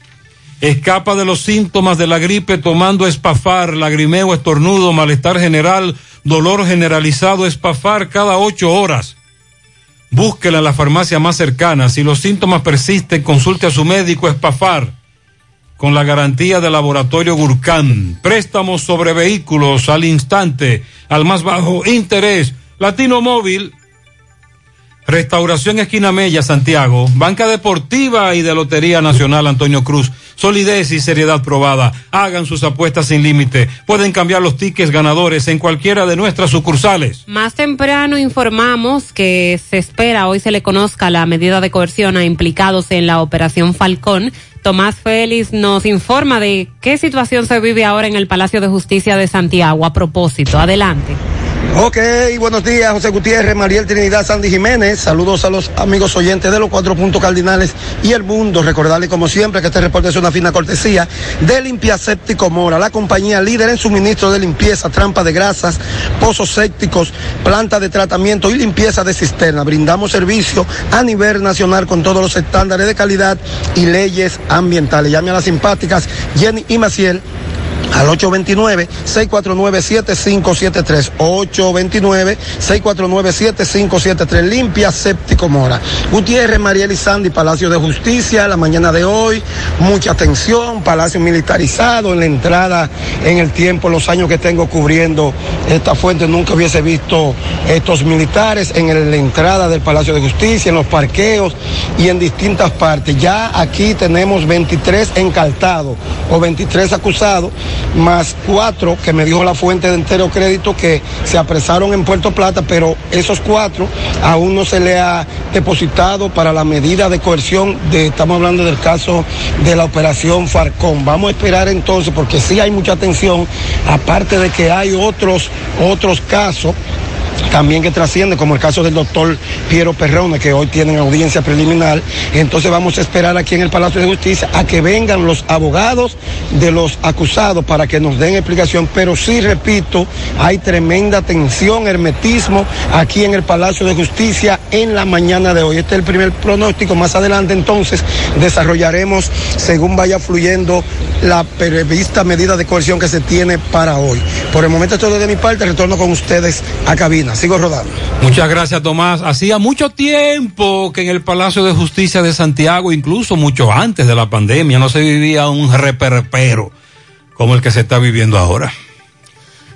[SPEAKER 11] Escapa de los síntomas de la gripe tomando espafar, lagrimeo, estornudo, malestar general, dolor generalizado, espafar cada ocho horas. Búsquela en la farmacia más cercana. Si los síntomas persisten, consulte a su médico espafar con la garantía del laboratorio Gurkhan. Préstamos sobre vehículos al instante, al más bajo interés. Latino Móvil, Restauración Esquina Mella, Santiago, Banca Deportiva y de Lotería Nacional Antonio Cruz. Solidez y seriedad probada. Hagan sus apuestas sin límite. Pueden cambiar los tickets ganadores en cualquiera de nuestras sucursales.
[SPEAKER 12] Más temprano informamos que se espera hoy se le conozca la medida de coerción a implicados en la operación Falcón. Tomás Félix nos informa de qué situación se vive ahora en el Palacio de Justicia de Santiago. A propósito, adelante.
[SPEAKER 28] Ok, buenos días, José Gutiérrez, Mariel Trinidad, Sandy Jiménez. Saludos a los amigos oyentes de los cuatro puntos cardinales y el mundo. Recordarles, como siempre, que este reporte es una fina cortesía de Limpia Séptico Mora, la compañía líder en suministro de limpieza, trampa de grasas, pozos sépticos, planta de tratamiento y limpieza de cisterna. Brindamos servicio a nivel nacional con todos los estándares de calidad y leyes ambientales. Llame a las simpáticas Jenny y Maciel al 829-649-7573. 829-649-7573. Limpia Séptico Mora. Gutiérrez, Mariel y Sandy, Palacio de Justicia, la mañana de hoy. Mucha atención, Palacio militarizado en la entrada, en el tiempo, los años que tengo cubriendo esta fuente, nunca hubiese visto estos militares en la entrada del Palacio de Justicia, en los parqueos y en distintas partes. Ya aquí tenemos 23 encartados o 23 acusados más cuatro que me dijo la fuente de entero crédito que se apresaron en Puerto Plata, pero esos cuatro aún no se le ha depositado para la medida de coerción de, estamos hablando del caso de la operación Farcón. Vamos a esperar entonces, porque sí hay mucha atención, aparte de que hay otros, otros casos también que trasciende, como el caso del doctor Piero Perrone, que hoy tienen audiencia preliminar. Entonces vamos a esperar aquí en el Palacio de Justicia a que vengan los abogados de los acusados para que nos den explicación. Pero sí, repito, hay tremenda tensión, hermetismo aquí en el Palacio de Justicia en la mañana de hoy. Este es el primer pronóstico. Más adelante entonces desarrollaremos, según vaya fluyendo, la prevista medida de coerción que se tiene para hoy. Por el momento esto es de mi parte, retorno con ustedes a cabina. Sigo rodando.
[SPEAKER 11] Muchas gracias, Tomás. Hacía mucho tiempo que en el Palacio de Justicia de Santiago, incluso mucho antes de la pandemia, no se vivía un reperpero como el que se está viviendo ahora.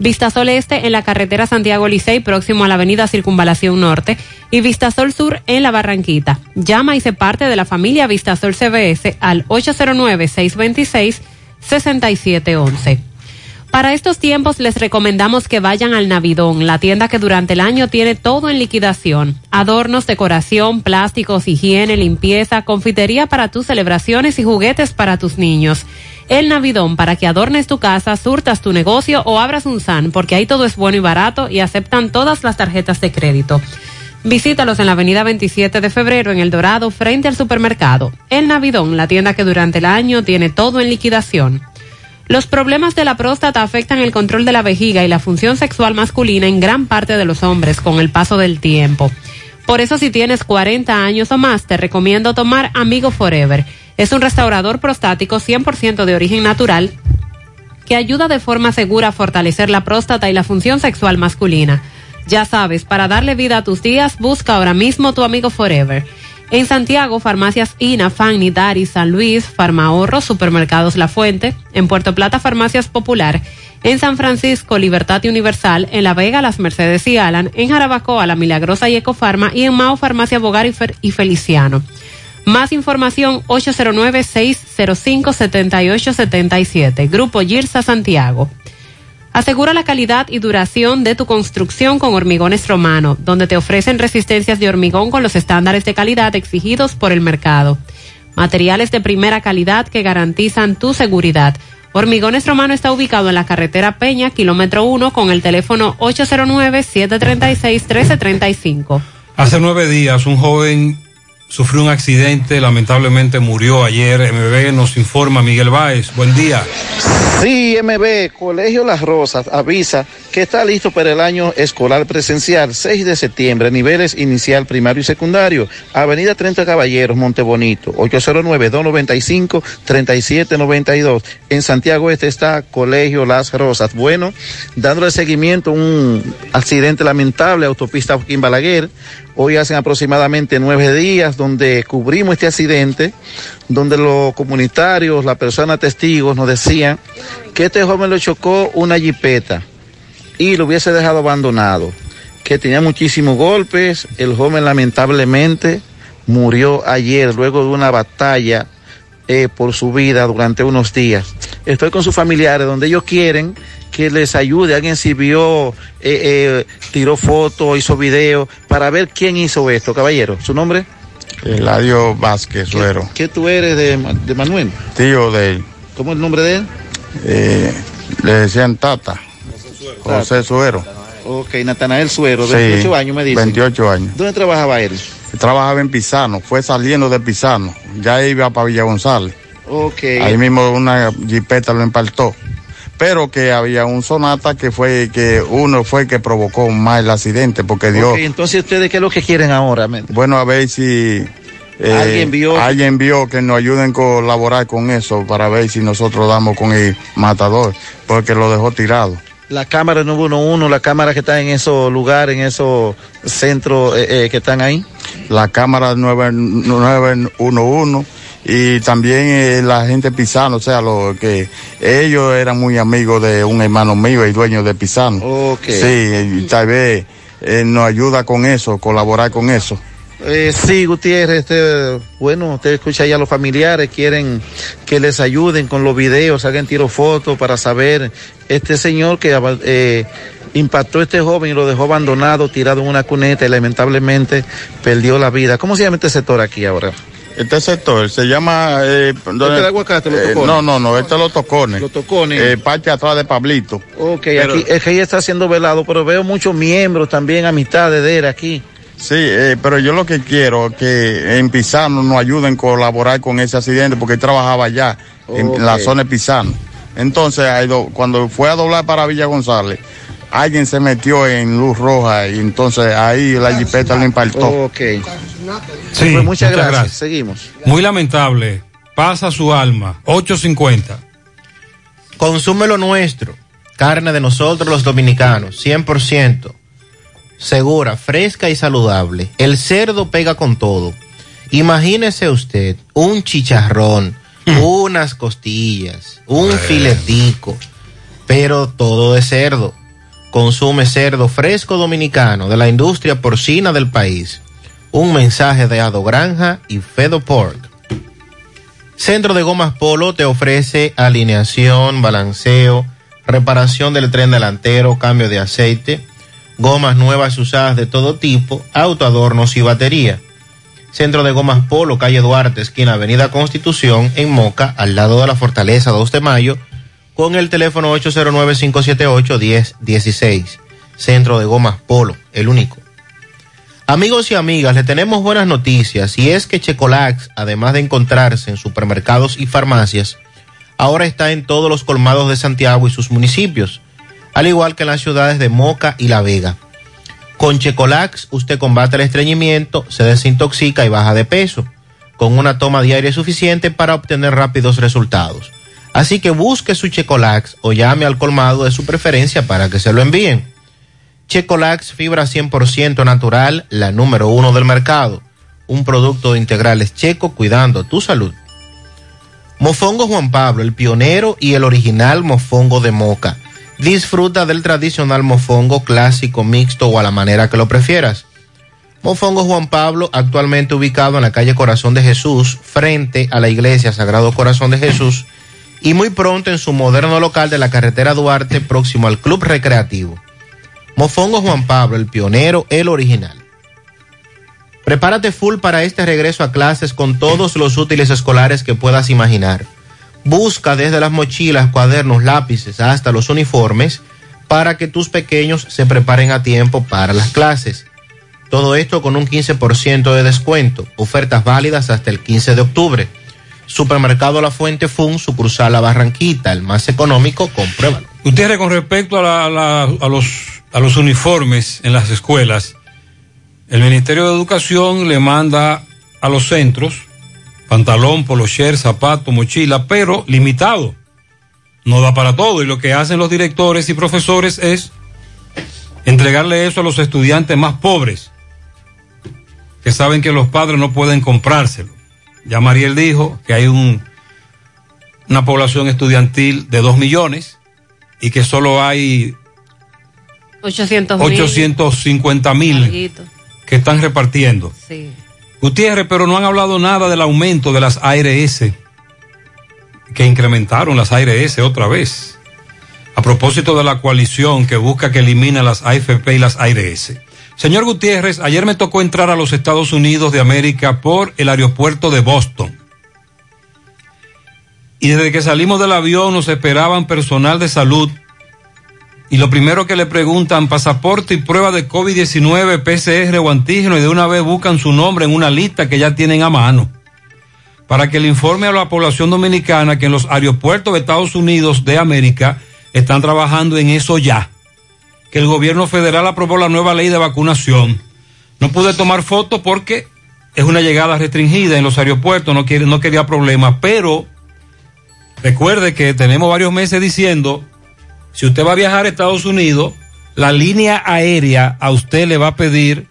[SPEAKER 12] Vistasol Este en la carretera Santiago Licey, próximo a la avenida Circunvalación Norte. Y Vistasol Sur en la Barranquita. Llama y se parte de la familia Vistasol CBS al 809-626-6711. Para estos tiempos les recomendamos que vayan al Navidón, la tienda que durante el año tiene todo en liquidación. Adornos, decoración, plásticos, higiene, limpieza, confitería para tus celebraciones y juguetes para tus niños. El Navidón para que adornes tu casa, surtas tu negocio o abras un SAN, porque ahí todo es bueno y barato y aceptan todas las tarjetas de crédito. Visítalos en la avenida 27 de febrero en El Dorado, frente al supermercado. El Navidón, la tienda que durante el año tiene todo en liquidación. Los problemas de la próstata afectan el control de la vejiga y la función sexual masculina en gran parte de los hombres con el paso del tiempo. Por eso si tienes 40 años o más, te recomiendo tomar Amigo Forever. Es un restaurador prostático 100% de origen natural que ayuda de forma segura a fortalecer la próstata y la función sexual masculina. Ya sabes, para darle vida a tus días, busca ahora mismo tu Amigo Forever. En Santiago, farmacias INA, Fanny, Dari, San Luis, Farmahorro, Supermercados La Fuente. En Puerto Plata, Farmacias Popular. En San Francisco, Libertad Universal. En La Vega, Las Mercedes y Alan. En Jarabacoa, La Milagrosa y Ecofarma. Y en Mao, Farmacia Bogar y Feliciano. Más información 809-605-7877. Grupo Girsa Santiago. Asegura la calidad y duración de tu construcción con Hormigones Romano, donde te ofrecen resistencias de hormigón con los estándares de calidad exigidos por el mercado. Materiales de primera calidad que garantizan tu seguridad. Hormigones Romano está ubicado en la carretera Peña, kilómetro 1, con el teléfono 809-736-1335.
[SPEAKER 11] Hace nueve días un joven sufrió un accidente, lamentablemente murió ayer. MB nos informa Miguel Báez. Buen día.
[SPEAKER 54] Sí, MB, Colegio Las Rosas avisa que está listo para el año escolar presencial 6 de septiembre, niveles inicial, primario y secundario. Avenida 30 Caballeros, Montebonito, 809-295-3792. En Santiago Este está Colegio Las Rosas. Bueno, dándole seguimiento a un accidente lamentable, autopista Joaquín Balaguer. Hoy hacen aproximadamente nueve días donde cubrimos este accidente, donde los comunitarios, las personas testigos nos decían que este joven lo chocó una jipeta y lo hubiese dejado abandonado, que tenía muchísimos golpes, el joven lamentablemente murió ayer luego de una batalla eh, por su vida durante unos días. Estoy con sus familiares donde ellos quieren que les ayude, alguien si vio, eh, eh, tiró fotos, hizo video, para ver quién hizo esto, caballero. ¿Su nombre?
[SPEAKER 55] Eladio Vázquez Suero,
[SPEAKER 54] ¿Qué tú eres de, de Manuel?
[SPEAKER 55] tío de él.
[SPEAKER 54] ¿Cómo es el nombre de él?
[SPEAKER 55] Eh, le decían Tata, José Suero.
[SPEAKER 54] Ok, Natanael Suero,
[SPEAKER 55] Sí,
[SPEAKER 54] 28 años me dice.
[SPEAKER 55] 28 años.
[SPEAKER 54] ¿Dónde trabajaba él?
[SPEAKER 55] Trabajaba en Pisano, fue saliendo de Pisano, ya iba para Villa González. Ahí mismo una jipeta lo empaltó. Pero que había un sonata que fue que uno fue que provocó más el accidente porque dio
[SPEAKER 54] Ok, entonces ustedes qué es lo que quieren ahora?
[SPEAKER 55] bueno a ver si eh,
[SPEAKER 54] Alguien vio-
[SPEAKER 55] alguien vio que nos ayuden a colaborar con eso para ver si nosotros damos con el matador porque lo dejó tirado.
[SPEAKER 54] La cámara 911, la cámara que está en esos lugares, en esos centros eh, eh, que están ahí.
[SPEAKER 55] La cámara 9- 911 y también eh, la gente pisano, o sea, lo que ellos eran muy amigos de un hermano mío y dueño de pisano.
[SPEAKER 54] Ok.
[SPEAKER 55] Sí, tal vez nos ayuda con eso, colaborar con eso.
[SPEAKER 54] Eh, sí, Gutiérrez, este, bueno, usted escucha ya a los familiares, quieren que les ayuden con los videos, hagan tiro fotos para saber este señor que eh, impactó a este joven y lo dejó abandonado, tirado en una cuneta y lamentablemente perdió la vida. ¿Cómo se llama este sector aquí ahora?
[SPEAKER 55] Este sector se llama... Eh,
[SPEAKER 54] ¿Este de aguacate, los
[SPEAKER 55] eh,
[SPEAKER 54] tocones?
[SPEAKER 55] no, no, no, este es los tocones.
[SPEAKER 54] Los tocones.
[SPEAKER 55] Eh, parte atrás de Pablito.
[SPEAKER 54] Ok,
[SPEAKER 55] Pero-
[SPEAKER 54] aquí, es que ella está siendo velado, pero veo muchos miembros también, amistades de él aquí.
[SPEAKER 55] Sí, eh, pero yo lo que quiero es que en Pisano nos ayuden a colaborar con ese accidente porque él trabajaba allá, en la zona de Pisano. Entonces, cuando fue a doblar para Villa González, alguien se metió en luz roja y entonces ahí la jipeta lo impactó.
[SPEAKER 54] Ok.
[SPEAKER 11] Sí,
[SPEAKER 54] Pues muchas gracias. Seguimos.
[SPEAKER 11] Muy lamentable. Pasa su alma. 850.
[SPEAKER 23] Consume lo nuestro. Carne de nosotros los dominicanos, 100%. Segura, fresca y saludable. El cerdo pega con todo. Imagínese usted un chicharrón, unas costillas, un filetico, pero todo de cerdo. Consume cerdo fresco dominicano de la industria porcina del país. Un mensaje de Ado Granja y Fedo Pork. Centro de Gomas Polo te ofrece alineación, balanceo, reparación del tren delantero, cambio de aceite, gomas nuevas usadas de todo tipo, autoadornos y batería. Centro de Gomas Polo, calle Duarte, esquina Avenida Constitución, en Moca, al lado de la Fortaleza 2 de Mayo, con el teléfono 809-578-1016. Centro de Gomas Polo, el único. Amigos y amigas, le tenemos buenas noticias y es que Checolax, además de encontrarse en supermercados y farmacias, ahora está en todos los colmados de Santiago y sus municipios, al igual que en las ciudades de Moca y La Vega. Con Checolax usted combate el estreñimiento, se desintoxica y baja de peso, con una toma diaria suficiente para obtener rápidos resultados. Así que busque su Checolax o llame al colmado de su preferencia para que se lo envíen. Checolax fibra 100% natural, la número uno del mercado. Un producto de integrales checo cuidando tu salud. Mofongo Juan Pablo, el pionero y el original mofongo de moca. Disfruta del tradicional mofongo clásico, mixto o a la manera que lo prefieras. Mofongo Juan Pablo, actualmente ubicado en la calle Corazón de Jesús, frente a la iglesia Sagrado Corazón de Jesús, y muy pronto en su moderno local de la carretera Duarte, próximo al Club Recreativo. Mofongo Juan Pablo, el pionero, el original. Prepárate full para este regreso a clases con todos los útiles escolares que puedas imaginar. Busca desde las mochilas, cuadernos, lápices hasta los uniformes para que tus pequeños se preparen a tiempo para las clases. Todo esto con un 15% de descuento. Ofertas válidas hasta el 15 de octubre. Supermercado La Fuente Fun, sucursal La Barranquita, el más económico, compruébalo.
[SPEAKER 11] Ustedes con respecto a, la- la- a los, a los uniformes en las escuelas, el Ministerio de Educación le manda a los centros pantalón, polocher, zapato, mochila, pero limitado. No da para todo y lo que hacen los directores y profesores es entregarle eso a los estudiantes más pobres, que saben que los padres no pueden comprárselo. Ya Mariel dijo que hay un, una población estudiantil de 2 millones y que solo hay
[SPEAKER 12] 800 mil.
[SPEAKER 11] 850 mil que están repartiendo.
[SPEAKER 12] Sí.
[SPEAKER 11] Gutiérrez, pero no han hablado nada del aumento de las ARS, que incrementaron las ARS otra vez. A propósito de la coalición que busca que elimine las AFP y las ARS. Señor Gutiérrez, ayer me tocó entrar a los Estados Unidos de América por el aeropuerto de Boston. Y desde que salimos del avión nos esperaban personal de salud y lo primero que le preguntan, pasaporte y prueba de COVID-19, PCR o antígeno, y de una vez buscan su nombre en una lista que ya tienen a mano. Para que le informe a la población dominicana que en los aeropuertos de Estados Unidos de América están trabajando en eso ya. Que el gobierno federal aprobó la nueva ley de vacunación. No pude tomar fotos porque es una llegada restringida en los aeropuertos, no, quiere, no quería problemas, pero recuerde que tenemos varios meses diciendo si usted va a viajar a Estados Unidos, la línea aérea a usted le va a pedir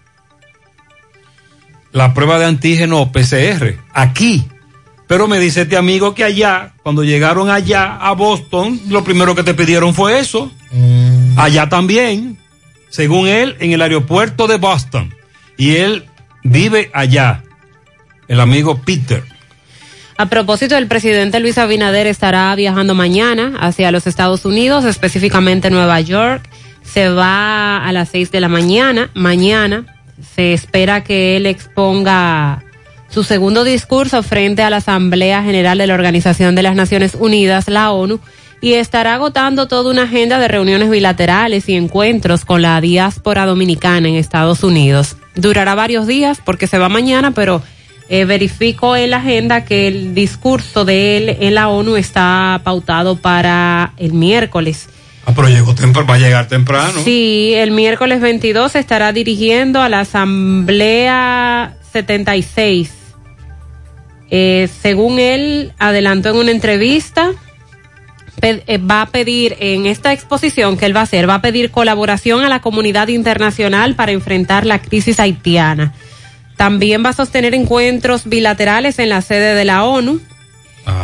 [SPEAKER 11] la prueba de antígeno o PCR aquí. Pero me dice este amigo que allá, cuando llegaron allá a Boston, lo primero que te pidieron fue eso. Allá también, según él, en el aeropuerto de Boston. Y él vive allá, el amigo Peter.
[SPEAKER 12] A propósito, el presidente Luis Abinader estará viajando mañana hacia los Estados Unidos, específicamente Nueva York. Se va a las seis de la mañana. Mañana se espera que él exponga su segundo discurso frente a la Asamblea General de la Organización de las Naciones Unidas, la ONU, y estará agotando toda una agenda de reuniones bilaterales y encuentros con la diáspora dominicana en Estados Unidos. Durará varios días porque se va mañana, pero eh, verifico en la agenda que el discurso de él en la ONU está pautado para el miércoles.
[SPEAKER 11] Ah, pero llegó tempra- va a llegar temprano.
[SPEAKER 12] Sí, el miércoles 22 se estará dirigiendo a la Asamblea 76. Eh, según él adelantó en una entrevista, eh, va a pedir en esta exposición que él va a hacer, va a pedir colaboración a la comunidad internacional para enfrentar la crisis haitiana. También va a sostener encuentros bilaterales en la sede de la ONU,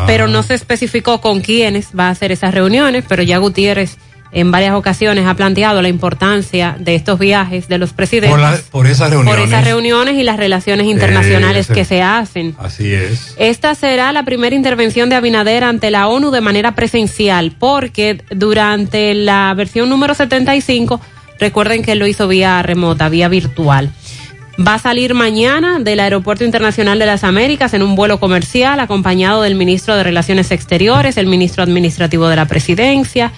[SPEAKER 12] pero no se especificó con quiénes va a hacer esas reuniones, pero ya Gutiérrez en varias ocasiones ha planteado la importancia de estos viajes de los presidentes
[SPEAKER 11] Por, la- por esas reuniones.
[SPEAKER 12] por esas reuniones y las relaciones internacionales
[SPEAKER 11] ese-
[SPEAKER 12] que se hacen.
[SPEAKER 11] Así es.
[SPEAKER 12] Esta será la primera intervención de Abinader ante la ONU de manera presencial, porque durante la versión número 75, recuerden que él lo hizo vía remota, vía virtual. Va a salir mañana del Aeropuerto Internacional de las Américas en un vuelo comercial acompañado del ministro de Relaciones Exteriores, el ministro administrativo de la Presidencia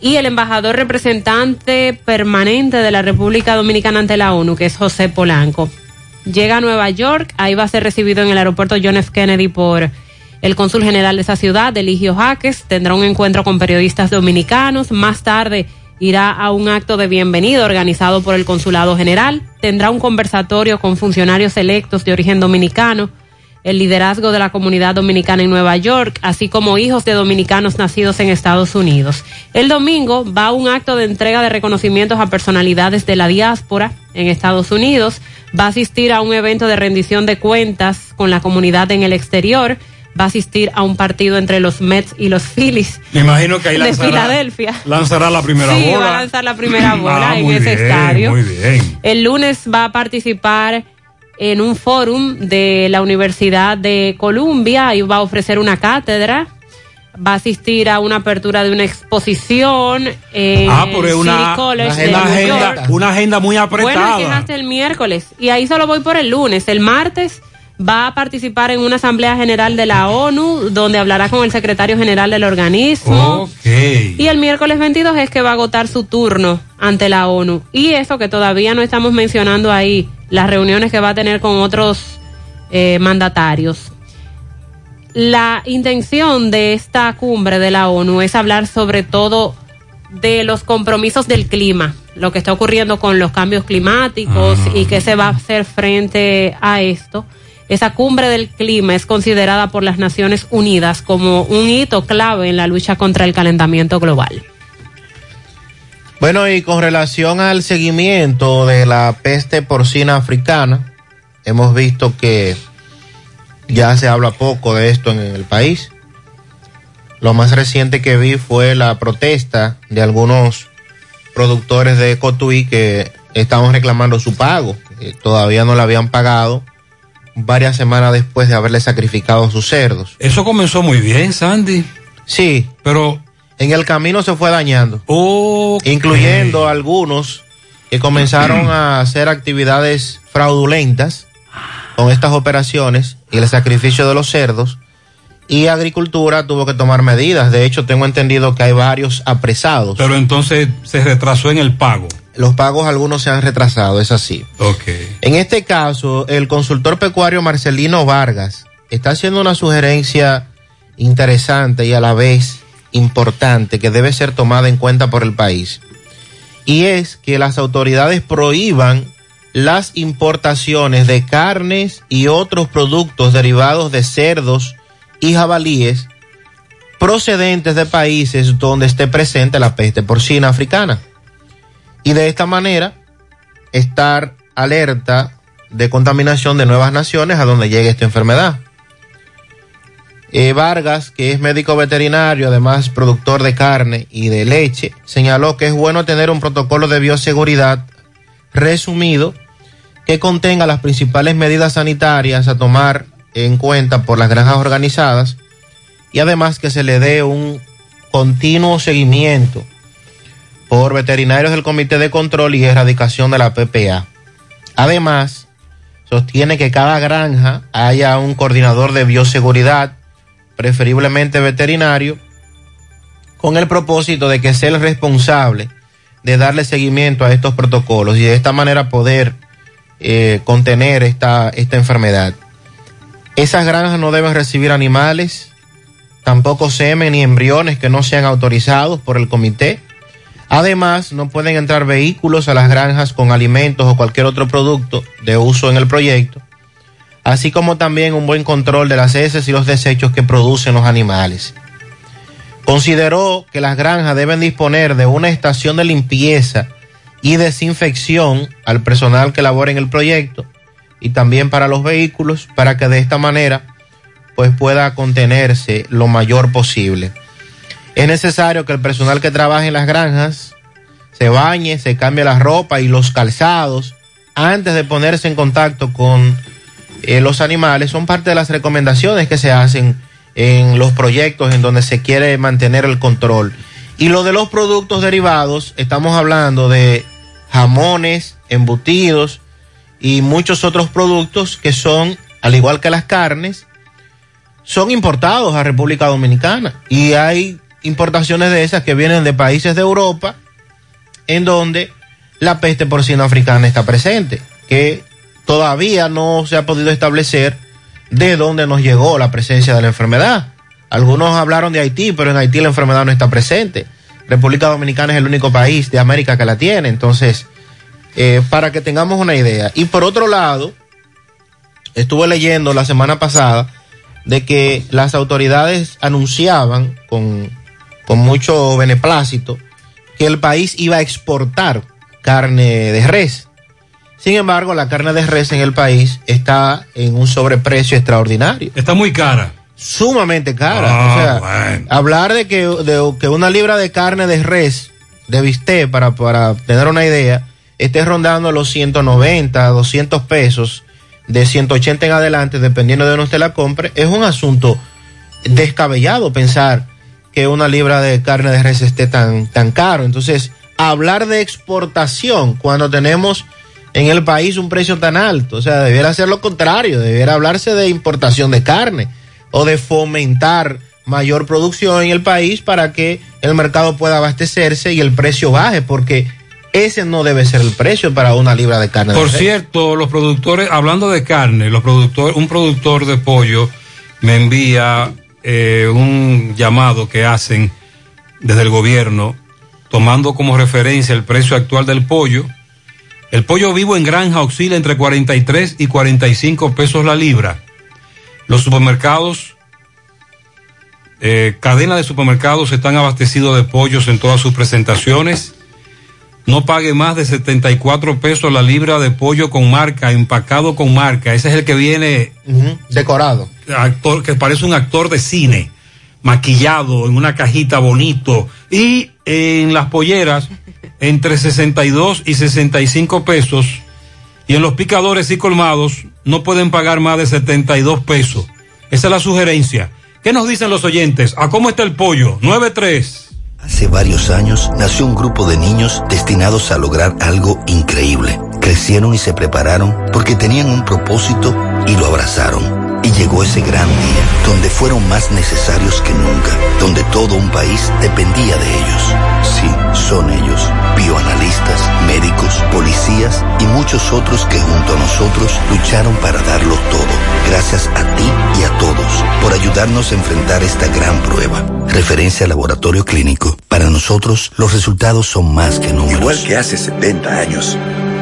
[SPEAKER 12] y el embajador representante permanente de la República Dominicana ante la ONU, que es José Polanco. Llega a Nueva York, ahí va a ser recibido en el aeropuerto John F. Kennedy por El cónsul general de esa ciudad, Eligio Jaques, tendrá un encuentro con periodistas dominicanos. Más tarde irá a un acto de bienvenida organizado por el Consulado General. Tendrá un conversatorio con funcionarios electos de origen dominicano, el liderazgo de la comunidad dominicana en Nueva York, así como hijos de dominicanos nacidos en Estados Unidos. El domingo va a un acto de entrega de reconocimientos a personalidades de la diáspora en Estados Unidos. Va a asistir a un evento de rendición de cuentas con la comunidad en el exterior va a asistir a un partido entre los Mets y los Phillies.
[SPEAKER 11] Me imagino que ahí
[SPEAKER 12] de
[SPEAKER 11] lanzará,
[SPEAKER 12] Filadelfia.
[SPEAKER 11] lanzará la primera
[SPEAKER 12] sí,
[SPEAKER 11] bola.
[SPEAKER 12] va a lanzar la primera bola
[SPEAKER 11] Ah,
[SPEAKER 12] en
[SPEAKER 11] muy
[SPEAKER 12] ese
[SPEAKER 11] bien,
[SPEAKER 12] estadio.
[SPEAKER 11] Muy bien.
[SPEAKER 12] El lunes va a participar en un fórum de la Universidad de Columbia y va a ofrecer una cátedra. Va a asistir a una apertura de una exposición en
[SPEAKER 11] Ah, pero es una,
[SPEAKER 12] de
[SPEAKER 11] agenda, una agenda muy
[SPEAKER 12] Bueno,
[SPEAKER 11] apretada.
[SPEAKER 12] hasta el miércoles. Y ahí solo voy por el lunes. El martes va a participar en una asamblea general de la ONU, donde hablará con el secretario general del organismo. Y el miércoles 22 es que va a agotar su turno ante la ONU. Y eso que todavía no estamos mencionando ahí, las reuniones que va a tener con otros eh, mandatarios. La intención de esta cumbre de la ONU es hablar sobre todo de los compromisos del clima, lo que está ocurriendo con los cambios climáticos y qué se va a hacer frente a esto. Esa cumbre del clima es considerada por las Naciones Unidas como un hito clave en la lucha contra el calentamiento global.
[SPEAKER 23] Bueno, y con relación al seguimiento de la peste porcina africana, hemos visto que ya se habla poco de esto en el país. Lo más reciente que vi fue la protesta de algunos productores de Cotuí que estaban reclamando su pago. que todavía no le habían pagado varias semanas después de haberle sacrificado sus cerdos.
[SPEAKER 11] Eso comenzó muy bien, Sandy.
[SPEAKER 23] Sí.
[SPEAKER 11] Pero
[SPEAKER 23] en el camino se fue dañando. Incluyendo algunos que comenzaron a hacer actividades fraudulentas con estas operaciones y el sacrificio de los cerdos. Y Agricultura tuvo que tomar medidas. De hecho, tengo entendido que hay varios apresados.
[SPEAKER 11] Pero entonces se retrasó en el pago.
[SPEAKER 23] Los pagos algunos se han retrasado, es así.
[SPEAKER 11] Ok.
[SPEAKER 23] En este caso, el consultor pecuario Marcelino Vargas está haciendo una sugerencia interesante y a la vez importante que debe ser tomada en cuenta por el país. Y es que las autoridades prohíban las importaciones de carnes y otros productos derivados de cerdos y jabalíes procedentes de países donde esté presente la peste porcina africana. Y de esta manera, estar alerta de contaminación de nuevas naciones a donde llegue esta enfermedad. Eh, Vargas, que es médico veterinario, además productor de carne y de leche, señaló que es bueno tener un protocolo de bioseguridad resumido que contenga las principales medidas sanitarias a tomar en cuenta por las granjas organizadas y además que se le dé un continuo seguimiento por veterinarios del Comité de Control y Erradicación de la PPA. Además, sostiene que cada granja haya un coordinador de bioseguridad, preferiblemente veterinario, con el propósito de que sea el responsable de darle seguimiento a estos protocolos y de esta manera poder eh, contener esta, esta enfermedad. Esas granjas no deben recibir animales, tampoco semen ni embriones que no sean autorizados por el comité. Además, no pueden entrar vehículos a las granjas con alimentos o cualquier otro producto de uso en el proyecto, así como también un buen control de las heces y los desechos que producen los animales. Consideró que las granjas deben disponer de una estación de limpieza y desinfección al personal que labora en el proyecto y también para los vehículos para que de esta manera pues pueda contenerse lo mayor posible. Es necesario que el personal que trabaje en las granjas se bañe, se cambie la ropa y los calzados antes de ponerse en contacto con eh, los animales. Son parte de las recomendaciones que se hacen en los proyectos en donde se quiere mantener el control. Y lo de los productos derivados, estamos hablando de jamones, embutidos y muchos otros productos que son, al igual que las carnes, son importados a República Dominicana. Y hay importaciones de esas que vienen de países de Europa en donde la peste porcina africana está presente, que todavía no se ha podido establecer de dónde nos llegó la presencia de la enfermedad. Algunos hablaron de Haití, pero en Haití la enfermedad no está presente. República Dominicana es el único país de América que la tiene. Entonces, eh, para que tengamos una idea. Y por otro lado, estuve leyendo la semana pasada de que las autoridades anunciaban con, con mucho beneplácito que el país iba a exportar carne de res. Sin embargo, la carne de res en el país está en un sobreprecio extraordinario.
[SPEAKER 11] Está muy cara.
[SPEAKER 23] Sumamente cara.
[SPEAKER 11] Ah,
[SPEAKER 23] o sea,
[SPEAKER 11] bueno.
[SPEAKER 23] hablar de que, de que una libra de carne de res, de bistec, para, para tener una idea, esté rondando los 190, 200 pesos, de 180 en adelante, dependiendo de donde usted la compre, es un asunto descabellado pensar que una libra de carne de res esté tan, tan caro. Entonces, hablar de exportación cuando tenemos en el país un precio tan alto, o sea, debiera ser lo contrario, debiera hablarse de importación de carne o de fomentar mayor producción en el país para que el mercado pueda abastecerse y el precio baje, porque ese no debe ser el precio para una libra de carne.
[SPEAKER 11] Por cierto, los productores, hablando de carne, los productores, un productor de pollo me envía eh, un llamado que hacen desde el gobierno, tomando como referencia el precio actual del pollo. El pollo vivo en granja oscila entre 43 y 45 pesos la libra. Los supermercados, eh, cadena de supermercados están abastecidos de pollos en todas sus presentaciones. No pague más de 74 pesos la libra de pollo con marca, empacado con marca. Ese es el que viene
[SPEAKER 23] Decorado.
[SPEAKER 11] Actor que parece un actor de cine, maquillado en una cajita bonito y en las polleras entre 62 y 65 pesos y en los picadores y colmados no pueden pagar más de 72 pesos. Esa es la sugerencia. ¿Qué nos dicen los oyentes? ¿A cómo está el pollo? 93.
[SPEAKER 56] Hace varios años nació un grupo de niños destinados a lograr algo increíble. Crecieron y se prepararon porque tenían un propósito y lo abrazaron. Y llegó ese gran día, donde fueron más necesarios que nunca, donde todo un país dependía de ellos. Sí, son ellos, bioanalistas, médicos, policías y muchos otros que junto a nosotros lucharon para darlo todo. Gracias a ti y a todos por ayudarnos a enfrentar esta gran prueba. Referencia laboratorio clínico. Para nosotros, los resultados son más que números.
[SPEAKER 33] Igual que hace 70 años,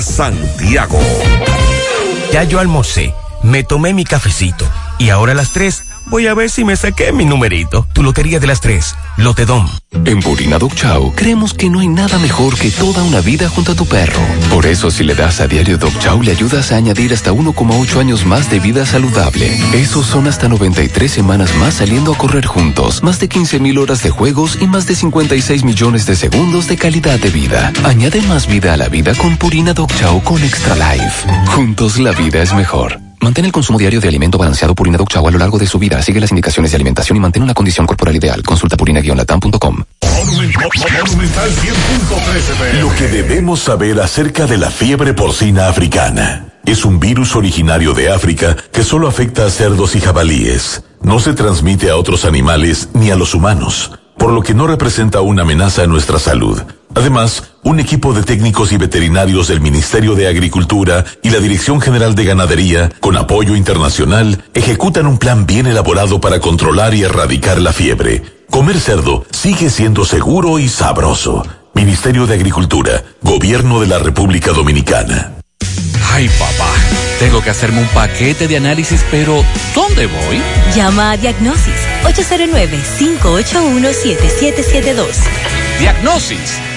[SPEAKER 4] Santiago.
[SPEAKER 57] Ya yo almorcé, me tomé mi cafecito y ahora a las 3 voy a ver si me saqué mi numerito. Tu lotería de las 3, Lotedom.
[SPEAKER 58] En Purina Dog Chow creemos que no hay nada mejor que toda una vida junto a tu perro. Por eso si le das a diario Dog Chow le ayudas a añadir hasta 1,8 años más de vida saludable. Esos son hasta 93 semanas más saliendo a correr juntos, más de 15 mil horas de juegos y más de 56 millones de segundos de calidad de vida. Añade más vida a la vida con Purina Dog Chow con Extra Life. Juntos la vida es mejor. Mantén el consumo diario de alimento balanceado Purina Chow a lo largo de su vida. Sigue las indicaciones de alimentación y mantén una condición corporal ideal. Consulta purina-latam.com.
[SPEAKER 59] Lo que debemos saber acerca de la fiebre porcina africana. Es un virus originario de África que solo afecta a cerdos y jabalíes. No se transmite a otros animales ni a los humanos, por lo que no representa una amenaza a nuestra salud. Además, un equipo de técnicos y veterinarios del Ministerio de Agricultura y la Dirección General de Ganadería, con apoyo internacional, ejecutan un plan bien elaborado para controlar y erradicar la fiebre. Comer cerdo sigue siendo seguro y sabroso.
[SPEAKER 2] Ministerio de Agricultura, Gobierno de la República Dominicana.
[SPEAKER 60] Ay, papá, tengo que hacerme un paquete de análisis, pero ¿dónde voy?
[SPEAKER 5] Llama a Diagnosis 809-581-7772.
[SPEAKER 60] Diagnosis.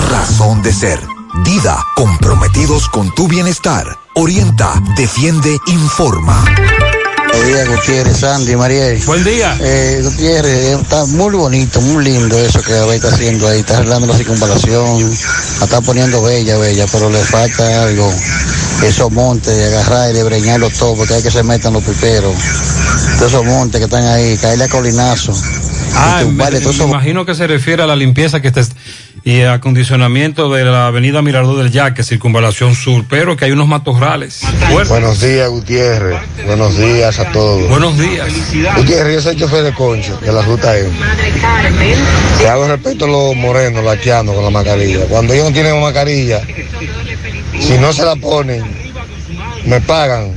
[SPEAKER 33] razón de ser. Dida, comprometidos con tu bienestar. Orienta, defiende, informa.
[SPEAKER 61] Buen día, Gutiérrez, Sandy, Mariel.
[SPEAKER 11] Buen día.
[SPEAKER 61] Eh, Gutiérrez, está muy bonito, muy lindo eso que Abel está haciendo ahí. Está arreglando la circunvalación, la está poniendo bella, bella, pero le falta algo. Esos montes, de agarrar y de breñarlo todo, porque hay que se metan los piperos. Todos esos montes que están ahí, caerle a colinazo.
[SPEAKER 11] Ah, me, imagino que se refiere a la limpieza que está y acondicionamiento de la avenida Mirador del Yaque, circunvalación sur, pero que hay unos matorrales. Bueno,
[SPEAKER 28] Buenos días, Gutiérrez. Buenos días a todos.
[SPEAKER 11] Buenos días.
[SPEAKER 28] Gutiérrez, yo soy chofer de concho, de la ruta M. Te hago respeto a los morenos, lacheando con la mascarilla. Cuando ellos no tienen mascarilla, si no se la ponen, me pagan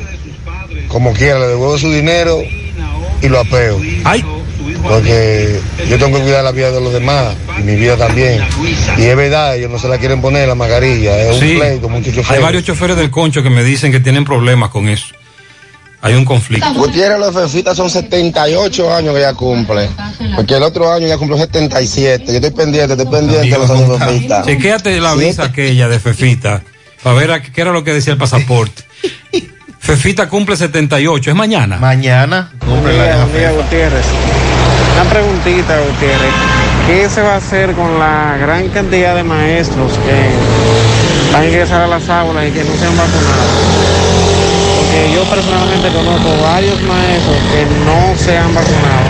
[SPEAKER 28] como quiera, le devuelvo su dinero y lo apeo. Porque yo tengo que cuidar la vida de los demás y mi vida también. Y es verdad, ellos no se la quieren poner la mascarilla. Es un
[SPEAKER 11] Sí,
[SPEAKER 28] pleito, muchos
[SPEAKER 11] hay
[SPEAKER 28] choferes.
[SPEAKER 11] varios choferes del concho que me dicen que tienen problemas con eso. Hay un conflicto.
[SPEAKER 28] Gutiérrez, los Fefitas son 78 años que ya cumple. Porque el otro año ya cumplió 77. Yo estoy pendiente, estoy pendiente de los años de Fefita.
[SPEAKER 11] Chequéate la visa aquella de Fefita, para ver a qué era lo que decía el pasaporte. Fefita cumple 78, es mañana.
[SPEAKER 23] Mañana cumple la
[SPEAKER 52] Buen día, Gutiérrez. Una preguntita, Gutiérrez. ¿Qué se va a hacer con la gran cantidad de maestros que van a ingresar a las aulas y que no se han vacunado? Porque yo personalmente conozco varios maestros que no se han vacunado,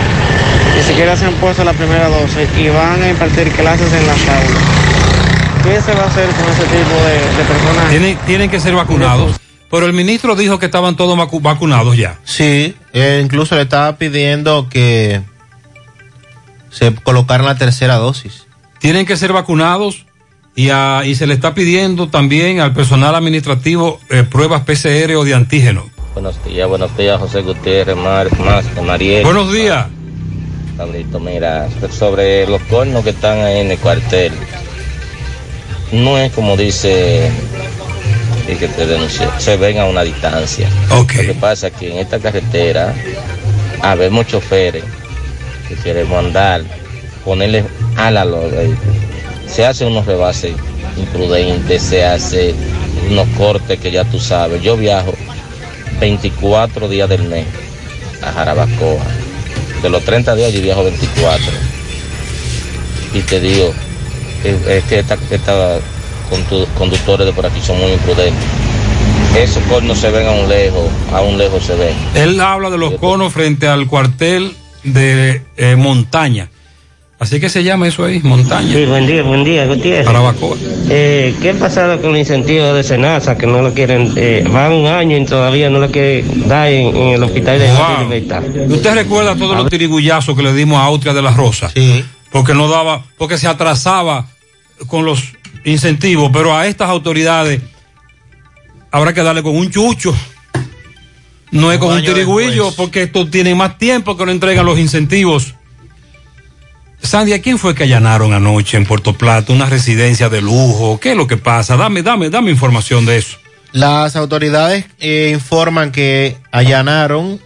[SPEAKER 52] ni siquiera se han puesto la primera dosis y van a impartir clases en las aulas. ¿Qué se va a hacer con ese tipo de, de personas?
[SPEAKER 11] Tienen, tienen que ser vacunados. Pero el ministro dijo que estaban todos vacu- vacunados ya.
[SPEAKER 23] Sí, eh, incluso le estaba pidiendo que se colocaran la tercera dosis.
[SPEAKER 11] Tienen que ser vacunados y, a- y se le está pidiendo también al personal administrativo eh, pruebas PCR o de antígeno.
[SPEAKER 62] Buenos días, buenos días, José Gutiérrez, Mar, más, Mariel.
[SPEAKER 11] Buenos días.
[SPEAKER 62] Pablito, mira, sobre los cornos que están ahí en el cuartel, no es como dice el que te denunció, se ven a una distancia. Lo que pasa es que en esta carretera habemos choferes que queremos andar, ponerle ala a los vehículos. Se hacen unos rebases imprudentes, se hace unos cortes que ya tú sabes. Yo viajo 24 días del mes a Jarabacoa. De los 30 días yo viajo 24. Y te digo, es, que esta, esta condu- conductores de por aquí son muy imprudentes. Esos cornos se ven a un lejos, a un lejos se ven.
[SPEAKER 11] Él habla de los conos frente al cuartel de eh, montaña. Así que se llama eso ahí, montaña.
[SPEAKER 63] Sí, buen día, buen día, Gutiérrez.
[SPEAKER 11] Barabacoa.
[SPEAKER 63] Eh, ¿Qué ha pasado con el incentivo de Senasa que no lo quieren, eh, van un año y todavía no lo quieren dar en, en el hospital de
[SPEAKER 11] Wow.
[SPEAKER 63] Libertad?
[SPEAKER 11] ¿Usted recuerda todos los tirigullazos que le dimos a Austria de la Rosa?
[SPEAKER 23] Sí.
[SPEAKER 11] Porque no daba, porque se atrasaba con los incentivos, pero a estas autoridades habrá que darle con un chucho. No es con un tirigüillo, porque estos tienen más tiempo que no entregan los incentivos. Sandy, ¿a quién fue que allanaron anoche en Puerto Plata? Una residencia de lujo. ¿Qué es lo que pasa? Dame, dame, dame información de eso.
[SPEAKER 23] Las autoridades eh, informan que allanaron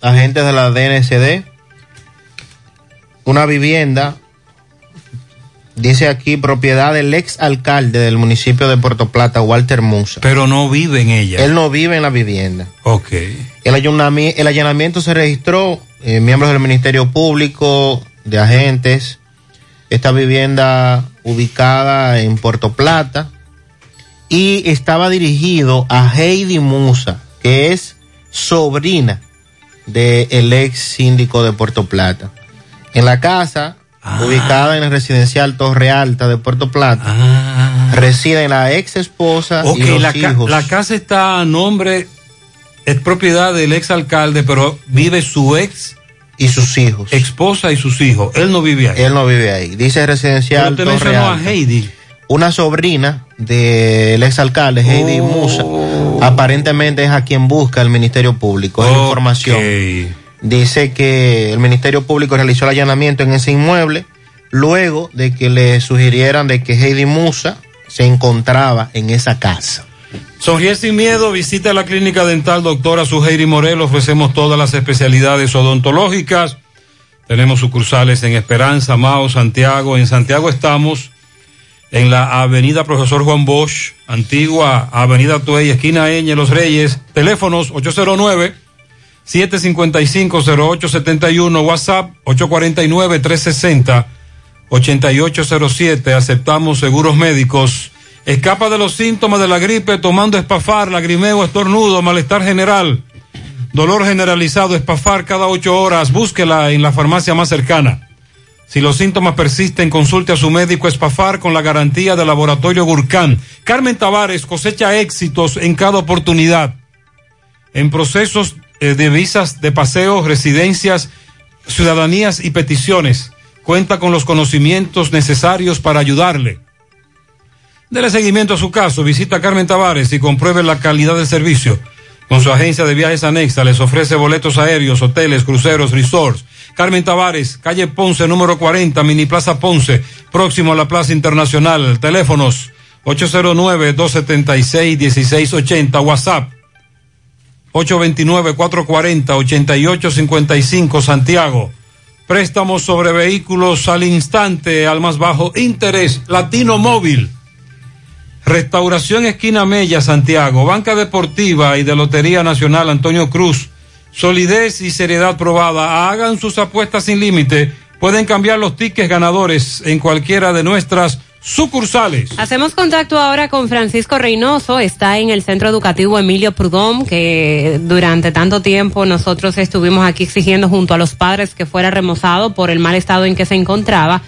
[SPEAKER 23] agentes de la DNCD una vivienda, dice aquí, propiedad del ex alcalde del municipio de Puerto Plata, Walter Musa.
[SPEAKER 11] Pero no vive en ella.
[SPEAKER 23] Él no vive en la vivienda.
[SPEAKER 11] Ok.
[SPEAKER 23] El, allanami- el allanamiento se registró, eh, miembros del Ministerio Público, de agentes, esta vivienda ubicada en Puerto Plata y estaba dirigido a Heidi Musa, que es sobrina del ex síndico de Puerto Plata. En la casa, ubicada en el residencial Torre Alta de Puerto Plata, residen la ex esposa y los
[SPEAKER 11] la, ca-
[SPEAKER 23] hijos.
[SPEAKER 11] la casa está a nombre, es propiedad del ex alcalde, pero vive su ex
[SPEAKER 23] y sus hijos.
[SPEAKER 11] Esposa y sus hijos. Él no vive ahí.
[SPEAKER 23] Él no vive ahí. Dice residencial
[SPEAKER 11] Pero usted
[SPEAKER 23] Torre
[SPEAKER 11] mencionó a
[SPEAKER 23] Alta.
[SPEAKER 11] Heidi.
[SPEAKER 23] Una sobrina del exalcalde, Heidi
[SPEAKER 11] Oh.
[SPEAKER 23] Musa, aparentemente es a quien busca el Ministerio Público. Es la información. Dice que el Ministerio Público realizó el allanamiento en ese inmueble luego de que le sugirieran de que Heidi Musa se encontraba en esa casa.
[SPEAKER 11] Sonríe sin miedo, visita la clínica dental doctora Suheiri Morel, ofrecemos todas las especialidades odontológicas. Tenemos sucursales en Esperanza, Mao, Santiago. En Santiago estamos en la avenida Profesor Juan Bosch, antigua avenida Tuey, esquina Eñe, Los Reyes. Teléfonos 809 755-0871, WhatsApp 849-360-8807. Aceptamos seguros médicos. Escapa de los síntomas de la gripe tomando espafar, lagrimeo, estornudo, malestar general, dolor generalizado, espafar cada ocho horas. Búsquela en la farmacia más cercana. Si los síntomas persisten, consulte a su médico Espafar con la garantía del laboratorio Gurkán. Carmen Tavares cosecha éxitos en cada oportunidad. En procesos eh, de visas de paseo, residencias, ciudadanías y peticiones. Cuenta con los conocimientos necesarios para ayudarle. Dele seguimiento a su caso, visita a Carmen Tavares y compruebe la calidad del servicio. Con su agencia de viajes anexa les ofrece boletos aéreos, hoteles, cruceros, resorts. Carmen Tavares, calle Ponce, número 40, Mini Plaza Ponce, próximo a la Plaza Internacional. Teléfonos 809-276-1680, WhatsApp 829-440-8855, Santiago. Préstamos sobre vehículos al instante, al más bajo interés, Latino Móvil. Restauración Esquina Mella, Santiago. Banca Deportiva y de Lotería Nacional Antonio Cruz. Solidez y seriedad probada. Hagan sus apuestas sin límite. Pueden cambiar los tickets ganadores en cualquiera de nuestras sucursales.
[SPEAKER 12] Hacemos contacto ahora con Francisco Reynoso, está en el Centro Educativo Emilio Prudón, que durante tanto tiempo nosotros estuvimos aquí exigiendo junto a los padres que fuera remozado por el mal estado en que se encontraba.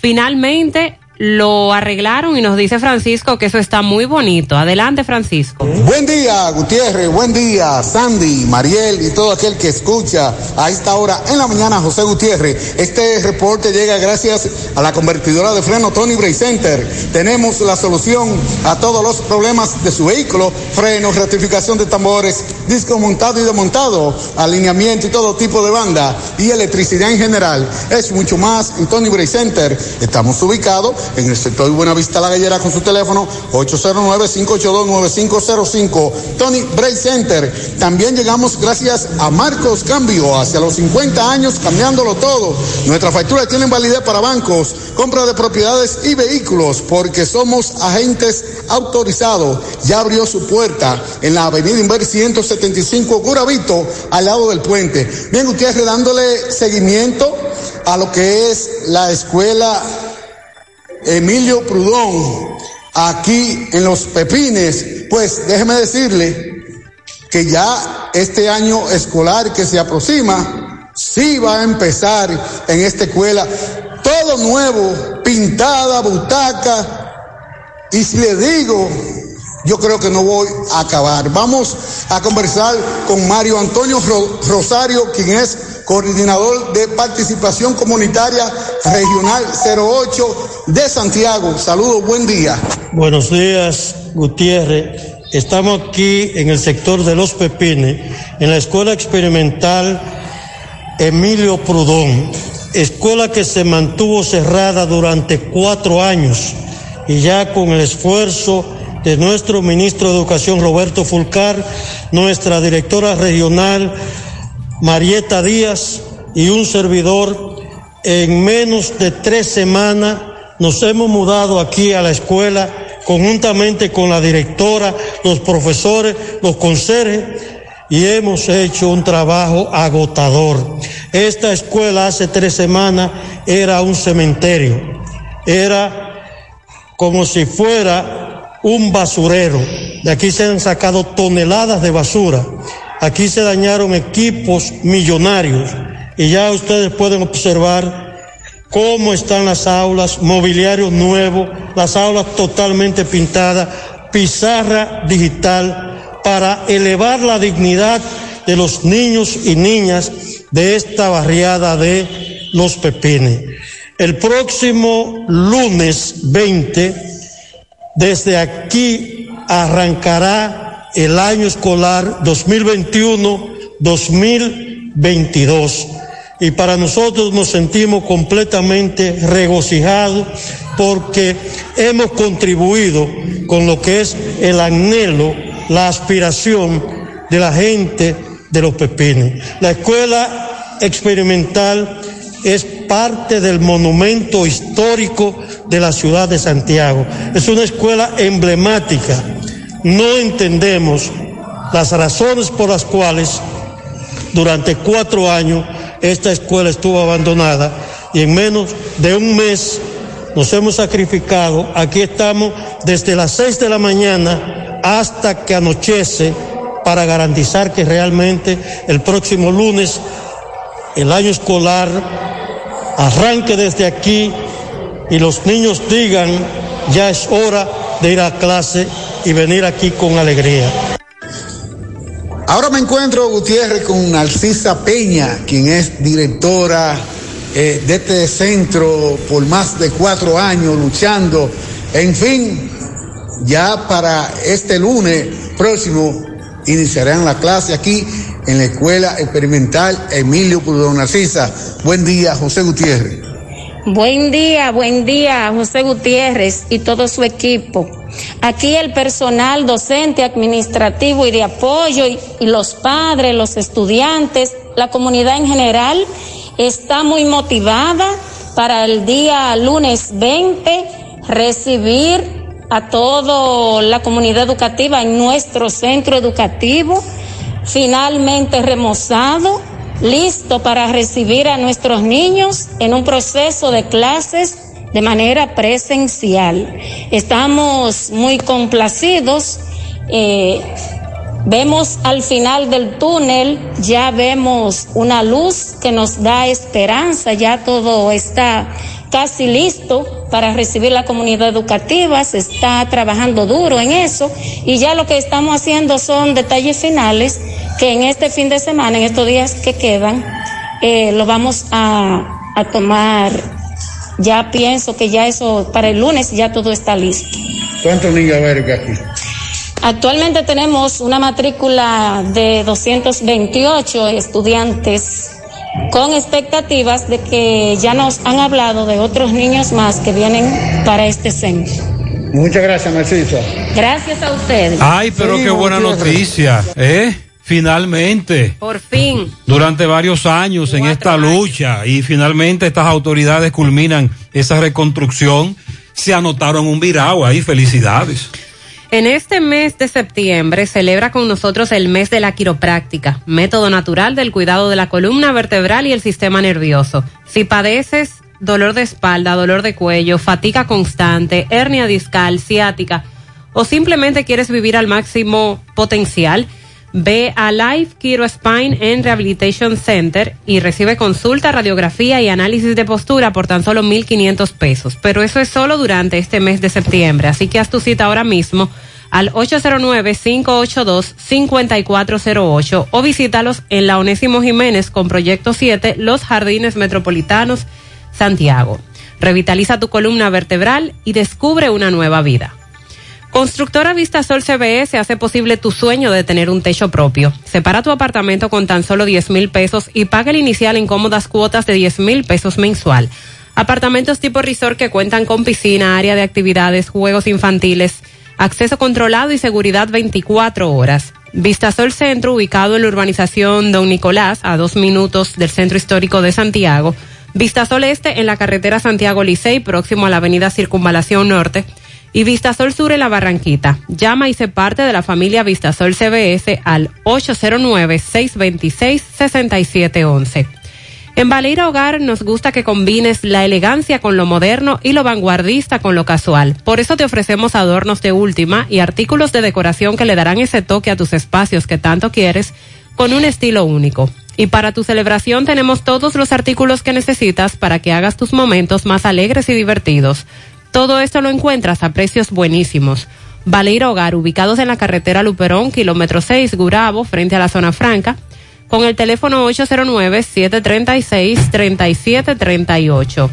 [SPEAKER 12] Finalmente lo arreglaron y nos dice Francisco que eso está muy bonito. Adelante, Francisco.
[SPEAKER 64] Buen día, Gutiérrez. Buen día, Sandy, Mariel y todo aquel que escucha a esta hora en la mañana, José Gutiérrez. Este reporte llega gracias a la convertidora de freno Tony Bray Center. Tenemos la solución a todos los problemas de su vehículo: frenos, rectificación de tambores, disco montado y desmontado, alineamiento y todo tipo de banda y electricidad en general. Es mucho más en Tony Bray Center. Estamos ubicados en el sector Buenavista La Gallera con su teléfono 809-582-9505. Tony Bray Center. También llegamos gracias a Marcos Cambio, hacia los 50 años cambiándolo todo. Nuestras facturas tienen validez para bancos, compra de propiedades y vehículos, porque somos agentes autorizados. Ya abrió su puerta en la avenida Inver 175 Guravito, al lado del puente. Bien, Gutiérrez, dándole seguimiento a lo que es la escuela Emilio Prudón, aquí en Los Pepines, pues déjeme decirle que ya este año escolar que se aproxima sí va a empezar en esta escuela. Todo nuevo, pintada, butaca. Y si le digo, yo creo que no voy a acabar. Vamos a conversar con Mario Antonio Ro- Rosario, quien es coordinador de participación comunitaria regional 08 de Santiago. Saludos, buen día.
[SPEAKER 65] Buenos días, Gutiérrez. Estamos aquí en el sector de Los Pepines, en la Escuela Experimental Emilio Prudón, escuela que se mantuvo cerrada durante cuatro años y ya con el esfuerzo nuestro ministro de Educación Roberto Fulcar, nuestra directora regional Marieta Díaz y un servidor, en menos de tres semanas nos hemos mudado aquí a la escuela conjuntamente con la directora, los profesores, los conserjes y hemos hecho un trabajo agotador. Esta escuela hace tres semanas era un cementerio, era como si fuera un basurero. De aquí se han sacado toneladas de basura. Aquí se dañaron equipos millonarios y ya ustedes pueden observar cómo están las aulas, mobiliario nuevo, las aulas totalmente pintadas, pizarra digital para elevar la dignidad de los niños y niñas de esta barriada de Los Pepines. El próximo lunes 20, desde aquí arrancará el año escolar 2021-2022 y para nosotros nos sentimos completamente regocijados porque hemos contribuido con lo que es el anhelo, la aspiración de la gente de los pepines. La escuela experimental es parte del monumento histórico de la ciudad de Santiago. Es una escuela emblemática. No entendemos las razones por las cuales durante cuatro años esta escuela estuvo abandonada y en menos de un mes nos hemos sacrificado. Aquí estamos desde las seis de la mañana hasta que anochece para garantizar que realmente el próximo lunes el año escolar arranque desde aquí y los niños digan ya es hora de ir a clase y venir aquí con alegría.
[SPEAKER 64] Ahora me encuentro, Gutiérrez, con Narcisa Peña, quien es directora eh, de este centro por más de cuatro años luchando. En fin, ya para este lunes próximo iniciarán la clase aquí en la Escuela Experimental Emilio Narcisa. Buen día, José Gutiérrez.
[SPEAKER 66] Buen día, buen día, José Gutiérrez y todo su equipo. Aquí el personal docente, administrativo y de apoyo y, y, los padres, los estudiantes, la comunidad en general está muy motivada para el día lunes 20 recibir a toda la comunidad educativa en nuestro centro educativo, finalmente remozado, listo para recibir a nuestros niños en un proceso de clases de manera presencial. Estamos muy complacidos. Eh, vemos al final del túnel, ya vemos una luz que nos da esperanza, ya todo está casi listo para recibir la comunidad educativa, se está trabajando duro en eso y ya lo que estamos haciendo son detalles finales que en este fin de semana, en estos días que quedan, eh, lo vamos a, a tomar ya pienso que ya eso, para el lunes ya todo está listo.
[SPEAKER 64] ¿Cuántos niños alberga aquí?
[SPEAKER 66] Actualmente tenemos una matrícula de 228 estudiantes con expectativas de que ya nos han hablado de otros niños más que vienen para este centro.
[SPEAKER 64] Muchas gracias, Narcisa.
[SPEAKER 66] Gracias a ustedes.
[SPEAKER 11] Ay, pero
[SPEAKER 66] Sí,
[SPEAKER 11] qué buena noticia, ¿eh? Finalmente.
[SPEAKER 12] Por fin.
[SPEAKER 11] Durante varios años en esta lucha y finalmente estas autoridades culminan esa reconstrucción. Se anotaron un virado ahí. Felicidades.
[SPEAKER 12] En este mes de septiembre celebra con nosotros el mes de la quiropráctica, método natural del cuidado de la columna vertebral y el sistema nervioso. Si padeces dolor de espalda, dolor de cuello, fatiga constante, hernia discal, ciática o simplemente quieres vivir al máximo potencial, Ve a Life Kiro Spine and Rehabilitation Center y recibe consulta, radiografía y análisis de postura por tan solo 1.500 pesos. Pero eso es solo durante este mes de septiembre. Así que haz tu cita ahora mismo al 809-582-5408 o visítalos en la Onésimo Jiménez con Proyecto 7, Los Jardines Metropolitanos, Santiago. Revitaliza tu columna vertebral y descubre una nueva vida. Constructora Vistasol CBS hace posible tu sueño de tener un techo propio. Separa tu apartamento con tan solo 10 mil pesos y paga el inicial en cómodas cuotas de 10 mil pesos mensual. Apartamentos tipo resort que cuentan con piscina, área de actividades, juegos infantiles, acceso controlado y seguridad 24 horas. Vistasol Centro, ubicado en la urbanización Don Nicolás, a dos minutos del centro histórico de Santiago. Vistasol Este en la carretera Santiago Licey, próximo a la avenida Circunvalación Norte y Vistasol Sur en la Barranquita. Llama y se parte de la familia Vistasol CBS al 809-626-6711. En Valeira Hogar nos gusta que combines la elegancia con lo moderno y lo vanguardista con lo casual. Por eso te ofrecemos adornos de última y artículos de decoración que le darán ese toque a tus espacios que tanto quieres con un estilo único. Y para tu celebración tenemos todos los artículos que necesitas para que hagas tus momentos más alegres y divertidos. Todo esto lo encuentras a precios buenísimos. Valeira Hogar, ubicados en la carretera Luperón, kilómetro 6, Gurabo, frente a la zona franca, con el teléfono 809-736-3738.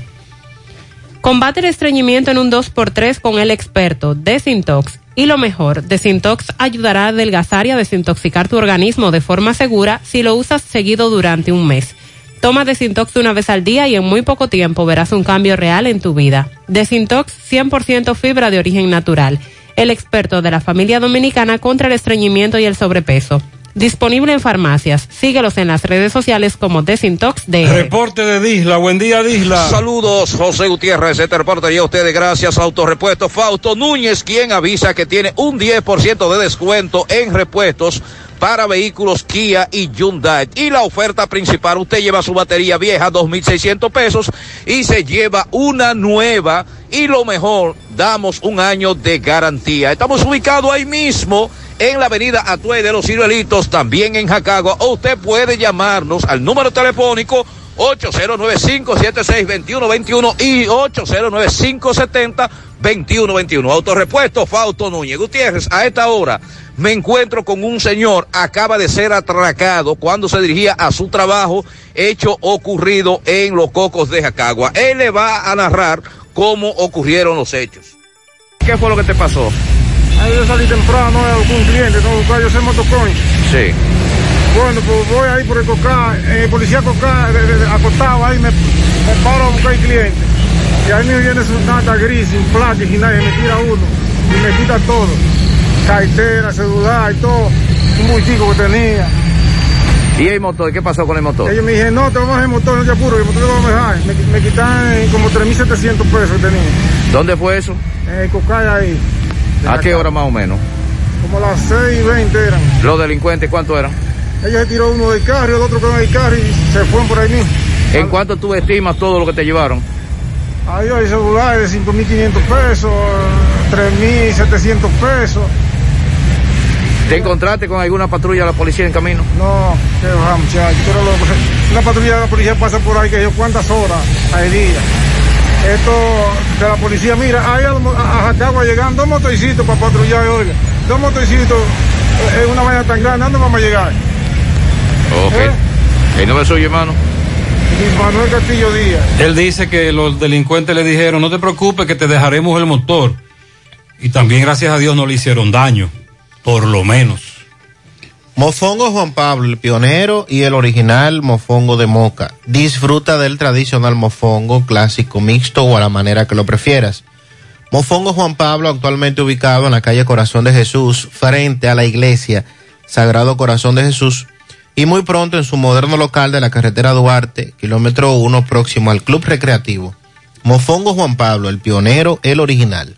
[SPEAKER 12] Combate el estreñimiento en un 2x3 con el experto Desintox. Y lo mejor, Desintox ayudará a adelgazar y a desintoxicar tu organismo de forma segura si lo usas seguido durante un mes. Toma Desintox una vez al día y en muy poco tiempo verás un cambio real en tu vida. Desintox 100% fibra de origen natural. El experto de la familia dominicana contra el estreñimiento y el sobrepeso. Disponible en farmacias. Síguelos en las redes sociales como Desintox de
[SPEAKER 11] Reporte de Disla. Buen día, Disla.
[SPEAKER 67] Saludos, José Gutiérrez. Este reporte a ustedes gracias a Autorepuesto Fausto Núñez, quien avisa que tiene un 10% de descuento en repuestos para vehículos Kia y Hyundai. Y la oferta principal, usted lleva su batería vieja, 2.600 pesos, y se lleva una nueva. Y lo mejor, damos un año de garantía. Estamos ubicados ahí mismo en la avenida Atue de los Ciruelitos, también en Jacagua. O usted puede llamarnos al número telefónico 8095-762121 y 8095-70-2121. Autorepuesto Fausto Núñez Gutiérrez, a esta hora me encuentro con un señor, acaba de ser atracado cuando se dirigía a su trabajo, hecho ocurrido en los cocos de Jacagua. Él le va a narrar cómo ocurrieron los hechos. ¿Qué fue lo que te pasó?
[SPEAKER 20] Ahí yo salí temprano a buscar un cliente, no buscar yo soy motocoin.
[SPEAKER 67] Sí.
[SPEAKER 20] Bueno, pues voy ahí por el Cocá, el policía Cocá, de, de, de, acostado ahí, me, me paro a buscar el cliente. Y ahí me viene su nata gris, sin placa y nadie, me tira uno y me quita todo. Cartera, celular y todo. Un bultico que tenía.
[SPEAKER 67] ¿Y el motor? ¿Qué pasó con el motor?
[SPEAKER 20] Ellos me dijeron, no, te vamos a el motor, no te apuro, el motor te vamos a dejar. Me, me quitan como 3.700 pesos que tenía.
[SPEAKER 67] ¿Dónde fue eso?
[SPEAKER 20] En el Cocá ahí.
[SPEAKER 67] ¿A qué hora más o menos?
[SPEAKER 20] Como las 6 y 20 eran.
[SPEAKER 67] ¿Los delincuentes cuánto eran?
[SPEAKER 20] Ella se tiró uno del carro, el otro quedó en el carro y se fueron por ahí mismo.
[SPEAKER 67] ¿En cuánto tú estimas todo lo que te llevaron?
[SPEAKER 20] Ahí hay celulares de 5.500 pesos, 3.700 pesos.
[SPEAKER 67] ¿Te encontraste con alguna patrulla de la policía en camino?
[SPEAKER 20] No, que va muchachos. Pero lo, una patrulla de la policía pasa por ahí que yo cuántas horas al día. Esto de la policía, mira, ahí a, a Jacagua llegan dos motorcitos para patrullar, oiga. Dos motorcitos es una vaina tan grande, ¿dónde vamos a llegar?
[SPEAKER 67] Ok. ¿Eh? ¿El nombre suyo, hermano?
[SPEAKER 20] Manuel Castillo Díaz.
[SPEAKER 11] Él dice que los delincuentes le dijeron, no te preocupes que te dejaremos el motor. Y también, gracias a Dios, no le hicieron daño, por lo menos.
[SPEAKER 23] Mofongo Juan Pablo, el pionero y el original mofongo de Moca. Disfruta del tradicional mofongo clásico mixto o a la manera que lo prefieras. Mofongo Juan Pablo, actualmente ubicado en la calle Corazón de Jesús, frente a la iglesia Sagrado Corazón de Jesús, y muy pronto en su moderno local de la carretera Duarte, kilómetro 1, próximo al Club Recreativo. Mofongo Juan Pablo, el pionero, el original.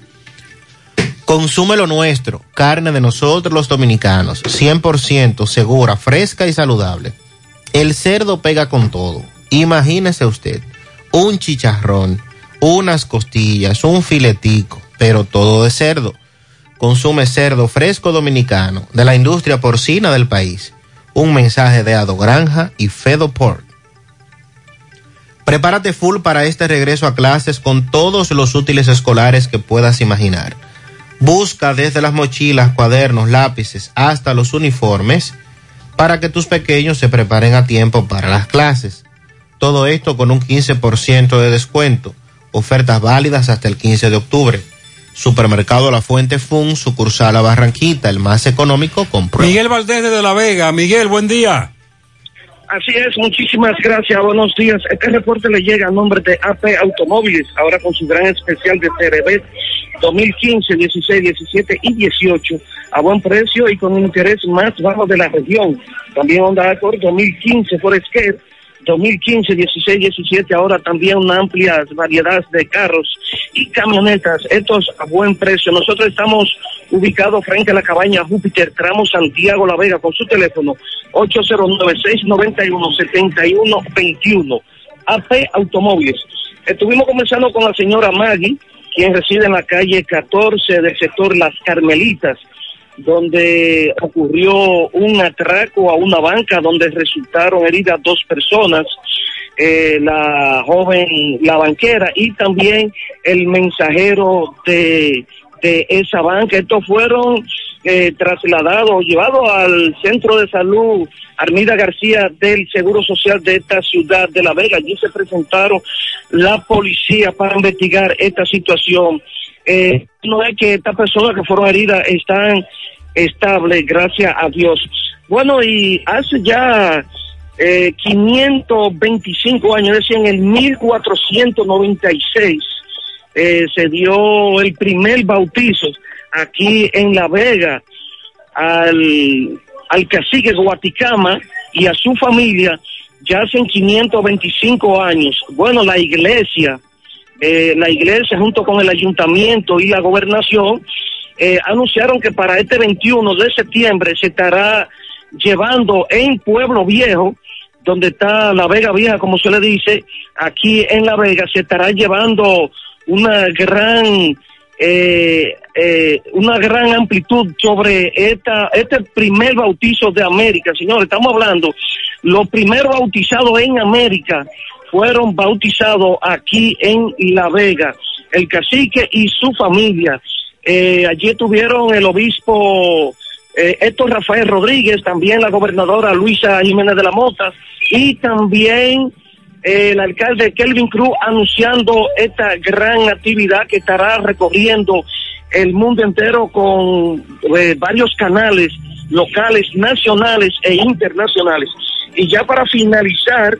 [SPEAKER 23] Consume lo nuestro, carne de nosotros los dominicanos, 100% segura, fresca y saludable. El cerdo pega con todo. Imagínese usted, un chicharrón, unas costillas, un filetico, pero todo de cerdo. Consume cerdo fresco dominicano de la industria porcina del país. Un mensaje de Ado Granja y Fedo Pork. Prepárate full para este regreso a clases con todos los útiles escolares que puedas imaginar. Busca desde las mochilas, cuadernos, lápices hasta los uniformes para que tus pequeños se preparen a tiempo para las clases. Todo esto con un 15% de descuento. Ofertas válidas hasta el 15 de octubre. Supermercado La Fuente Fun, sucursal a Barranquita, el más económico, compró.
[SPEAKER 11] Miguel Valdés de La Vega. Miguel, buen día.
[SPEAKER 68] Así es, muchísimas gracias, buenos días. Este reporte le llega a nombre de AP Automóviles, ahora con su gran especial de CRB 2015, 16, 17 y 18 a buen precio y con interés más bajo de la región. También Honda Accord 2015 Forescape 2015, 16, 17, ahora también una amplia variedad de carros y camionetas, estos a buen precio. Nosotros estamos ubicados frente a la cabaña Júpiter, tramo Santiago La Vega, con su teléfono 809-691-7121. AP Automóviles. Estuvimos conversando con la señora Maggie, quien reside en la calle 14 del sector Las Carmelitas donde ocurrió un atraco a una banca donde resultaron heridas dos personas, eh, la joven, la banquera y también el mensajero de, de esa banca. Estos fueron eh, trasladados, llevados al centro de salud Armida García del Seguro Social de esta ciudad de La Vega. Allí se presentaron la policía para investigar esta situación. Eh, no es que estas personas que fueron heridas están estables, gracias a Dios. Bueno, y hace ya eh, 525 años, es decir, en el 1496, eh, se dio el primer bautizo aquí en La Vega al, al cacique Guaticama y a su familia ya hacen 525 años. Bueno, la iglesia, eh, la iglesia junto con el ayuntamiento y la gobernación eh, anunciaron que para este 21 de septiembre se estará llevando en Pueblo Viejo, donde está la Vega Vieja, como se le dice, aquí en La Vega se estará llevando una gran eh, eh, una gran amplitud sobre esta este primer bautizo de América, señores. Estamos hablando, los primeros bautizados en América fueron bautizados aquí en La Vega, el cacique y su familia. Eh, allí estuvieron el obispo eh, Rafael Rodríguez, también la gobernadora Luisa Jiménez de la Mota y también el alcalde Kelvin Cruz anunciando esta gran actividad que estará recorriendo el mundo entero con eh, varios canales locales, nacionales e internacionales. Y ya para finalizar,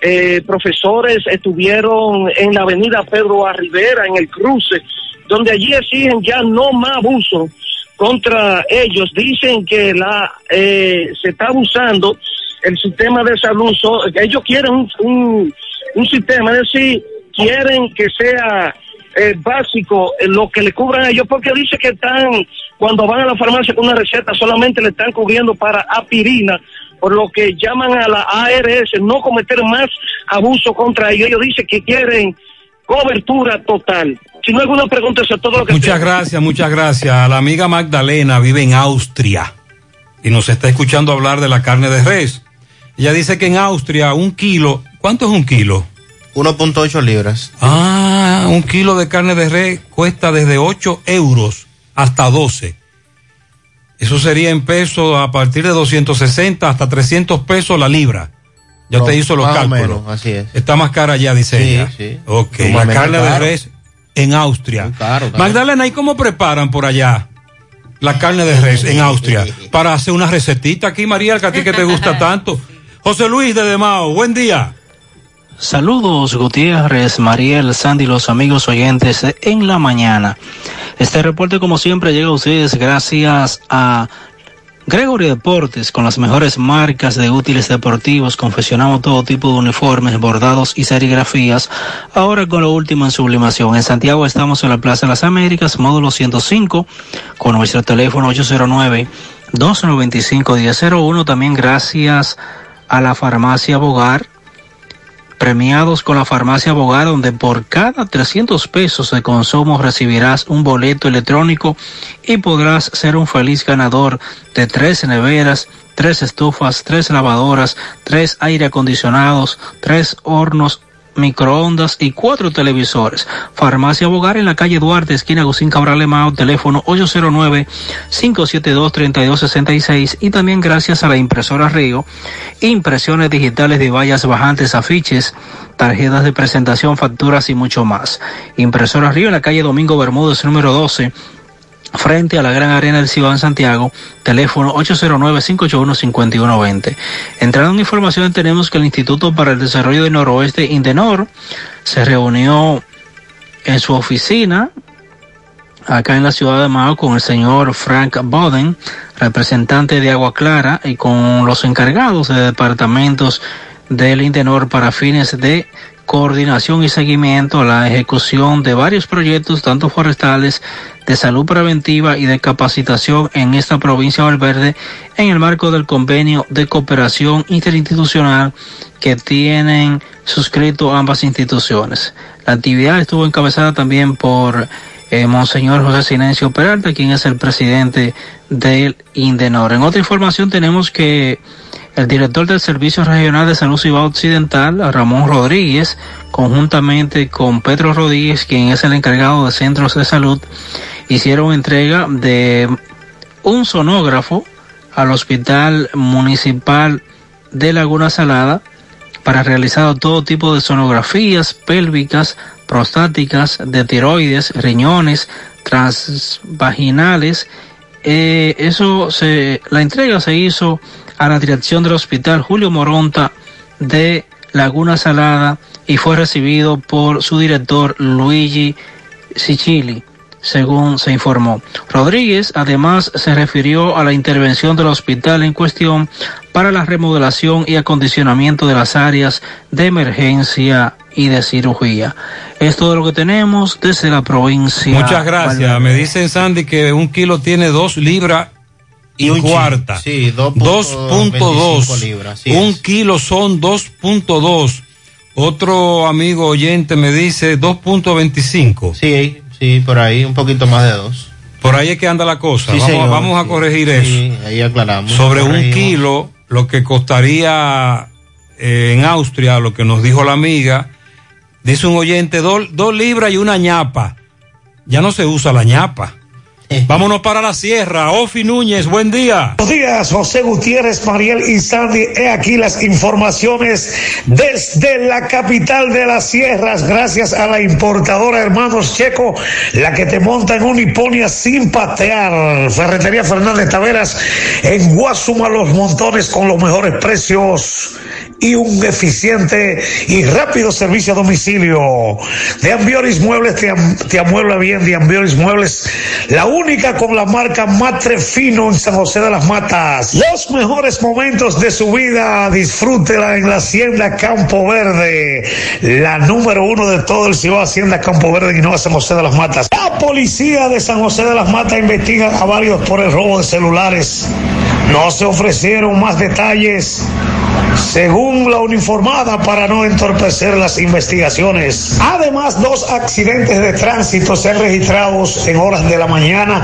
[SPEAKER 68] eh, profesores estuvieron en la avenida Pedro Arribera, en el cruce, donde allí exigen ya no más abuso contra ellos. Dicen que la eh, se está abusando el sistema de salud. Ellos quieren un, un, un sistema, es decir, quieren que sea eh, básico eh, lo que le cubran a ellos, porque dice que están, cuando van a la farmacia con una receta, solamente le están cubriendo para aspirina, por lo que llaman a la ARS no cometer más abuso contra ellos. Ellos dicen que quieren cobertura total. Si no hay alguna pregunta, eso es todo lo que
[SPEAKER 11] Muchas
[SPEAKER 68] tengo.
[SPEAKER 11] gracias, muchas gracias. La amiga Magdalena vive en Austria y nos está escuchando hablar de la carne de res. Ella dice que en Austria un kilo, ¿cuánto es un kilo?
[SPEAKER 23] 1.8 libras.
[SPEAKER 11] Ah, un kilo de carne de res cuesta desde 8 euros hasta 12. Eso sería en pesos a partir de 260 hasta 300 pesos la libra. Ya
[SPEAKER 23] No,
[SPEAKER 11] te hizo los cálculos.
[SPEAKER 23] menos, así es.
[SPEAKER 11] Está más cara ya, dice
[SPEAKER 23] Sí,
[SPEAKER 11] ella.
[SPEAKER 23] sí.
[SPEAKER 11] Ok, la carne de res en Austria. Magdalena, ¿y cómo preparan por allá la carne de res en Austria? Para hacer una recetita aquí, María, que a ti que te gusta tanto. José Luis de Demao, buen día.
[SPEAKER 69] Saludos Gutiérrez, Mariel, Sandy, los amigos oyentes en la mañana. Este reporte como siempre llega a ustedes gracias a Gregory Deportes, con las mejores marcas de útiles deportivos, confeccionamos todo tipo de uniformes, bordados y serigrafías. Ahora con lo último en sublimación. En Santiago estamos en la Plaza de las Américas, módulo 105, con nuestro teléfono 809-295-1001. También gracias a la farmacia Bogar premiados con la farmacia Bogar, donde por cada 300 pesos de consumo recibirás un boleto electrónico y podrás ser un feliz ganador de tres neveras, tres estufas, tres lavadoras, tres aire acondicionados, tres hornos microondas y cuatro televisores. Farmacia Bogar en la calle Duarte, esquina Agustín Cabral Emao, teléfono 809-572-3266 y también gracias a la impresora Río, impresiones digitales de vallas bajantes, afiches, tarjetas de presentación, facturas y mucho más. Impresora Río en la calle Domingo Bermúdez, número 12 frente a la Gran Arena del Cibao en Santiago, teléfono 809-581-5120. Entrando en información, tenemos que el Instituto para el Desarrollo del Noroeste, Indenor, se reunió en su oficina acá en la ciudad de Mao con el señor Frank Boden, representante de Agua Clara, y con los encargados de departamentos del Indenor para fines de coordinación y seguimiento a la ejecución de varios proyectos, tanto forestales, de salud preventiva y de capacitación en esta provincia de Valverde en el marco del convenio de cooperación interinstitucional que tienen suscrito ambas instituciones. La actividad estuvo encabezada también por eh, Monseñor José Silencio Peralta, quien es el presidente del INDENOR. En otra información tenemos que el director del Servicio Regional de Salud Cibao Occidental, Ramón Rodríguez, conjuntamente con Pedro Rodríguez, quien es el encargado de centros de salud, hicieron entrega de un sonógrafo al Hospital Municipal de Laguna Salada para realizar todo tipo de sonografías pélvicas, prostáticas, de tiroides, riñones, transvaginales. Eh, eso se, la entrega se hizo a la dirección del Hospital Julio Moronta de Laguna Salada y fue recibido por su director Luigi Sicili según se informó. Rodríguez además se refirió a la intervención del hospital en cuestión para la remodelación y acondicionamiento de las áreas de emergencia y de cirugía. Es todo lo que tenemos desde la provincia.
[SPEAKER 11] Muchas gracias. Me dicen Sandy que un kilo tiene dos libras y,
[SPEAKER 23] un
[SPEAKER 11] cuarta.
[SPEAKER 23] Sí,
[SPEAKER 11] 2.2
[SPEAKER 23] libras.
[SPEAKER 11] Un kilo son 2.2. Otro amigo oyente me dice 2.25.
[SPEAKER 23] Sí, sí, por ahí, un poquito más de dos.
[SPEAKER 11] Por ahí es que anda la cosa.
[SPEAKER 23] Sí,
[SPEAKER 11] vamos,
[SPEAKER 23] señor,
[SPEAKER 11] vamos a corregir
[SPEAKER 23] Sí,
[SPEAKER 11] eso.
[SPEAKER 23] ahí aclaramos.
[SPEAKER 11] Sobre un kilo, lo que costaría eh, en Austria, lo que nos dijo la amiga, dice un oyente, dos, dos libras y una ñapa. Ya no se usa la ñapa. Vámonos para la sierra. Ofi Núñez, buen día.
[SPEAKER 70] Buenos días, José Gutiérrez, Mariel y Sandy. He aquí las informaciones desde la capital de las sierras, gracias a la importadora Hermanos Checo, la que te monta en una hiponia sin patear. Ferretería Fernández Taveras en Guasuma Los Montones con los mejores precios y un eficiente y rápido servicio a domicilio. De Ambioris Muebles te, te amuebla bien, de Ambioris Muebles, la única con la marca Matre Fino en San José de las Matas. Los mejores momentos de su vida, disfrútela en la Hacienda Campo Verde, la número uno de todo el Ciudad Hacienda Campo Verde y no San José de las Matas. La policía de San José de las Matas investiga a varios por el robo de celulares. No se ofrecieron más detalles según la uniformada para no entorpecer las investigaciones. Además, dos accidentes de tránsito se han registrado en horas de la mañana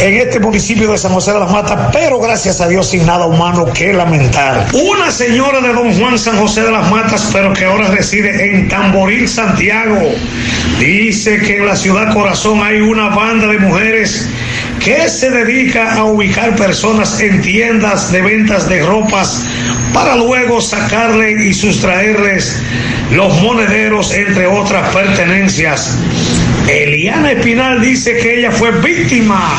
[SPEAKER 70] en este municipio de San José de las Matas, pero gracias a Dios sin nada humano que lamentar. Una señora de Don Juan San José de las Matas, pero que ahora reside en Tamboril, Santiago, dice que en la ciudad corazón hay una banda de mujeres que se dedica a ubicar personas en tiendas de ventas de ropas para luego sacarle y sustraerles los monederos, entre otras pertenencias. Eliana Espinal dice que ella fue víctima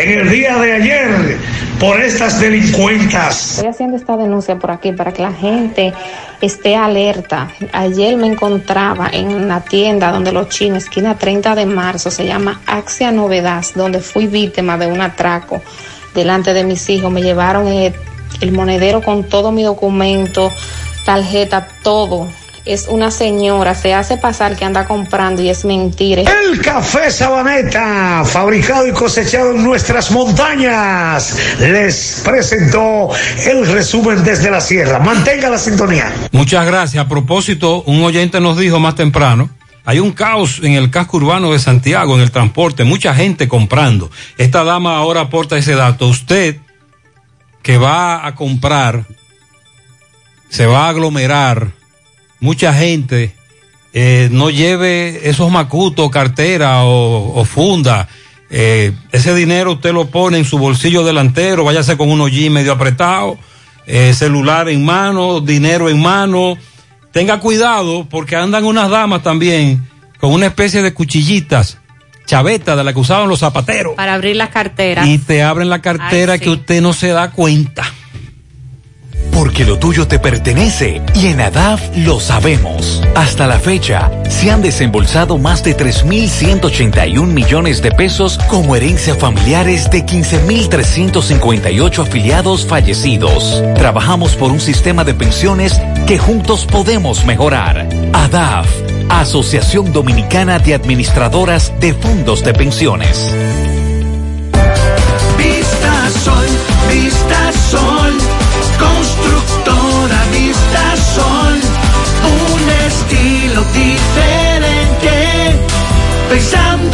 [SPEAKER 70] en el día de ayer por estas delincuentas.
[SPEAKER 66] Estoy haciendo esta denuncia por aquí para que la gente esté alerta. Ayer me encontraba en la tienda donde los chinos, esquina 30 de marzo, se llama Axia Novedad, donde fui víctima de un atraco.
[SPEAKER 71] delante de mis hijos, me llevaron el, el monedero con todo mi documento, tarjeta, todo. Es una señora, se hace pasar que anda comprando y es mentira.
[SPEAKER 70] El café Sabaneta, fabricado y cosechado en nuestras montañas, les presentó el resumen desde la sierra. Mantenga la sintonía.
[SPEAKER 11] Muchas gracias. A propósito, un oyente nos dijo más temprano, hay un caos en el casco urbano de Santiago, en el transporte, mucha gente comprando. Esta dama ahora aporta ese dato. Usted que va a comprar, se va a aglomerar, mucha gente, eh, no lleve esos macutos, cartera o, o funda. Eh, ese dinero usted lo pone en su bolsillo delantero, váyase con un hollín medio apretado, eh, celular en mano, dinero en mano. Tenga cuidado porque andan unas damas también con una especie de cuchillitas, chavetas de la que usaban los zapateros.
[SPEAKER 12] Para abrir las carteras.
[SPEAKER 11] Y te abren la cartera
[SPEAKER 12] Ay, sí.
[SPEAKER 11] que usted no se da cuenta.
[SPEAKER 13] Porque lo tuyo te pertenece y en ADAF lo sabemos. Hasta la fecha, se han desembolsado más de 3.181 millones de pesos como herencia familiares de 15.358 afiliados fallecidos. Trabajamos por un sistema de pensiones que juntos podemos mejorar. ADAF, Asociación Dominicana de Administradoras de Fondos de Pensiones.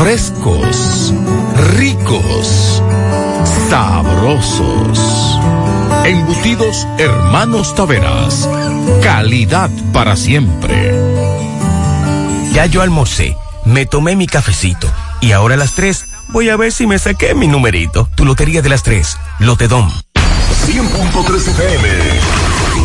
[SPEAKER 17] frescos, ricos, sabrosos. Embutidos Hermanos Taveras. Calidad para siempre.
[SPEAKER 33] Ya yo almorcé, me tomé mi cafecito y ahora a las 3 voy a ver si me saqué mi numerito. Tu lotería de las 3, Lotedom.
[SPEAKER 72] 100.3 FM.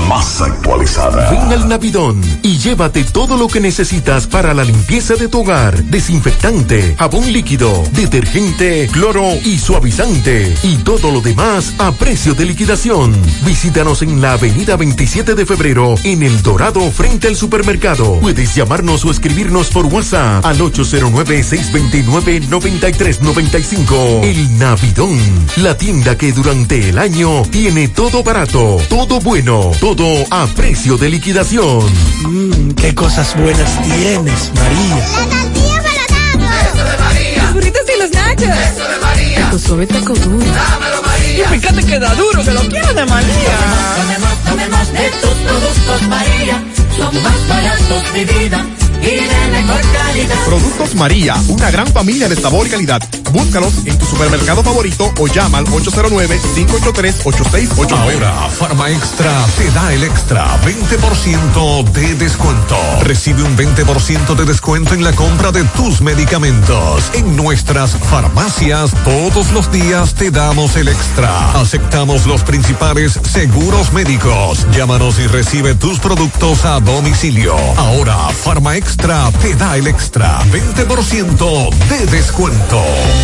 [SPEAKER 72] Más actualizada.
[SPEAKER 17] Ven al Navidón y llévate todo lo que necesitas para la limpieza de tu hogar. Desinfectante, jabón líquido, detergente, cloro y suavizante. Y todo lo demás a precio de liquidación. Visítanos en la avenida 27 de febrero en El Dorado frente al supermercado. Puedes llamarnos o escribirnos por WhatsApp al 809-629-9395. El Navidón, la tienda que durante el año tiene todo barato, todo bueno, todo a precio de liquidación.
[SPEAKER 33] Mmm, qué cosas buenas tienes, María.
[SPEAKER 73] La tortilla para Eso de María. Los burritos y los nachos. Eso de María. Tu suave taco duro. Dámelo, María. Y fíjate que da duro, que lo quiero de María. Tomemos, tomemos de tus productos, María. Son más baratos de vida. Y de mejor calidad.
[SPEAKER 20] Productos María, una gran familia de sabor y calidad. Búscalos en tu supermercado favorito o llama al 809-583-8689.
[SPEAKER 15] Ahora, Farma Extra te da el extra 20% de descuento. Recibe un 20% de descuento en la compra de tus medicamentos. En nuestras farmacias, todos los días te damos el extra. Aceptamos los principales seguros médicos. Llámanos y recibe tus productos a domicilio. Ahora, Farma Extra te da el extra 20% de descuento.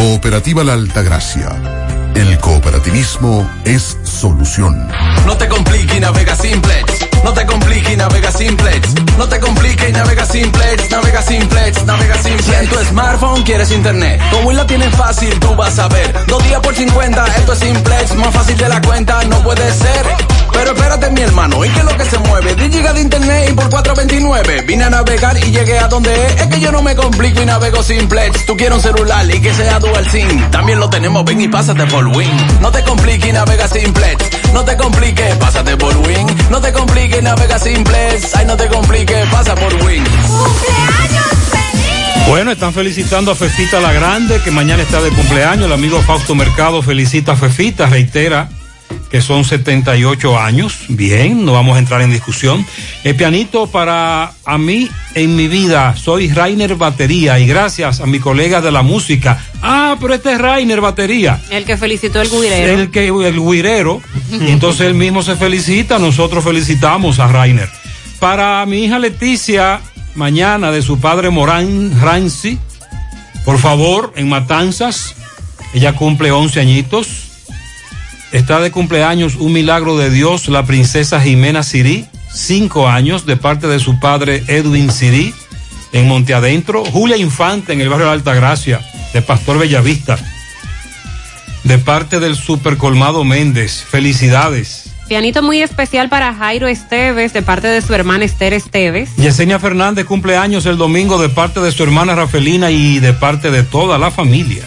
[SPEAKER 15] Cooperativa La Altagracia. El cooperativismo es solución.
[SPEAKER 14] No te compliques y navega simplex. No te compliques y navega simplex. No te compliques y navega simplex. Navega simplex, navega simplex. Si en tu smartphone quieres internet, como la tienes fácil, tú vas a ver. Dos días por 50, esto es simplex. Más fácil de la cuenta, no puede ser. Pero espérate, mi hermano, ¿y qué es lo que se mueve? 10 gigas de internet y por 429. Vine a navegar y llegué a donde es. Es que yo no me complico y navego simplex. Tú quieres un celular y que sea dual SIM. También lo tenemos, ven y pásate por Win. No te compliques y navega simplex. No te compliques, pásate por Win. No te compliques, navega simplex. Ay, no te compliques, pasa por Win.
[SPEAKER 11] Bueno, están felicitando a Fefita la Grande, que mañana está de cumpleaños. El amigo Fausto Mercado felicita a Fefita, reitera que son 78 años. Bien, no vamos a entrar en discusión. El pianito para a mí en mi vida. Soy Rainer Batería y gracias a mi colega de la música. Ah, pero este es Rainer Batería.
[SPEAKER 12] El que felicitó el guirero.
[SPEAKER 11] El que el guirero. entonces él mismo se felicita, nosotros felicitamos a Rainer. Para mi hija Leticia, mañana de su padre Morán Ranzi, por favor, en Matanzas, ella cumple 11 añitos. Está de cumpleaños un milagro de Dios, la princesa Jimena Sirí, cinco años, de parte de su padre Edwin Sirí, en Monte Adentro. Julia Infante, en el barrio de Altagracia, de Pastor Bellavista. De parte del Super Colmado Méndez. Felicidades.
[SPEAKER 12] Pianito muy especial para Jairo Esteves, de parte de su hermana Esther Esteves.
[SPEAKER 11] Yesenia Fernández cumpleaños el domingo de parte de su hermana Rafelina y de parte de toda la familia.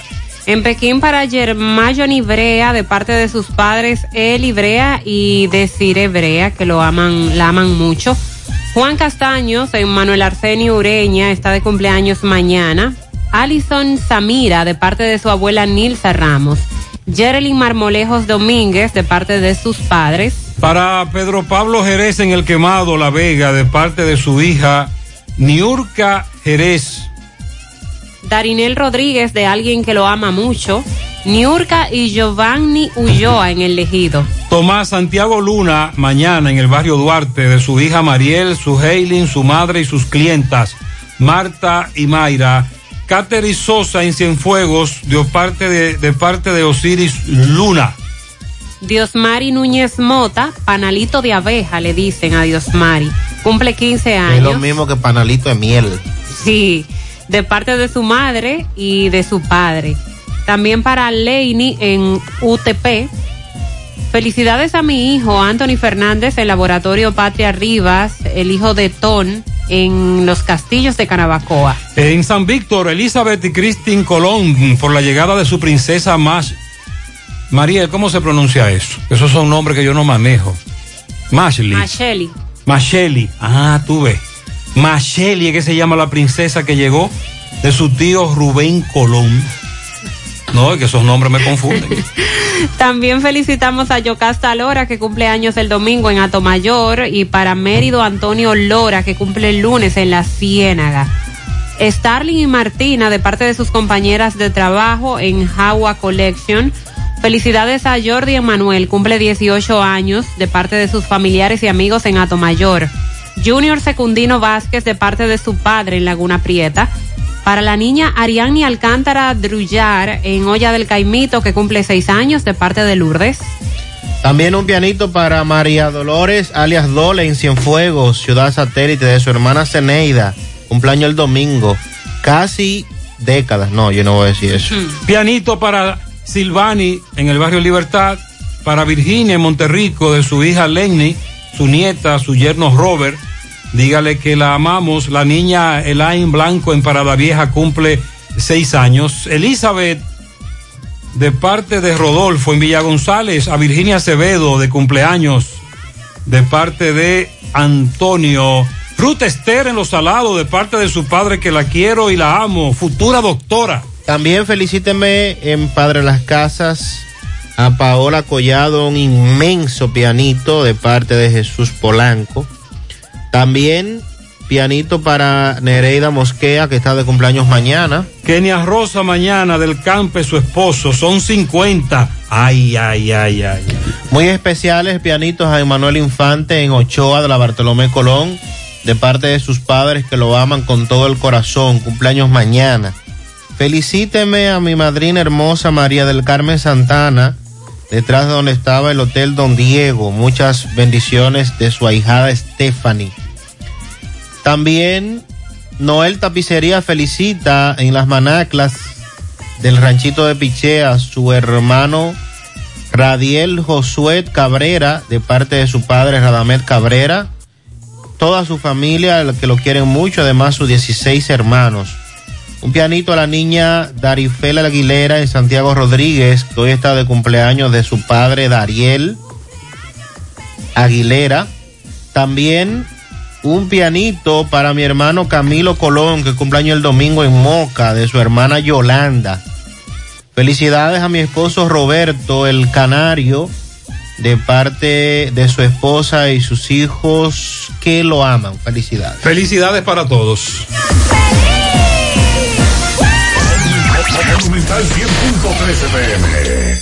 [SPEAKER 12] En Pekín para Germayon Ibrea, de parte de sus padres El Ibrea y Desire Ibrea, que lo aman, la aman mucho. Juan Castaños, Manuel Arsenio Ureña, está de cumpleaños mañana. Alison Samira, de parte de su abuela Nilsa Ramos. Jerelyn Marmolejos Domínguez, de parte de sus padres.
[SPEAKER 11] Para Pedro Pablo Jerez en el Quemado, La Vega, de parte de su hija Niurka Jerez.
[SPEAKER 12] Darinel Rodríguez, de alguien que lo ama mucho. Niurka y Giovanni Ulloa en el Legido.
[SPEAKER 11] Tomás Santiago Luna, mañana en el barrio Duarte, de su hija Mariel, su Heilin, su madre y sus clientas, Marta y Mayra. Cateri Sosa en Cienfuegos, de parte de, de parte de Osiris Luna.
[SPEAKER 12] Diosmari Núñez Mota, panalito de abeja, le dicen a Diosmari. Cumple 15 años.
[SPEAKER 23] Es lo mismo que panalito de miel.
[SPEAKER 12] Sí, de parte de su madre y de su padre. También para Leini en UTP. Felicidades a mi hijo Anthony Fernández, el laboratorio Patria Rivas, el hijo de Ton, en los castillos de Canabacoa.
[SPEAKER 11] En San Víctor, Elizabeth y Christine Colón, por la llegada de su princesa más. María, ¿cómo se pronuncia eso? Esos son nombres que yo no manejo. Mashley.
[SPEAKER 12] Macheli.
[SPEAKER 11] Macheli. Ah, tú ves. Macheli que se llama la princesa que llegó de su tío Rubén Colón. No, que esos nombres me confunden.
[SPEAKER 12] También felicitamos a Yocasta Lora, que cumple años el domingo en Atomayor, y para Mérido Antonio Lora, que cumple el lunes en La Ciénaga. Starling y Martina, de parte de sus compañeras de trabajo en Jagua Collection. Felicidades a Jordi Emanuel, cumple 18 años, de parte de sus familiares y amigos en Atomayor. Junior Secundino Vázquez, de parte de su padre en Laguna Prieta. Para la niña Ariadne Alcántara Drullar en Olla del Caimito, que cumple seis años, de parte de Lourdes.
[SPEAKER 23] También un pianito para María Dolores, alias Dole, en Cienfuegos, ciudad satélite de su hermana Ceneida. Cumpleaños el domingo. Casi décadas. No, yo no voy a decir eso.
[SPEAKER 11] Pianito para Silvani en el barrio Libertad. Para Virginia en Monterrico, de su hija Lenny, su nieta, su yerno Robert. Dígale que la amamos. La niña Elaine Blanco en Parada Vieja cumple seis años. Elizabeth, de parte de Rodolfo en Villa González. A Virginia Acevedo, de cumpleaños. De parte de Antonio. Ruth Esther en Los Salados, de parte de su padre que la quiero y la amo. Futura doctora.
[SPEAKER 23] También felicíteme en Padre Las Casas a Paola Collado, un inmenso pianito de parte de Jesús Polanco. También Pianito para Nereida Mosquea, que está de cumpleaños mañana.
[SPEAKER 11] Kenia Rosa mañana del Campe, su esposo, son 50. Ay, ay, ay, ay.
[SPEAKER 23] Muy especiales pianitos a Emanuel Infante en Ochoa de la Bartolomé Colón, de parte de sus padres que lo aman con todo el corazón. Cumpleaños mañana. Felicíteme a mi madrina hermosa María del Carmen Santana, detrás de donde estaba el Hotel Don Diego. Muchas bendiciones de su ahijada Stephanie. También Noel Tapicería felicita en las manaclas del ranchito de Pichea a su hermano Radiel Josué Cabrera de parte de su padre Radamet Cabrera. Toda su familia que lo quieren mucho, además sus 16 hermanos. Un pianito a la niña Darifela Aguilera en Santiago Rodríguez, que hoy está de cumpleaños de su padre Dariel Aguilera. También un pianito para mi hermano Camilo Colón, que cumpleaños el domingo en Moca, de su hermana Yolanda. Felicidades a mi esposo Roberto, el canario, de parte de su esposa y sus hijos que lo aman. Felicidades.
[SPEAKER 11] Felicidades para todos.
[SPEAKER 74] Monumental 100.13 pm.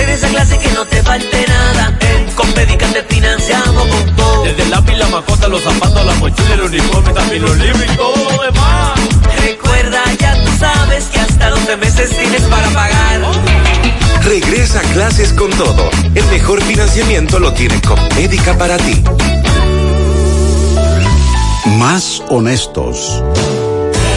[SPEAKER 75] En esa clase que no te falte nada. En Compedica te financiamos con todo.
[SPEAKER 76] Desde el lápiz, la macota, los zapatos, la mochila, el uniforme, también los libros y todo lo demás.
[SPEAKER 75] Recuerda, ya tú sabes que hasta 12 meses tienes para pagar.
[SPEAKER 77] Regresa a clases con todo. El mejor financiamiento lo tiene Compedica para ti.
[SPEAKER 53] Más honestos.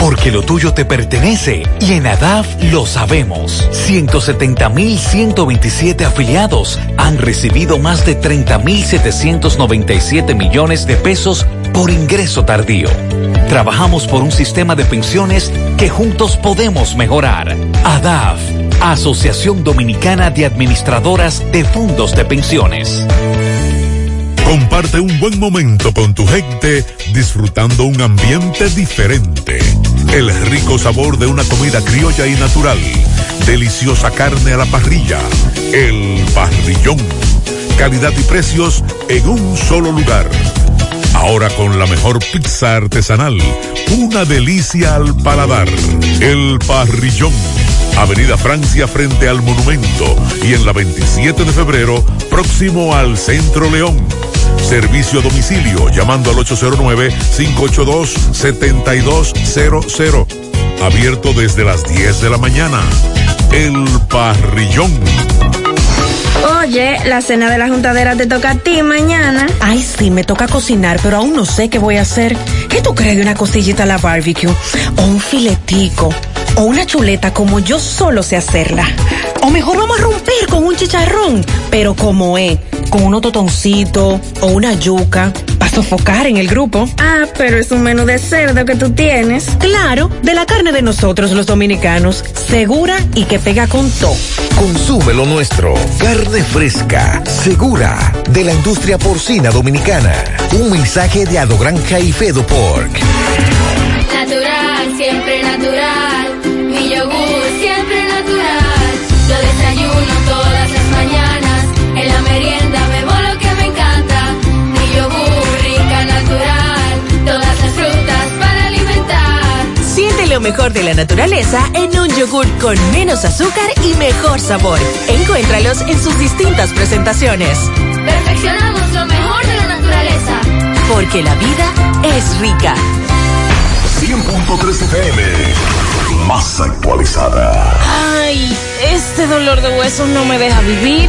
[SPEAKER 13] Porque lo tuyo te pertenece y en ADAF lo sabemos. 170.127 afiliados han recibido más de 30.797 millones de pesos por ingreso tardío. Trabajamos por un sistema de pensiones que juntos podemos mejorar. ADAF, Asociación Dominicana de Administradoras de Fondos de Pensiones.
[SPEAKER 15] Comparte un buen momento con tu gente disfrutando un ambiente diferente. El rico sabor de una comida criolla y natural. Deliciosa carne a la parrilla. El parrillón. Calidad y precios en un solo lugar. Ahora con la mejor pizza artesanal. Una delicia al paladar. El parrillón. Avenida Francia frente al monumento y en la 27 de febrero próximo al Centro León. Servicio a domicilio llamando al 809-582-7200. Abierto desde las 10 de la mañana. El Parrillón.
[SPEAKER 66] Oye, la cena de la juntadera te toca a ti mañana.
[SPEAKER 78] Ay, sí, me toca cocinar, pero aún no sé qué voy a hacer. ¿Qué tú crees de una cosillita a la barbecue? O un filetico. O una chuleta como yo solo sé hacerla. O mejor vamos a romper con un chicharrón, pero como es, con unos totoncitos o una yuca, para sofocar en el grupo.
[SPEAKER 66] Ah, pero es un menú de cerdo que tú tienes.
[SPEAKER 78] Claro, de la carne de nosotros los dominicanos, segura y que pega con todo.
[SPEAKER 33] Consume lo nuestro. Carne fresca, segura, de la industria porcina dominicana. Un mensaje de Ado Granja y Fedo Pork.
[SPEAKER 79] Natural, siempre natural.
[SPEAKER 80] Mejor de la naturaleza en un yogur con menos azúcar y mejor sabor. Encuéntralos en sus distintas presentaciones.
[SPEAKER 79] Perfeccionamos lo mejor de la naturaleza.
[SPEAKER 80] Porque la vida es rica.
[SPEAKER 74] 100.3 FM. Más actualizada.
[SPEAKER 78] Ay, este dolor de huesos no me deja vivir.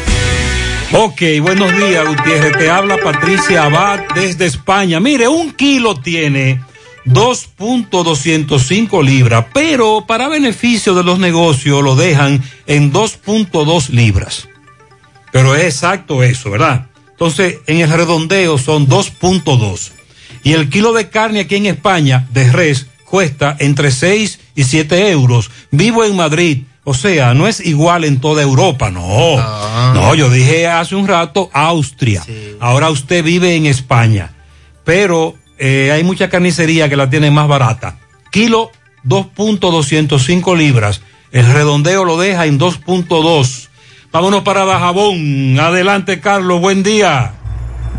[SPEAKER 11] Ok, buenos días, Gutiérrez. Te habla Patricia Abad desde España. Mire, un kilo tiene 2.205 libras, pero para beneficio de los negocios lo dejan en 2.2 libras. Pero es exacto eso, ¿verdad? Entonces, en el redondeo son 2.2. Y el kilo de carne aquí en España, de res, cuesta entre 6 y 7 euros. Vivo en Madrid. O sea, no es igual en toda Europa, no. No, yo dije hace un rato Austria. Ahora usted vive en España. Pero eh, hay mucha carnicería que la tiene más barata. Kilo 2.205 libras. El redondeo lo deja en 2.2. Vámonos para Dajabón. Adelante, Carlos. Buen día.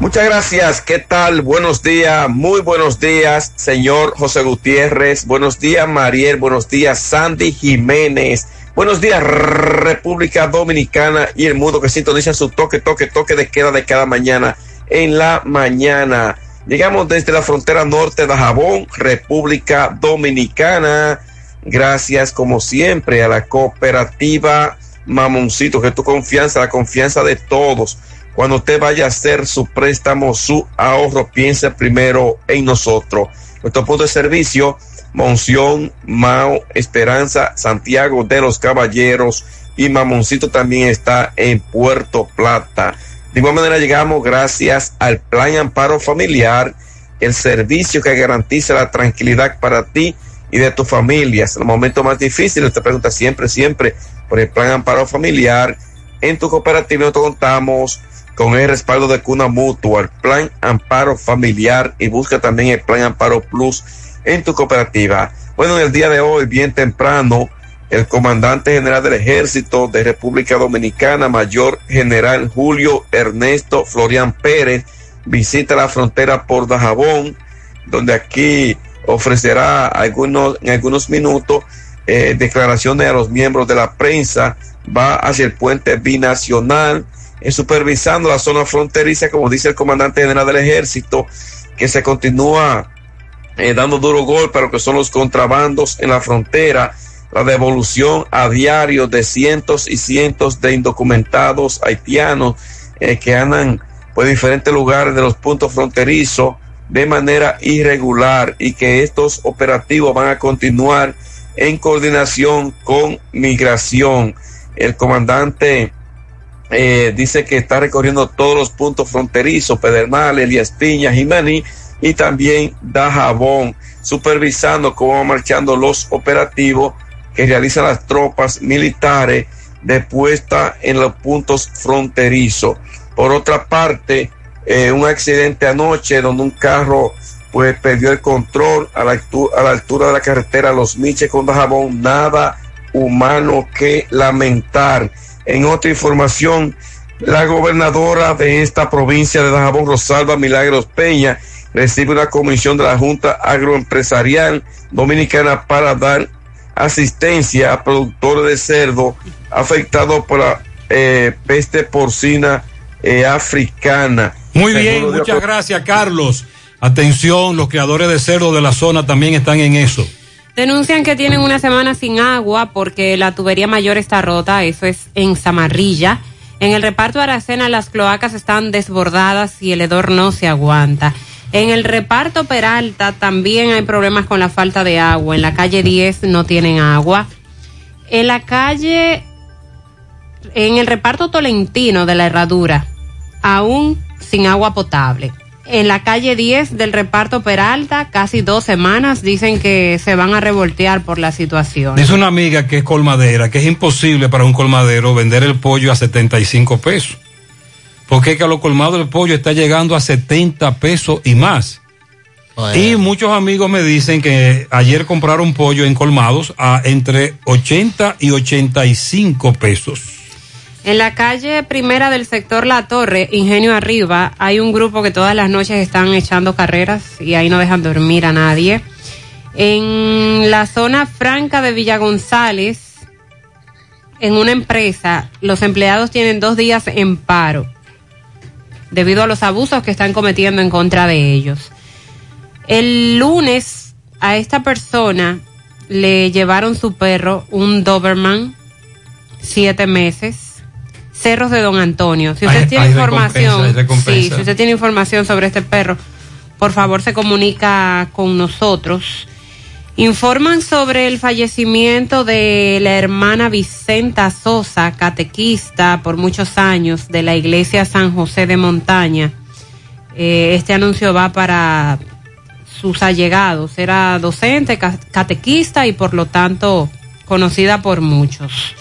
[SPEAKER 81] Muchas gracias. ¿Qué tal? Buenos días, muy buenos días, señor José Gutiérrez. Buenos días, Mariel. Buenos días, Sandy Jiménez. Buenos días, República Dominicana y el mundo que sintoniza su toque, toque, toque de queda de cada mañana en la mañana. Llegamos desde la frontera norte de Jabón, República Dominicana. Gracias, como siempre, a la cooperativa Mamoncito, que tu confianza, la confianza de todos. Cuando usted vaya a hacer su préstamo, su ahorro, piense primero en nosotros. Nuestro punto de servicio, Monción, Mao, Esperanza, Santiago de los Caballeros y Mamoncito también está en Puerto Plata. De igual manera llegamos gracias al Plan Amparo Familiar, el servicio que garantiza la tranquilidad para ti y de tu familia. En los momentos más difíciles, te pregunta siempre, siempre por el Plan Amparo Familiar. En tu cooperativa nosotros contamos con el respaldo de Cuna Mutua, el Plan Amparo Familiar y busca también el Plan Amparo Plus en tu cooperativa. Bueno, en el día de hoy, bien temprano, el comandante general del ejército de República Dominicana, mayor general Julio Ernesto Florian Pérez, visita la frontera por Dajabón, donde aquí ofrecerá algunos, en algunos minutos eh, declaraciones a los miembros de la prensa, va hacia el puente binacional, eh, supervisando la zona fronteriza, como dice el comandante general del ejército, que se continúa eh, dando duro golpe a lo que son los contrabandos en la frontera, la devolución a diario de cientos y cientos de indocumentados haitianos eh, que andan por diferentes lugares de los puntos fronterizos de manera irregular y que estos operativos van a continuar en coordinación con migración. El comandante eh, dice que está recorriendo todos los puntos fronterizos, Pedernales, Elías Piña, Jiménez y también Dajabón, supervisando cómo van marchando los operativos que realizan las tropas militares de puesta en los puntos fronterizos. Por otra parte, eh, un accidente anoche donde un carro pues perdió el control a la, a la altura de la carretera Los Miches con Dajabón, nada humano que lamentar. En otra información, la gobernadora de esta provincia de Dajabón, Rosalba Milagros Peña, recibe una comisión de la Junta Agroempresarial Dominicana para dar asistencia a productores de cerdo afectados por la eh, peste porcina eh, africana.
[SPEAKER 11] Muy bien, muchas gracias, Carlos. Atención, los creadores de cerdo de la zona también están en eso.
[SPEAKER 12] Denuncian que tienen una semana sin agua porque la tubería mayor está rota, eso es en Zamarrilla. En el reparto de Aracena las cloacas están desbordadas y el hedor no se aguanta. En el reparto Peralta también hay problemas con la falta de agua. En la calle 10 no tienen agua. En la calle, en el reparto Tolentino de la Herradura, aún sin agua potable. En la calle 10 del reparto Peralta, casi dos semanas, dicen que se van a revoltear por la situación.
[SPEAKER 11] Dice una amiga que es colmadera, que es imposible para un colmadero vender el pollo a 75 pesos. Porque es que a lo colmado el pollo está llegando a 70 pesos y más.
[SPEAKER 23] Bueno.
[SPEAKER 11] Y muchos amigos me dicen que ayer compraron pollo en colmados a entre 80 y 85 pesos.
[SPEAKER 12] En la calle primera del sector La Torre, Ingenio Arriba, hay un grupo que todas las noches están echando carreras y ahí no dejan dormir a nadie. En la zona franca de Villa González, en una empresa, los empleados tienen dos días en paro debido a los abusos que están cometiendo en contra de ellos. El lunes a esta persona le llevaron su perro, un Doberman, siete meses, Cerros de Don Antonio. Si usted
[SPEAKER 11] Hay-
[SPEAKER 12] tiene
[SPEAKER 11] hay
[SPEAKER 12] información, sí, si usted tiene información sobre este perro, por favor se comunica con nosotros. Informan sobre el fallecimiento de la hermana Vicenta Sosa, catequista por muchos años de la iglesia San José de Montaña. Eh, este anuncio va para sus allegados. Era docente, ca- catequista y por lo tanto conocida por muchos.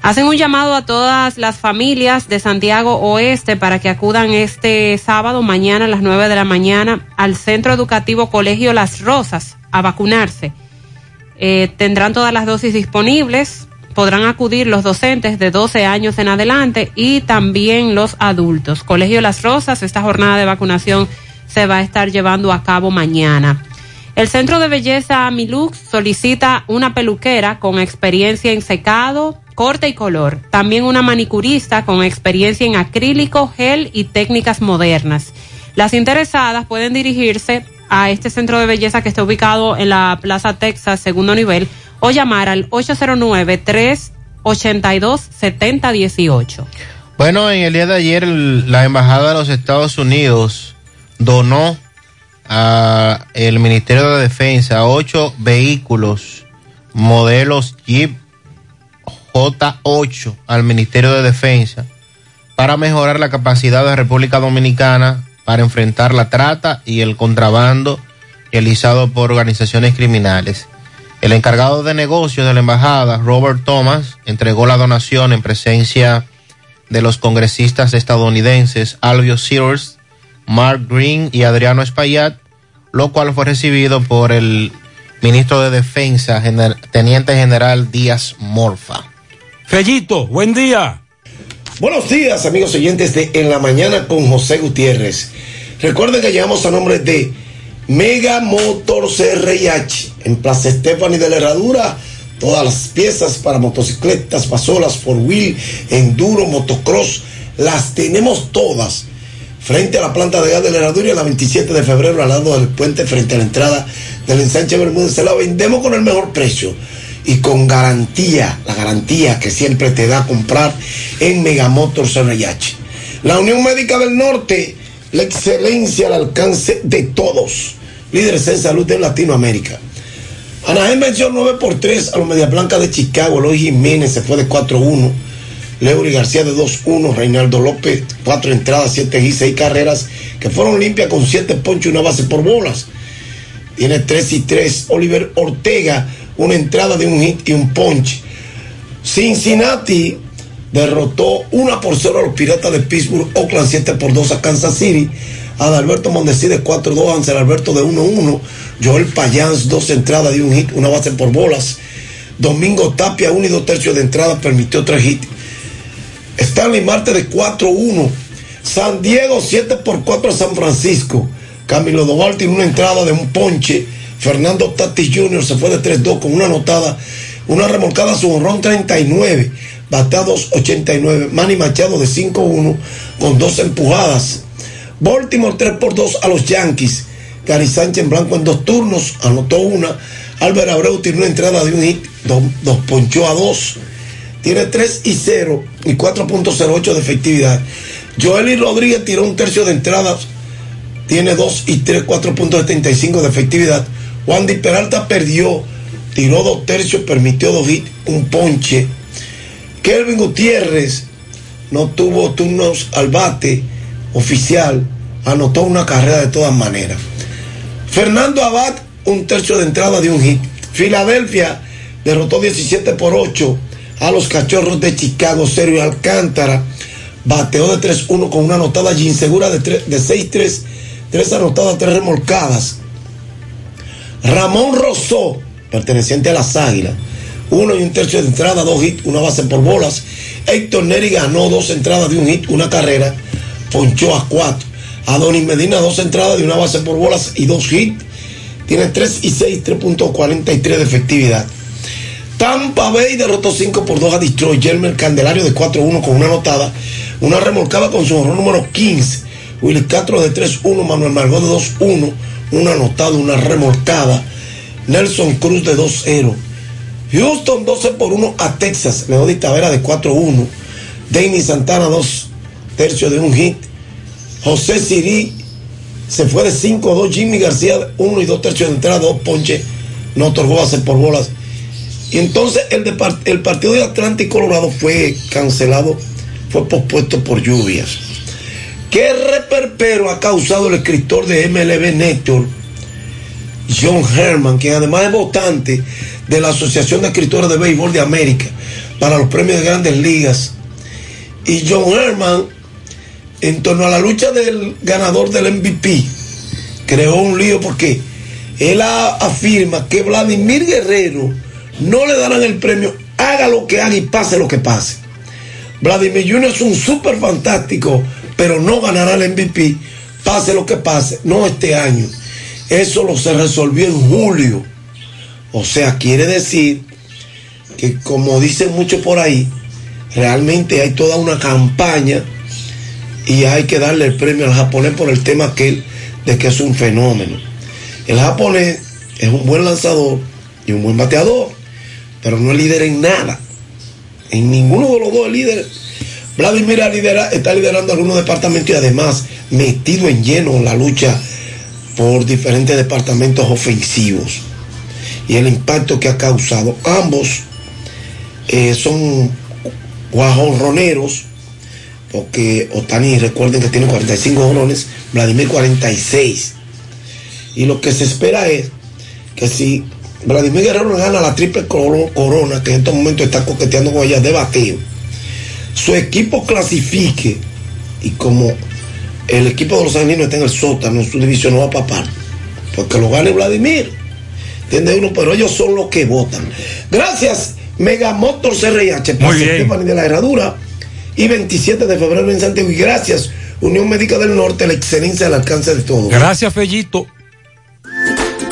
[SPEAKER 12] Hacen un llamado a todas las familias de Santiago Oeste para que acudan este sábado, mañana a las 9 de la mañana, al Centro Educativo Colegio Las Rosas a vacunarse. Eh, tendrán todas las dosis disponibles, podrán acudir los docentes de 12 años en adelante y también los adultos. Colegio Las Rosas, esta jornada de vacunación se va a estar llevando a cabo mañana. El Centro de Belleza Milux solicita una peluquera con experiencia en secado, corte y color. También una manicurista con experiencia en acrílico, gel y técnicas modernas. Las interesadas pueden dirigirse a este centro de belleza que está ubicado en la Plaza Texas, segundo nivel, o llamar al 809-382-7018.
[SPEAKER 23] Bueno, en el día de ayer la Embajada de los Estados Unidos donó a el Ministerio de Defensa ocho vehículos modelos Jeep J8 al Ministerio de Defensa para mejorar la capacidad de República Dominicana para enfrentar la trata y el contrabando realizado por organizaciones criminales. El encargado de negocios de la embajada, Robert Thomas, entregó la donación en presencia de los congresistas estadounidenses Alvio Sears, Mark Green y Adriano Espaillat, lo cual fue recibido por el ministro de Defensa, Teniente General Díaz Morfa.
[SPEAKER 11] Fellito, buen día.
[SPEAKER 82] Buenos días, amigos oyentes de En la Mañana con José Gutiérrez. Recuerden que llegamos a nombre de Mega Motor CRIH en Plaza Stephanie de la Herradura. Todas las piezas para motocicletas, pasolas, four wheel, enduro, motocross, las tenemos todas. Frente a la planta de gas de la Herradura la 27 de febrero al lado del puente frente a la entrada del ensanche Bermúdez se la vendemos con el mejor precio y con garantía, la garantía que siempre te da comprar en Megamotor CRH. La Unión Médica del Norte, la excelencia al alcance de todos. Líderes en salud de Latinoamérica. Anaheim venció 9 por 3 a los Media Blancas de Chicago. Eloy Jiménez se fue de 4-1. Leury García de 2-1. Reinaldo López, 4 entradas, 7 y 6 carreras que fueron limpias con 7 ponchos y una base por bolas. Tiene 3 y 3. Oliver Ortega, una entrada de un hit y un punch. Cincinnati derrotó 1 por 0 a los Piratas de Pittsburgh, Oakland 7 por 2 a Kansas City. Adalberto Mondesi de 4-2, Ansel Alberto de 1-1, Joel Payans, dos entradas de un hit, una base por bolas. Domingo Tapia, 1 y 2 tercios de entrada, permitió 3 hits. Stanley Marte de 4-1. San Diego 7 por 4 a San Francisco. Camilo Doval tiene una entrada de un ponche. Fernando Tatis Jr. se fue de 3-2 con una anotada, una remolcada a su honrón 39, bateados 89. Manny Machado de 5-1 con dos empujadas. Baltimore 3 por 2 a los Yankees. Gary Sánchez en blanco en dos turnos, anotó una. Álvaro Abreu tiene una entrada de un hit, dos, dos ponchó a dos. Tiene 3 y 0 y 4.08 de efectividad. Joely Rodríguez tiró un tercio de entradas, tiene 2 y 3, 4.75 de efectividad. Wandy Peralta perdió, tiró dos tercios, permitió dos hits, un ponche. Kelvin Gutiérrez no tuvo turnos al bate oficial, anotó una carrera de todas maneras. Fernando Abad, un tercio de entrada de un hit. Filadelfia derrotó 17 por 8 a los cachorros de Chicago, Sergio Alcántara. Bateó de 3-1 con una anotada y insegura de, de 6-3, 3 anotadas, 3 remolcadas. Ramón Rosó, perteneciente a las Águilas, uno y un tercio de entrada, dos hits, una base por bolas. Héctor Neri ganó dos entradas de un hit, una carrera, ponchó a cuatro. Adonis Medina, dos entradas de una base por bolas y dos hits. Tiene 3 y 6, 3.43 de efectividad. Tampa Bay derrotó 5 por 2 a Detroit. Jermer Candelario de 4-1 con una anotada. Una remolcada con su honor número 15. Willy Castro de 3-1. Manuel Margot de 2-1. Una anotada, una remolcada. Nelson Cruz de 2-0. Houston 12 por 1 a Texas. Leody Tavera de 4-1. Denny Santana, dos tercios de un hit. José Sirí se fue de 5-2. Jimmy García, uno y dos tercios de entrada, dos ponches. No otorgó base por bolas. Y entonces el, el partido de Atlanta y Colorado fue cancelado, fue pospuesto por lluvias. ¿Qué reperpero ha causado el escritor de MLB Network, John Herman, quien además es votante de la Asociación de Escritores de Béisbol de América para los premios de grandes ligas? Y John Herman, en torno a la lucha del ganador del MVP, creó un lío porque él afirma que Vladimir Guerrero no le darán el premio, haga lo que haga y pase lo que pase. Vladimir Jr. es un súper fantástico, pero no ganará el MVP, pase lo que pase, no este año. Eso lo se resolvió en julio. O sea, quiere decir que como dicen muchos por ahí, realmente hay toda una campaña y hay que darle el premio al japonés por el tema de que es un fenómeno. El japonés es un buen lanzador y un buen bateador, pero no es líder en nada. En ninguno de los dos es líder. Vladimir lidera- está liderando algunos departamentos y además metido en lleno en la lucha por diferentes departamentos ofensivos. Y el impacto que ha causado. Ambos eh, son guajonroneros, porque Otani, recuerden que tiene 45 jonrones, Vladimir 46. Y lo que se espera es que si Vladimir Guerrero gana la triple coro- corona, que en estos momentos está coqueteando con ella de bateo, su equipo clasifique y como el equipo de los angelinos está en el sótano, su división no va a papar, porque lo gane Vladimir. ¿Entiende uno? Pero ellos son los que votan. Gracias, Megamotor CRH,
[SPEAKER 11] bien.
[SPEAKER 82] Estefani de la Herradura y 27 de febrero en Santiago. Y gracias, Unión Médica del Norte, la excelencia al alcance de todos.
[SPEAKER 11] Gracias, Fellito.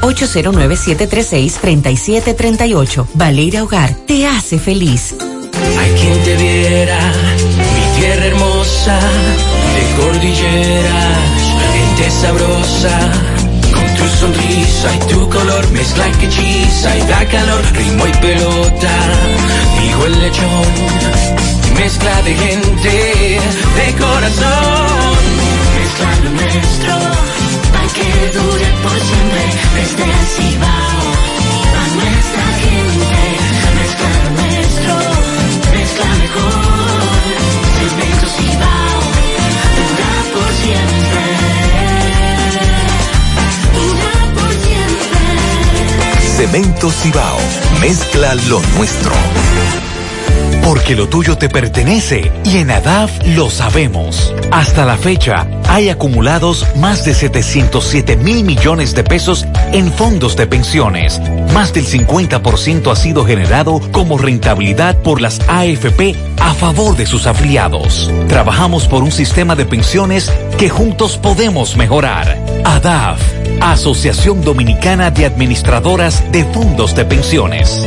[SPEAKER 30] 809-736-3738. Valeira Hogar, te hace feliz.
[SPEAKER 18] Hay quien te viera, mi tierra hermosa, de cordilleras, gente sabrosa. Con tu sonrisa y tu color, mezcla que hechiza y da calor, ritmo y pelota. Dijo el lechón, mezcla de gente, de corazón. Mezcla lo nuestro, para que dure por siempre, desde el Cibao, a nuestra gente. Mezcla nuestro, mezcla mejor, Cemento Cibao, dura por siempre. Dura por siempre.
[SPEAKER 33] Cemento Cibao. Mezcla lo nuestro.
[SPEAKER 13] Porque lo tuyo te pertenece y en ADAF lo sabemos. Hasta la fecha, hay acumulados más de 707 mil millones de pesos en fondos de pensiones. Más del 50% ha sido generado como rentabilidad por las AFP a favor de sus afiliados. Trabajamos por un sistema de pensiones que juntos podemos mejorar. ADAF, Asociación Dominicana de Administradoras de Fondos de Pensiones.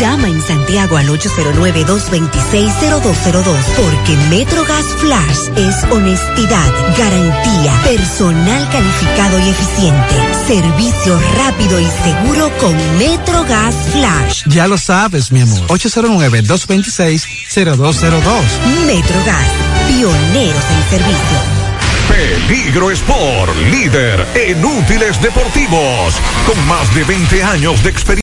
[SPEAKER 29] Llama en Santiago al 809-226-0202 porque MetroGas Flash es honestidad, garantía, personal calificado y eficiente, servicio rápido y seguro con MetroGas Flash.
[SPEAKER 53] Ya lo sabes, mi amor. 809-226-0202.
[SPEAKER 29] MetroGas, pioneros en servicio.
[SPEAKER 15] Peligro Sport, líder en útiles deportivos, con más de 20 años de experiencia.